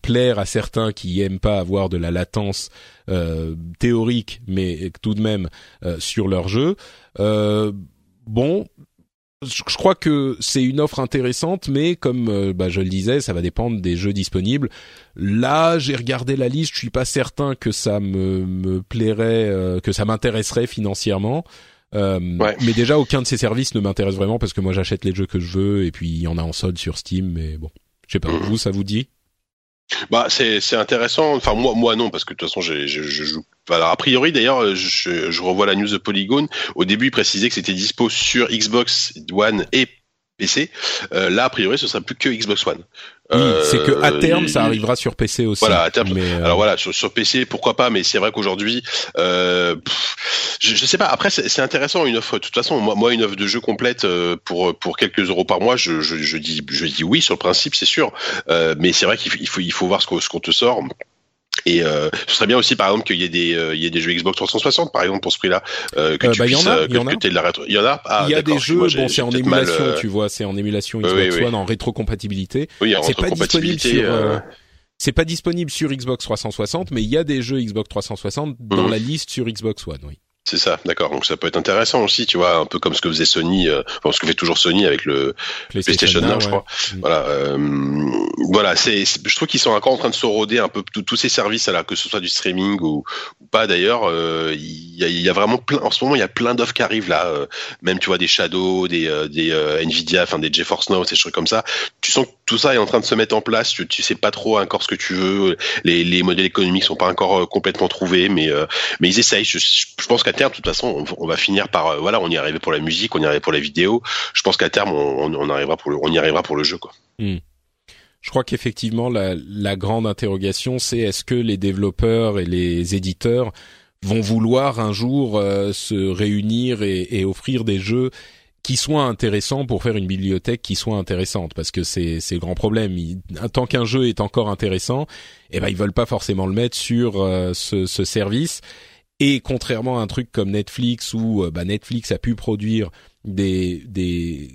plaire à certains qui aiment pas avoir de la latence théorique, mais tout de même sur leur jeu. bon, je crois que c'est une offre intéressante, mais comme euh, bah, je le disais, ça va dépendre des jeux disponibles. Là, j'ai regardé la liste, je suis pas certain que ça me, me plairait, euh, que ça m'intéresserait financièrement. Euh, Mais déjà, aucun de ces services ne m'intéresse vraiment parce que moi, j'achète les jeux que je veux et puis il y en a en solde sur Steam. Mais bon, je sais pas. Mmh. Vous, ça vous dit? Bah c'est c'est intéressant. Enfin moi moi non parce que de toute façon je, je, je joue. Alors a priori d'ailleurs je, je revois la news de Polygon. Au début il précisait que c'était dispo sur Xbox One et PC. Euh, là, a priori, ce sera plus que Xbox One. Oui, c'est que à euh, terme, ça arrivera sur PC aussi. Voilà, à terme. Euh, Alors voilà, sur, sur PC, pourquoi pas Mais c'est vrai qu'aujourd'hui, euh, je, je, sais pas. Après, c'est intéressant une offre. De toute façon, moi, moi, une offre de jeu complète pour pour quelques euros par mois, je, je, je dis je dis oui sur le principe, c'est sûr. mais c'est vrai qu'il faut il faut voir ce qu'on te sort. Et euh, ce serait bien aussi, par exemple, qu'il y ait des, euh, il y ait des jeux Xbox 360, par exemple, pour ce prix-là, euh, que euh, tu bah, puisses, y en a, que, y en a. de la rétro. Il y en a? Ah, il y a des jeux, bon, c'est en émulation, mal, tu vois, c'est en émulation Xbox oui, oui. One, en rétrocompatibilité. Oui, en c'est pas disponible sur. Euh... C'est pas disponible sur Xbox 360, mais il y a des jeux Xbox 360 dans mmh. la liste sur Xbox One, oui. C'est ça, d'accord. Donc ça peut être intéressant aussi, tu vois, un peu comme ce que faisait Sony, euh, enfin, ce que fait toujours Sony avec le PlayStation, PlayStation je crois. Ouais. Voilà, euh, voilà. C'est, je trouve qu'ils sont encore en train de se roder un peu tous ces services, là, que ce soit du streaming ou, ou pas d'ailleurs. Euh, il y, a, y, a, vraiment plein. En ce moment, il y a plein d'offres qui arrivent là. Euh, même tu vois des Shadow, des, euh, des Nvidia, enfin des GeForce Now, ces trucs comme ça. Tu sens que tout ça est en train de se mettre en place. Tu, tu sais pas trop encore ce que tu veux. Les, les modèles économiques sont pas encore complètement trouvés, mais mais ils essayent. Je, je pense qu'à terme, de toute façon, on, va finir par euh, voilà, on y arrive pour la musique, on y arrive pour la vidéo. Je pense qu'à terme, on, arrivera pour on y arrivera pour le jeu, quoi. Mm. Je crois qu'effectivement, la, la grande interrogation, c'est est-ce que les développeurs et les éditeurs vont vouloir un jour euh, se réunir et, et, offrir des jeux qui soient intéressants pour faire une bibliothèque qui soit intéressante? Parce que c'est c'est le grand problème tant qu'un jeu est encore intéressant eh ben ils veulent pas forcément le mettre sur euh, ce, ce service et contrairement à un truc comme Netflix où euh, bah, Netflix a pu produire des des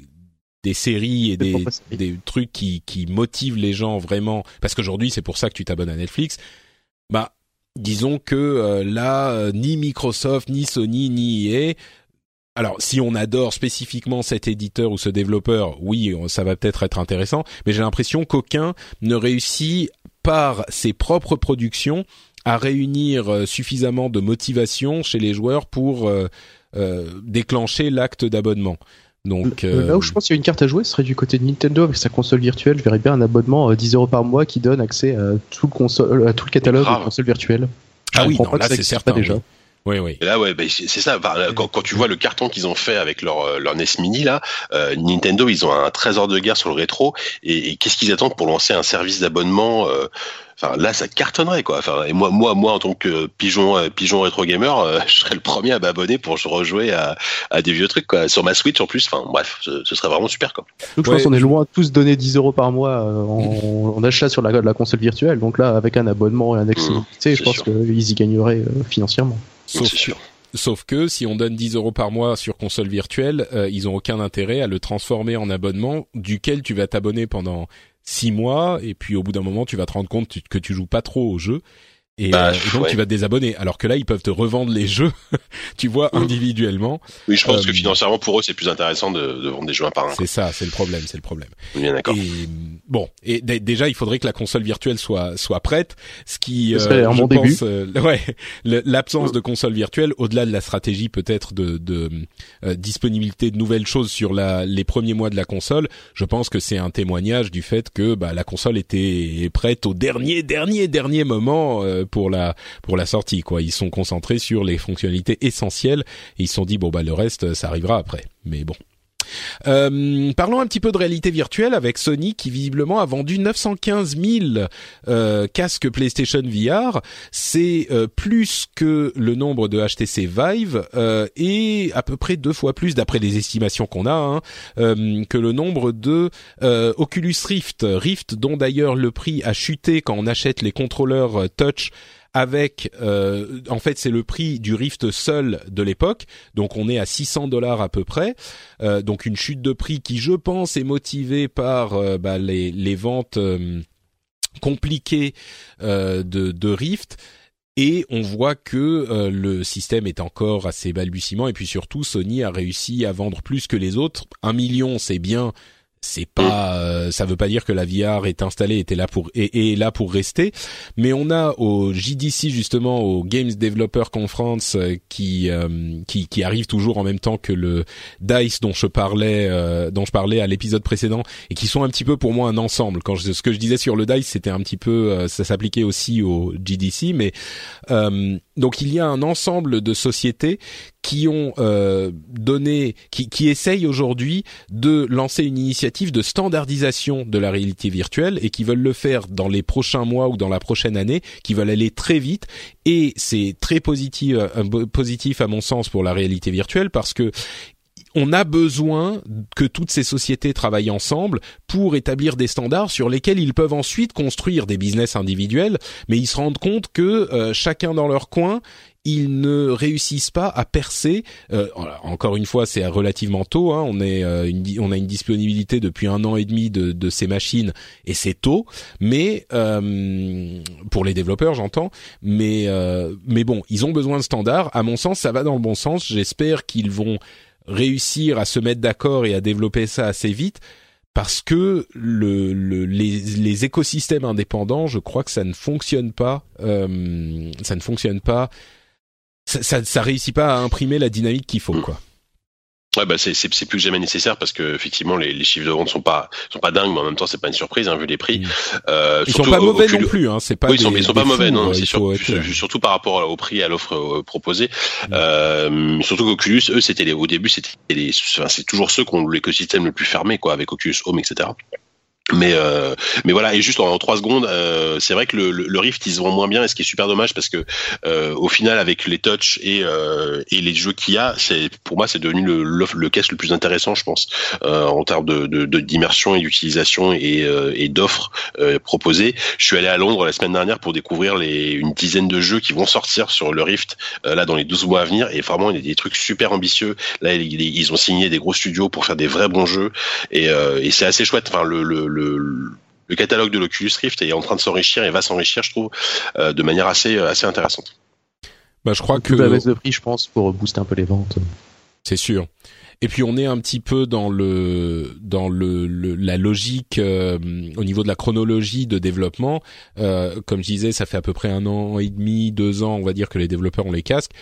des séries et des, des trucs qui, qui motivent les gens vraiment, parce qu'aujourd'hui c'est pour ça que tu t'abonnes à Netflix, bah disons que euh, là, euh, ni Microsoft, ni Sony, ni EA, alors si on adore spécifiquement cet éditeur ou ce développeur, oui, ça va peut-être être intéressant, mais j'ai l'impression qu'aucun ne réussit par ses propres productions à réunir euh, suffisamment de motivation chez les joueurs pour euh, euh, déclencher l'acte d'abonnement. Donc euh, là où je pense qu'il y a une carte à jouer, ce serait du côté de Nintendo avec sa console virtuelle. Je verrais bien un abonnement à 10 euros par mois qui donne accès à tout le console, à tout le catalogue de consoles virtuelles. ah oui, non, là c'est certain. déjà. Oui, oui. Et là, ouais, bah, c'est ça. quand, quand, tu vois le carton qu'ils ont fait avec leur, leur NES Mini, là, euh, Nintendo, ils ont un trésor de guerre sur le rétro. Et, et qu'est-ce qu'ils attendent pour lancer un service d'abonnement euh, Enfin, là, ça cartonnerait, quoi. Enfin, et moi, moi, moi, en tant que pigeon, euh, pigeon rétro gamer, euh, je serais le premier à m'abonner pour rejouer à, à des vieux trucs, quoi. Sur ma Switch, en plus. Enfin, bref, ce, ce serait vraiment super, quoi. Donc, je pense qu'on est loin de tous donner 10 euros par mois en, en, achat sur la, la console virtuelle. Donc là, avec un abonnement et un accès mmh, je pense qu'ils y gagneraient financièrement. Sûr. Sauf que si on donne 10 euros par mois sur console virtuelle, euh, ils ont aucun intérêt à le transformer en abonnement duquel tu vas t'abonner pendant 6 mois et puis au bout d'un moment tu vas te rendre compte que tu joues pas trop au jeu et, bah, euh, et donc tu vas te désabonner. Alors que là, ils peuvent te revendre les jeux, tu vois, mmh. individuellement. Oui, je pense que euh, financièrement pour eux, c'est plus intéressant de, de, vendre des jeux un par un. C'est ça, c'est le problème, c'est le problème. Bien d'accord. Et bon, et déjà, il faudrait que la console virtuelle soit soit prête, ce qui, euh, je pense, euh, ouais, l'absence mmh. de console virtuelle, au-delà de la stratégie peut-être de, de disponibilité de nouvelles choses sur la les premiers mois de la console, je pense que c'est un témoignage du fait que bah, la console était prête au dernier dernier dernier moment pour la pour la sortie quoi. Ils sont concentrés sur les fonctionnalités essentielles et ils se sont dit bon bah le reste ça arrivera après. Mais bon. Euh, parlons un petit peu de réalité virtuelle avec Sony qui visiblement a vendu 915 000 euh, casques PlayStation VR. C'est euh, plus que le nombre de HTC Vive et à peu près deux fois plus d'après les estimations qu'on a hein, que le nombre de Oculus Rift. Rift dont d'ailleurs le prix a chuté quand on achète les contrôleurs touch avec euh, en fait c'est le prix du Rift seul de l'époque, donc on est à 600 dollars à peu près, euh, donc une chute de prix qui je pense est motivée par euh, bah, les, ventes compliquées de, de Rift. Et on voit que le système est encore assez balbutiement et puis surtout Sony a réussi à vendre plus que les autres. Un million, c'est bien, c'est pas euh, ça veut pas dire que la VR est installée était là pour et est là pour rester. Mais on a au JDC justement au Games Developer Conference euh, qui, euh, qui qui arrive toujours en même temps que le Dice dont je parlais dont je parlais à l'épisode précédent et qui sont un petit peu pour moi un ensemble. Quand je, ce que je disais sur le Dice c'était un petit peu ça s'appliquait aussi au JDC mais donc il y a un ensemble de sociétés qui ont euh, donné, qui, qui essayent aujourd'hui de lancer une initiative de standardisation de la réalité virtuelle et qui veulent le faire dans les prochains mois ou dans la prochaine année, qui veulent aller très vite. Et c'est très positif, euh, positif à mon sens pour la réalité virtuelle parce que on a besoin que toutes ces sociétés travaillent ensemble pour établir des standards sur lesquels ils peuvent ensuite construire des business individuels, mais ils se rendent compte que euh, chacun dans leur coin, ils ne réussissent pas à percer. Euh, encore une fois, c'est relativement tôt. Hein, on est, euh, on a une disponibilité depuis un an et demi de, de ces machines et c'est tôt. Mais euh, pour les développeurs, j'entends. Mais mais bon, ils ont besoin de standards. À mon sens, ça va dans le bon sens. J'espère qu'ils vont réussir à se mettre d'accord et à développer ça assez vite parce que le, le les, les, écosystèmes indépendants, je crois que ça ne fonctionne pas, euh, ça ne fonctionne pas, ça, ça, ça, réussit pas à imprimer la dynamique qu'il faut, quoi. Ouais, bah c'est, c'est, plus que jamais nécessaire parce que effectivement les, les, chiffres de vente sont pas sont pas dingues, mais en même temps c'est pas une surprise hein, vu les prix. Mm. Euh, ils sont pas mauvais non plus, hein. C'est pas. Oui, ils sont, ils sont pas mauvais, non. C'est sûr, surtout par rapport au prix et à l'offre euh, proposée. Mm. Euh, surtout qu'Oculus, eux, c'était les, au début, c'était les, enfin, c'est toujours ceux qui ont l'écosystème le plus fermé, quoi, avec Oculus Home, etc. Mais euh, mais voilà et juste en, trois secondes, euh, c'est vrai que le, le, Rift ils vend moins bien et ce qui est super dommage parce que euh, au final avec les touch et euh, et les jeux qu'il y a, c'est pour moi c'est devenu le, le le casque le plus intéressant je pense euh, en termes de d'immersion de, et d'utilisation et euh, et d'offres proposées. Je suis allé à Londres la semaine dernière pour découvrir les une dizaine de jeux qui vont sortir sur le Rift là dans les 12 mois à venir et vraiment il y a des trucs super ambitieux. Là ils, ils ont signé des gros studios pour faire des vrais bons jeux et, et c'est assez chouette. Enfin le, le le, catalogue de l'Oculus Rift est en train de s'enrichir et va s'enrichir, je trouve, euh, de manière assez, euh, assez intéressante. Bah, je crois que la baisse de prix, je pense, pour booster un peu les ventes. C'est sûr. Et puis on est un petit peu dans le dans le, la logique euh, au niveau de la chronologie de développement. comme je disais, ça fait à peu près un an et demi, deux ans, on va dire que les développeurs ont les casques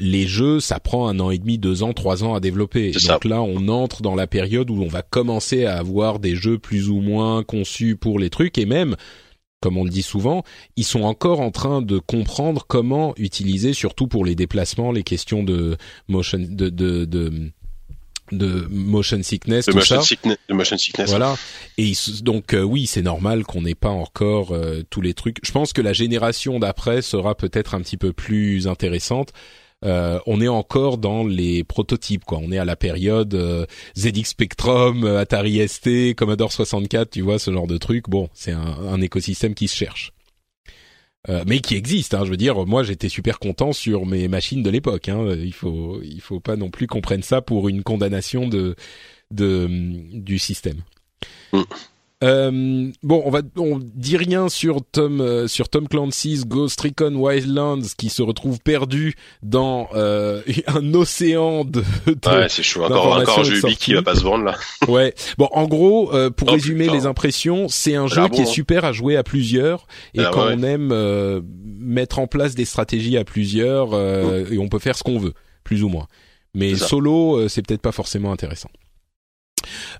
les jeux, ça prend un an et demi, deux ans, trois ans à développer. Donc ça. là, on entre dans la période où on va commencer à avoir des jeux plus ou moins conçus pour les trucs et même, comme on le dit souvent, ils sont encore en train de comprendre comment utiliser, surtout pour les déplacements, les questions de motion, de de de, de motion sickness, De tout motion, ça. sickness, de motion sickness. Voilà. Et donc euh, oui, c'est normal qu'on n'ait pas encore euh, tous les trucs. Je pense que la génération d'après sera peut-être un petit peu plus intéressante. Euh, on est encore dans les prototypes, quoi. On est à la période euh, ZX Spectrum, euh, Atari ST, Commodore 64, tu vois, ce genre de truc. Bon, c'est un, un écosystème qui se cherche. Euh, mais qui existe, hein, je veux dire, moi j'étais super content sur mes machines de l'époque. Hein, il faut, il faut pas non plus qu'on prenne ça pour une condamnation de, de du système. Mm. Euh, bon, on va, on dit rien sur Tom, euh, sur Tom Clancy's Ghost Recon Wildlands qui se retrouve perdu dans euh, un océan de. de- Ouais, c'est chaud. Encore, un jeu. Ubi qui va pas se vendre là. Ouais. Bon, en gros, euh, pour Oh, résumer putain. les impressions, c'est un jeu qui est hein. super à jouer à plusieurs. Et Ah, quand ouais. on aime euh, mettre en place des stratégies à plusieurs, euh, et on peut faire ce qu'on veut, plus ou moins. Mais solo, euh, c'est peut-être pas forcément intéressant.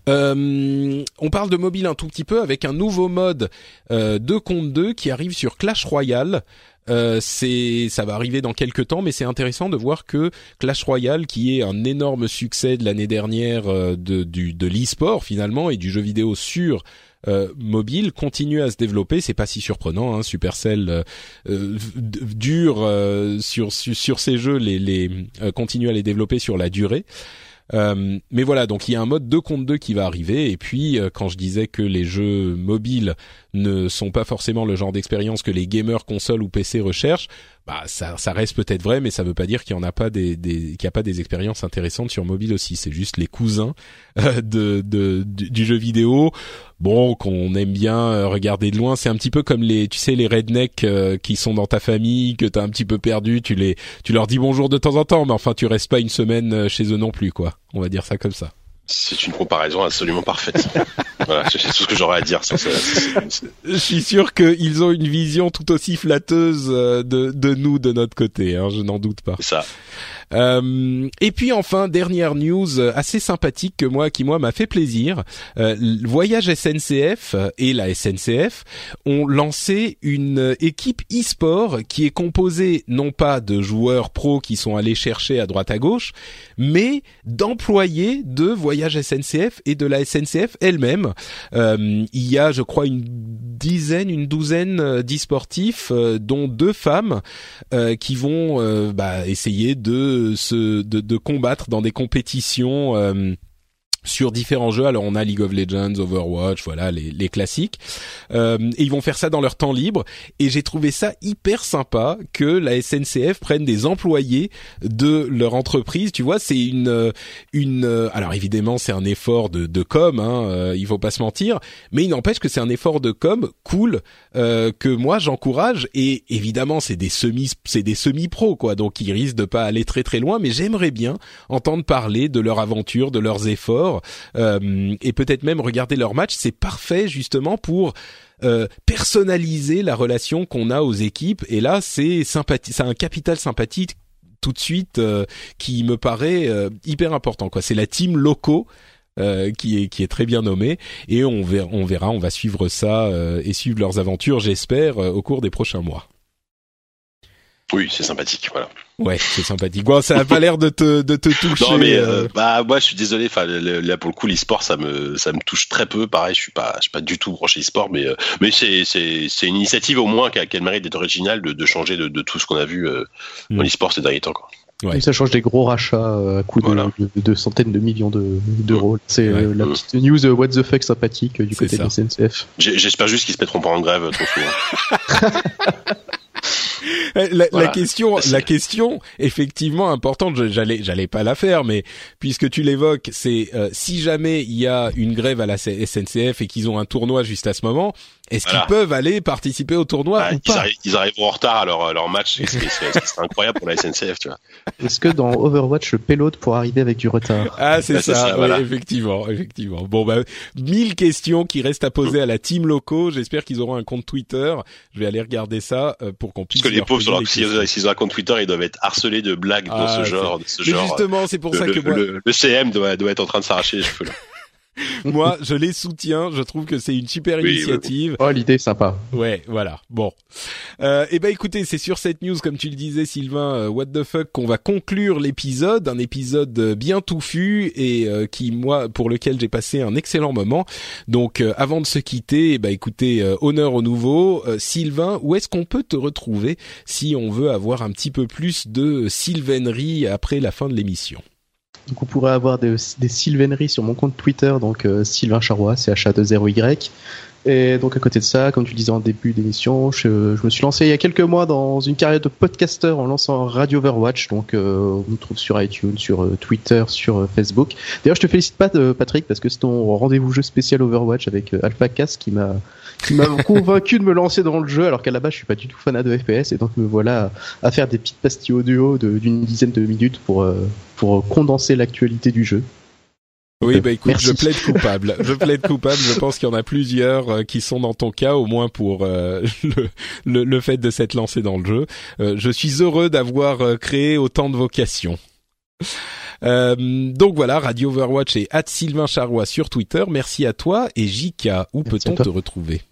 Euh, on parle de mobile un tout petit peu avec un nouveau mode euh, 2 contre 2 qui arrive sur Clash Royale. Euh, c'est, ça va arriver dans quelques temps, mais c'est intéressant de voir que Clash Royale, qui est un énorme succès de l'année dernière euh, de, du, de l'e-sport finalement et du jeu vidéo sur mobile, continue à se développer. C'est pas si surprenant. Hein. Supercell euh, dure sur, sur sur ces jeux, les, les continue à les développer sur la durée. Euh, mais voilà, donc il y a un mode 2 contre 2 qui va arriver. Et puis, euh, quand je disais que les jeux mobiles ne sont pas forcément le genre d'expérience que les gamers console ou PC recherchent, bah ça, ça reste peut-être vrai, mais ça veut pas dire qu'il y en a pas des, des qu'il y a pas des expériences intéressantes sur mobile aussi. C'est juste les cousins euh, de, de du, du jeu vidéo. Bon, qu'on aime bien euh, regarder de loin, c'est un petit peu comme les, tu sais, les rednecks euh, qui sont dans ta famille, que t'as un petit peu perdu. Tu les, tu leur dis bonjour de temps en temps, mais enfin, tu restes pas une semaine euh, chez eux non plus, quoi. On va dire ça comme ça. C'est une comparaison absolument parfaite. voilà, c'est tout ce que j'aurais à dire. Ça, Je suis sûr qu'ils ont une vision tout aussi flatteuse euh, de, de nous de notre côté, hein, je n'en doute pas. c'est ça. Euh, et puis enfin dernière news euh, assez sympathique que moi qui moi m'a fait plaisir. Euh, Voyage SNCF et la SNCF ont lancé une équipe e-sport qui est composée non pas de joueurs pros qui sont allés chercher à droite à gauche, mais d'employés de Voyage SNCF et de la SNCF elle-même. Il y a, je crois, une dizaine, une douzaine d'e-sportifs, dont deux femmes qui vont bah, essayer de se de, combattre dans des compétitions. euh, sur différents jeux, alors on a League of Legends, Overwatch, voilà les, les classiques. Euh, et ils vont faire ça dans leur temps libre. Et j'ai trouvé ça hyper sympa que la SNCF prenne des employés de leur entreprise. Tu vois, c'est une euh, une. euh, Alors évidemment, c'est un effort de, de com. Hein, euh, il faut pas se mentir, mais il n'empêche que c'est un effort de com cool euh, que moi j'encourage. Et évidemment, c'est des semi c'est des semi pros quoi, donc ils risquent de pas aller très très loin. Mais j'aimerais bien entendre parler de leur aventure, de leurs efforts euh, et peut-être même regarder leur match. C'est parfait justement pour euh, personnaliser la relation qu'on a aux équipes. Et là, c'est sympathie, c'est un capital sympathique tout de suite euh, qui me paraît hyper important. C'est la team locaux. qui est très bien nommée et on verra on va suivre ça et suivre leurs aventures j'espère au cours des prochains mois. Oui, c'est sympathique. Voilà. Ouais, c'est sympathique. Bon, ça a pas l'air de te de te toucher. Non mais euh, euh, bah moi je suis désolé. Enfin là pour le coup l'e-sport ça me ça me touche très peu. Pareil je suis pas je suis pas du tout branché e-sport mais euh, mais c'est c'est c'est une initiative au moins qui a, qui a le mérite d'être originale de, de changer de, de tout ce qu'on a vu euh, dans Mm. l'e-sport ces derniers temps. Quoi. Ouais. Ça change des gros rachats à coût de, Voilà. de, de centaines de millions de- d'euros. C'est Ouais. euh, la Mm. petite news what the fuck sympathique du C'est côté ça. de la SNCF. J'espère juste qu'ils se mettront pas en grève trop souvent. Eh, La, Voilà. la question, la question, effectivement importante. je- J'allais, j'allais pas la faire, mais puisque tu l'évoques, c'est euh, si jamais il y a une grève à la SNCF et qu'ils ont un tournoi juste à ce moment, est-ce qu'ils peuvent aller participer au tournoi Ah, ou ils, pas arrivent, ils arrivent en retard à leur, à leur match. C'est incroyable pour la SNCF, tu vois. Est-ce que dans Overwatch, le payload pourra arriver avec du retard? Ah, c'est Bah, ça, ouais, voilà. effectivement, effectivement. Bon, bah, mille questions qui restent à poser à la team locaux. J'espère qu'ils auront un compte Twitter. Je vais aller regarder ça euh, pour qu'on puisse. Que les pauvres, sur s'ils ont un compte Twitter, ils doivent être harcelés de blagues Ah, de ce genre. De ce Mais genre. justement, c'est pour le, ça que le- moi, le- le CM doit, doit être en train de s'arracher les cheveux là. moi, je les soutiens. Je trouve que c'est une super Oui, oui, oui. initiative. Oh, l'idée est sympa. Ouais, voilà. Bon. Euh, et ben écoutez, c'est sur cette news, comme tu le disais, Sylvain, euh, what the fuck, qu'on va conclure l'épisode, un épisode euh, bien touffu et euh, qui moi, pour lequel j'ai passé un excellent moment. Donc, euh, avant de se quitter, eh ben écoutez, euh, honneur au nouveau, Euh, Sylvain, où est-ce qu'on peut te retrouver si on veut avoir un petit peu plus de sylvainerie après la fin de l'émission? Donc, vous pourrez avoir des, des sylvaineries sur mon compte Twitter, donc euh, Sylvain Charrois, CHA20Y. Et donc à côté de ça, comme tu disais en début d'émission, je, je me suis lancé il y a quelques mois dans une carrière de podcaster en lançant Radio Overwatch. Donc euh, on nous trouve sur iTunes, sur euh, Twitter, sur euh, Facebook. D'ailleurs, je te félicite pas, euh, Patrick, parce que c'est ton rendez-vous jeu spécial Overwatch avec Alpha Cass qui m'a qui m'a convaincu de me lancer dans le jeu, alors qu'à la base je suis pas du tout fanat de FPS, et donc me voilà à, faire des petites pastilles audio d'une dizaine de minutes pour euh, pour condenser l'actualité du jeu. Oui, bah écoute, Merci. je plaide coupable. Je plaide coupable. Je pense qu'il y en a plusieurs euh, qui sont dans ton cas, au moins pour euh, le, le, le fait de s'être lancé dans le jeu. Euh, je suis heureux d'avoir euh, créé autant de vocations. Euh, donc voilà, Radio Overwatch et Sylvain Charrois sur Twitter. Merci à toi et Jika. Où peut-on te retrouver?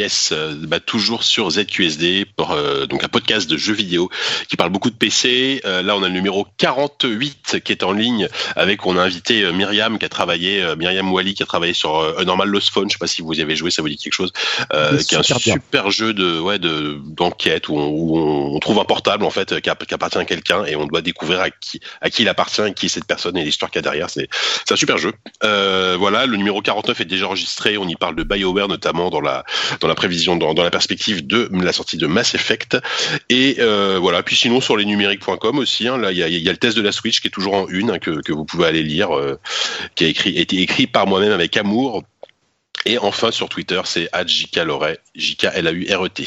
Yes, euh, bah, toujours sur ZQSD, pour, euh, donc un podcast de jeux vidéo qui parle beaucoup de PC. Euh, là, on a le numéro 48 qui est en ligne avec, on a invité euh, Myriam qui a travaillé, Myriam Wally qui a travaillé sur euh, Normal Lost Phone. Je sais pas si vous y avez joué, ça vous dit quelque chose. Qui est un super bien. jeu de, ouais, de, d'enquête où, on, où on trouve un portable en fait qui, app- qui appartient à quelqu'un et on doit découvrir à qui, à qui il appartient et qui est cette personne et l'histoire qu'il y a derrière. C'est, c'est un super jeu. Voilà, le numéro 49 est déjà enregistré. On y parle de BioWare notamment dans la dans la prévision, dans, la perspective de la sortie de Mass Effect. Et euh, voilà. Puis sinon sur les numériques.com aussi, hein, là il y a, le test de la Switch qui est toujours en une hein, que, vous pouvez aller lire, euh, qui a écrit été écrit par moi-même avec amour. Et enfin sur Twitter c'est @jkloret, J K L A U R E T.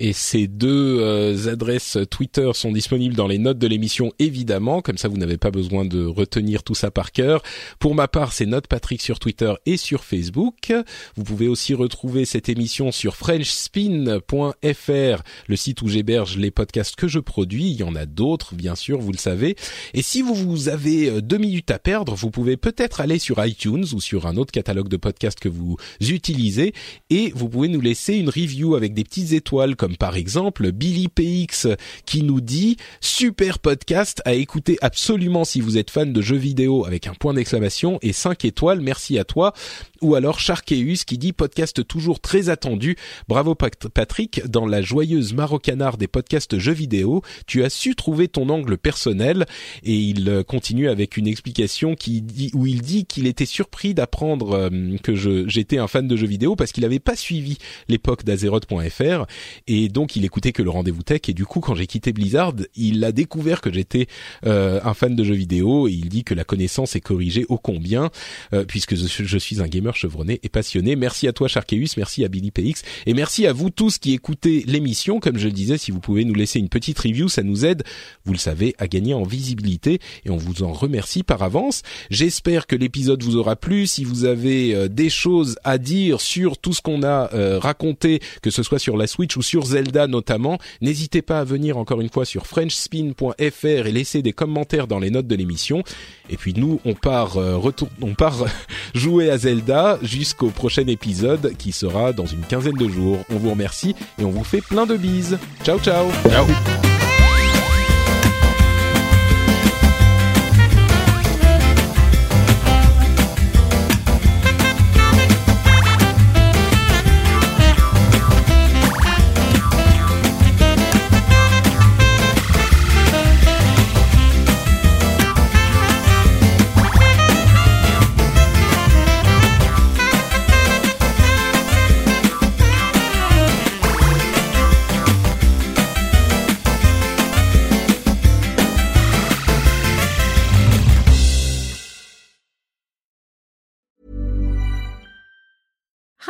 Et ces deux euh, adresses Twitter sont disponibles dans les notes de l'émission, évidemment. Comme ça, vous n'avez pas besoin de retenir tout ça par cœur. Pour ma part, c'est Note Patrick sur Twitter et sur Facebook. Vous pouvez aussi retrouver cette émission sur FrenchSpin.fr, le site où j'héberge les podcasts que je produis. Il y en a d'autres, bien sûr, vous le savez. Et si vous, avez euh, deux minutes à perdre, vous pouvez peut-être aller sur iTunes ou sur un autre catalogue de podcasts que vous utilisez et vous pouvez nous laisser une review avec des petites étoiles par exemple Billy PX qui nous dit super podcast à écouter absolument si vous êtes fan de jeux vidéo avec un point d'exclamation et 5 étoiles, merci à toi. Ou alors Sharkeus qui dit podcast toujours très attendu. Bravo Pat- Patrick, dans la joyeuse marocanard des podcasts jeux vidéo, tu as su trouver ton angle personnel. Et il euh, continue avec une explication qui dit où il dit qu'il était surpris d'apprendre euh, que j'étais un fan de jeux vidéo parce qu'il n'avait pas suivi l'époque d'Azeroth.fr et donc il écoutait que le rendez-vous tech. Et du coup quand j'ai quitté Blizzard, il a découvert que j'étais euh, un fan de jeux vidéo. Et il dit que la connaissance est corrigée ô combien puisque je suis un gamer chevronné et passionné. Merci à toi Sharkeus, merci à Billy PX et merci à vous tous qui écoutez l'émission. Comme je le disais, si vous pouvez nous laisser une petite review, ça nous aide, vous le savez, à gagner en visibilité et on vous en remercie par avance. J'espère que l'épisode vous aura plu. Si vous avez euh, des choses à dire sur tout ce qu'on a euh, raconté, que ce soit sur la Switch ou sur Zelda notamment, n'hésitez pas à venir encore une fois sur frenchspin.fr et laisser des commentaires dans les notes de l'émission. Et puis nous, on part, euh, retour, on part jouer à Zelda jusqu'au prochain épisode qui sera dans une quinzaine de jours. On vous remercie et on vous fait plein de bises. Ciao ciao. Ciao.